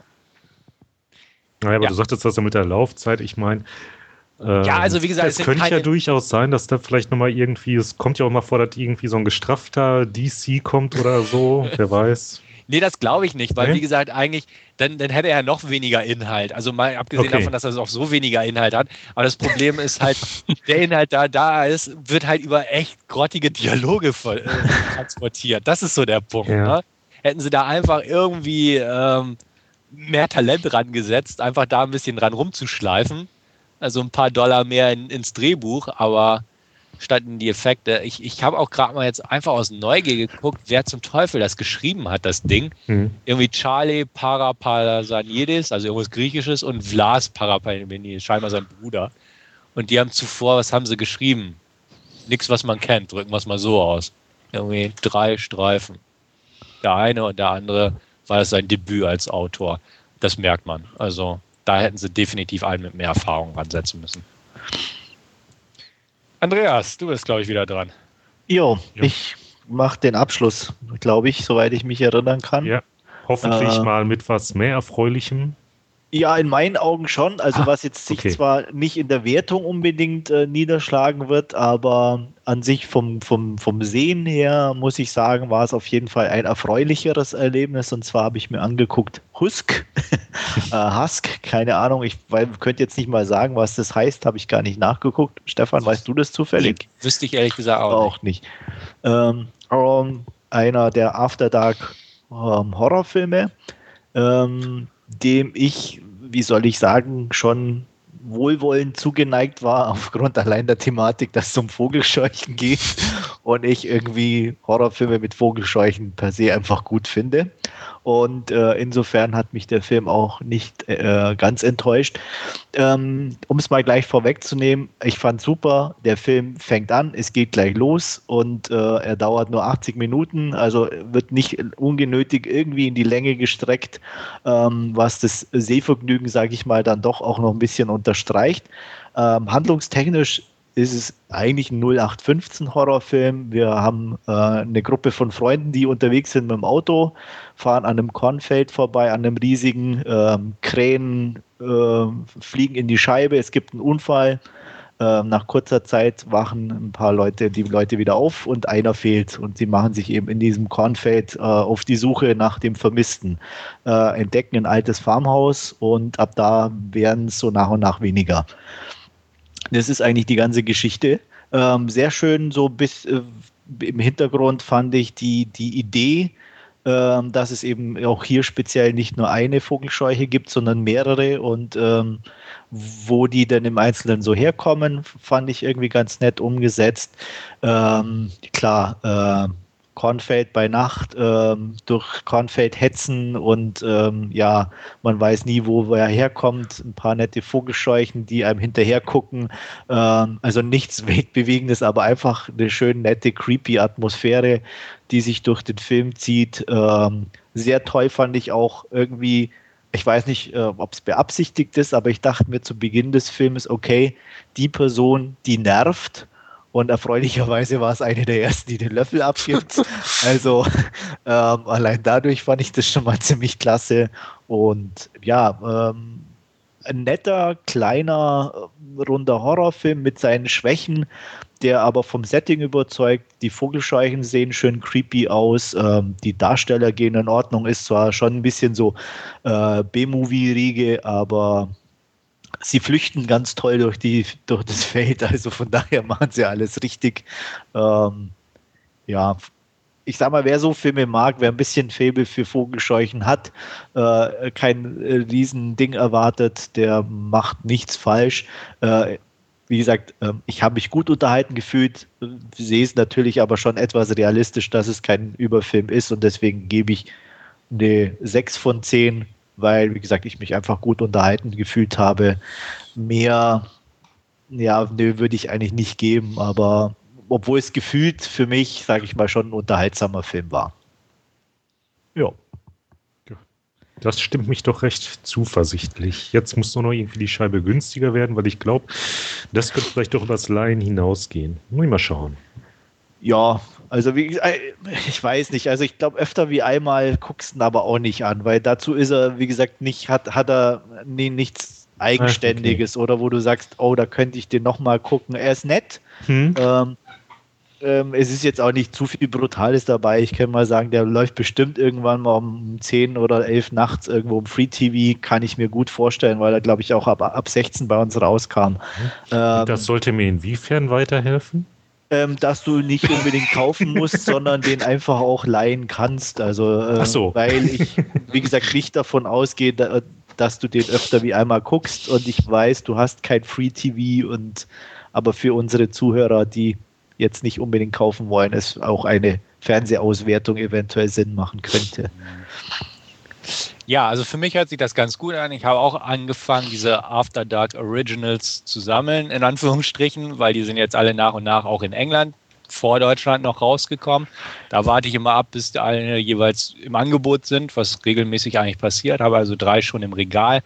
Naja, aber ja. du sagtest das ja mit der Laufzeit. Ich meine, ähm, ja, also wie gesagt, es könnte ja durchaus sein, dass da vielleicht nochmal irgendwie, es kommt ja auch mal vor, dass irgendwie so ein gestraffter DC kommt oder so, wer weiß. Nee, das glaube ich nicht, weil nee? wie gesagt, eigentlich, dann, dann hätte er noch weniger Inhalt. Also mal abgesehen okay. davon, dass er auch so weniger Inhalt hat. Aber das Problem ist halt, der Inhalt da da ist, wird halt über echt grottige Dialoge voll, äh, transportiert. Das ist so der Punkt. Ja. Ne? Hätten sie da einfach irgendwie ähm, mehr Talent rangesetzt, einfach da ein bisschen dran rumzuschleifen. Also ein paar Dollar mehr in, ins Drehbuch, aber statt in die Effekte. Ich, ich habe auch gerade mal jetzt einfach aus Neugier geguckt, wer zum Teufel das geschrieben hat, das Ding. Mhm. Irgendwie Charlie Parapalasanidis, also irgendwas Griechisches, und Vlas Parapalasanidis, scheinbar sein Bruder. Und die haben zuvor, was haben sie geschrieben? Nichts, was man kennt, drücken wir es mal so aus. Irgendwie drei Streifen. Der eine und der andere war das sein Debüt als Autor. Das merkt man. Also da hätten sie definitiv einen mit mehr Erfahrung ansetzen müssen. Andreas, du bist, glaube ich, wieder dran. Jo, jo. ich mache den Abschluss, glaube ich, soweit ich mich erinnern kann. Ja, hoffentlich äh, mal mit was mehr Erfreulichem. Ja, in meinen Augen schon. Also Ah, was jetzt sich okay. zwar nicht in der Wertung unbedingt äh, niederschlagen wird, aber an sich vom, vom, vom Sehen her, muss ich sagen, war es auf jeden Fall ein erfreulicheres Erlebnis. Und zwar habe ich mir angeguckt Husk, äh, Husk, keine Ahnung, ich weil, könnte jetzt nicht mal sagen, was das heißt, habe ich gar nicht nachgeguckt. Stefan, weißt du das zufällig? Wüsste ich ehrlich gesagt auch. Auch nicht. Ähm, ähm, einer der After Dark ähm, Horrorfilme, ähm, dem ich, wie soll ich sagen, schon wohlwollend zugeneigt war, aufgrund allein der Thematik, dass es um Vogelscheuchen geht und ich irgendwie Horrorfilme mit Vogelscheuchen per se einfach gut finde. Und äh, insofern hat mich der Film auch nicht äh, ganz enttäuscht. Ähm, um es mal gleich vorwegzunehmen, ich fand super, der Film fängt an, es geht gleich los und äh, er dauert nur 80 Minuten, also wird nicht ungenötig irgendwie in die Länge gestreckt, ähm, was das Sehvergnügen, sage ich mal, dann doch auch noch ein bisschen unterstreicht. Ähm, handlungstechnisch ist es eigentlich ein 0815 Horrorfilm. Wir haben äh, eine Gruppe von Freunden, die unterwegs sind mit dem Auto, fahren an einem Kornfeld vorbei, an einem riesigen ähm, Krähen äh, fliegen in die Scheibe. Es gibt einen Unfall. Ähm, nach kurzer Zeit wachen ein paar Leute, die Leute wieder auf und einer fehlt. Und sie machen sich eben in diesem Kornfeld äh, auf die Suche nach dem Vermissten, äh, entdecken ein altes Farmhaus und ab da werden es so nach und nach weniger. Das ist eigentlich die ganze Geschichte. Ähm, sehr schön, so bis äh, im Hintergrund fand ich die, die Idee, ähm, dass es eben auch hier speziell nicht nur eine Vogelscheuche gibt, sondern mehrere und ähm, wo die denn im Einzelnen so herkommen, fand ich irgendwie ganz nett umgesetzt. Ähm, klar, äh, Kornfeld bei Nacht, ähm, durch Kornfeld hetzen und ähm, ja, man weiß nie, wo er herkommt. Ein paar nette Vogelscheuchen, die einem hinterher gucken. Ähm, also nichts Weltbewegendes, aber einfach eine schön nette, creepy Atmosphäre, die sich durch den Film zieht. Ähm, sehr toll fand ich auch irgendwie. Ich weiß nicht, äh, ob es beabsichtigt ist, aber ich dachte mir zu Beginn des Films, okay, die Person, die nervt, und erfreulicherweise war es eine der ersten, die den Löffel abgibt. Also ähm, allein dadurch fand ich das schon mal ziemlich klasse. Und ja, ähm, ein netter, kleiner, äh, runder Horrorfilm mit seinen Schwächen, der aber vom Setting überzeugt. Die Vogelscheuchen sehen schön creepy aus. Ähm, die Darsteller gehen in Ordnung. Ist zwar schon ein bisschen so äh, B-Movie-Riege, aber sie flüchten ganz toll durch, die, durch das Feld, also von daher machen sie alles richtig. Ähm, ja, ich sag mal, wer so Filme mag, wer ein bisschen Faible für Vogelscheuchen hat, äh, kein äh, Riesending erwartet, der macht nichts falsch. Äh, wie gesagt, ähm, ich habe mich gut unterhalten gefühlt, sehe es natürlich aber schon etwas realistisch, dass es kein Überfilm ist und deswegen gebe ich eine 6 von 10 weil, wie gesagt, ich mich einfach gut unterhalten gefühlt habe. Mehr, ja, nö, würde ich eigentlich nicht geben, aber obwohl es gefühlt für mich, sage ich mal, schon ein unterhaltsamer Film war. Ja. Das stimmt mich doch recht zuversichtlich. Jetzt muss nur noch irgendwie die Scheibe günstiger werden, weil ich glaube, das könnte vielleicht doch übers Laien hinausgehen. Muss ich mal schauen. Ja, also wie, äh, ich weiß nicht, also ich glaube öfter wie einmal guckst du ihn aber auch nicht an, weil dazu ist er, wie gesagt, nicht, hat, hat er nee, nichts Eigenständiges okay. oder wo du sagst, oh, da könnte ich den nochmal gucken. Er ist nett. Hm. Ähm, ähm, es ist jetzt auch nicht zu viel Brutales dabei. Ich kann mal sagen, der läuft bestimmt irgendwann mal um 10 oder 11 nachts irgendwo im Free TV, kann ich mir gut vorstellen, weil er, glaube ich, auch ab, ab 16 bei uns rauskam. Ähm, das sollte mir inwiefern weiterhelfen? Ähm, dass du nicht unbedingt kaufen musst, sondern den einfach auch leihen kannst. Also, äh, so. weil ich, wie gesagt, nicht davon ausgehe, da, dass du den öfter wie einmal guckst und ich weiß, du hast kein Free TV und aber für unsere Zuhörer, die jetzt nicht unbedingt kaufen wollen, es auch eine Fernsehauswertung eventuell Sinn machen könnte. Ja, also für mich hört sich das ganz gut an. Ich habe auch angefangen, diese After Dark Originals zu sammeln, in Anführungsstrichen, weil die sind jetzt alle nach und nach auch in England vor Deutschland noch rausgekommen. Da warte ich immer ab, bis die alle jeweils im Angebot sind, was regelmäßig eigentlich passiert. Habe also drei schon im Regal.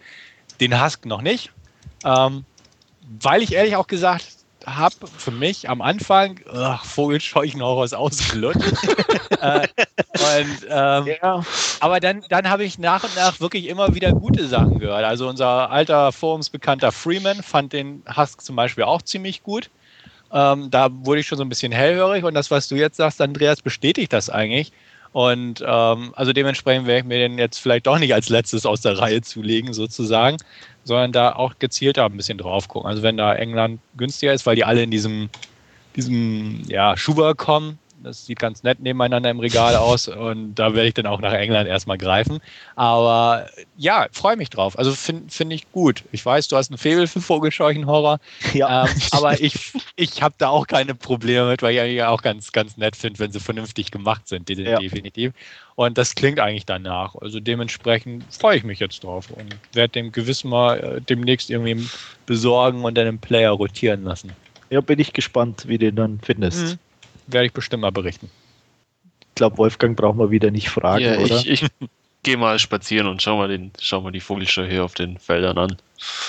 Den Husk noch nicht. Ähm, weil ich ehrlich auch gesagt habe für mich am Anfang ach, Vogelscheuchenhorrors ausgelutscht. äh, und, ähm, ja. Aber dann, dann habe ich nach und nach wirklich immer wieder gute Sachen gehört. Also unser alter forumsbekannter Freeman fand den Husk zum Beispiel auch ziemlich gut. Ähm, da wurde ich schon so ein bisschen hellhörig und das, was du jetzt sagst, Andreas, bestätigt das eigentlich. Und ähm, also dementsprechend werde ich mir den jetzt vielleicht doch nicht als letztes aus der Reihe zulegen, sozusagen sondern da auch gezielter ein bisschen drauf gucken. Also wenn da England günstiger ist, weil die alle in diesem, diesem ja, Schuber kommen, das sieht ganz nett nebeneinander im Regal aus und da werde ich dann auch nach England erstmal greifen. Aber ja, freue mich drauf. Also finde find ich gut. Ich weiß, du hast ein Faible für Vogelscheuchenhorror. Ja. Ähm, aber ich, ich habe da auch keine Probleme mit, weil ich ja auch ganz, ganz nett finde, wenn sie vernünftig gemacht sind, ja. definitiv. Und das klingt eigentlich danach. Also dementsprechend freue ich mich jetzt drauf und werde dem gewiss mal äh, demnächst irgendwie besorgen und dann im Player rotieren lassen. Ja, bin ich gespannt, wie du den dann findest. Mhm werde ich bestimmt mal berichten. Ich glaube, Wolfgang braucht man wieder nicht fragen, ja, oder? Ich, ich gehe mal spazieren und schau mal, den, schau mal die Vogelscheu hier auf den Feldern an.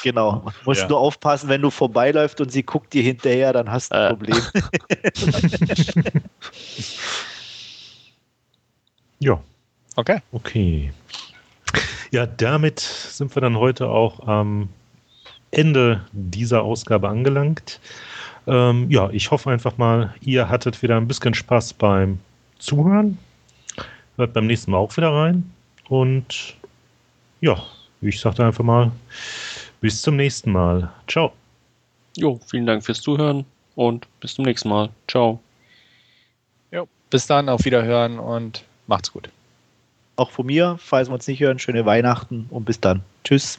Genau. Musst ja. nur aufpassen, wenn du vorbeiläufst und sie guckt dir hinterher, dann hast du ein äh. Problem. ja. Okay. Okay. Ja, damit sind wir dann heute auch am Ende dieser Ausgabe angelangt. Ähm, ja, ich hoffe einfach mal, ihr hattet wieder ein bisschen Spaß beim Zuhören. Hört beim nächsten Mal auch wieder rein. Und ja, ich sagte einfach mal, bis zum nächsten Mal. Ciao. Jo, vielen Dank fürs Zuhören und bis zum nächsten Mal. Ciao. Jo, bis dann, auf Wiederhören und macht's gut. Auch von mir, falls wir uns nicht hören, schöne Weihnachten und bis dann. Tschüss.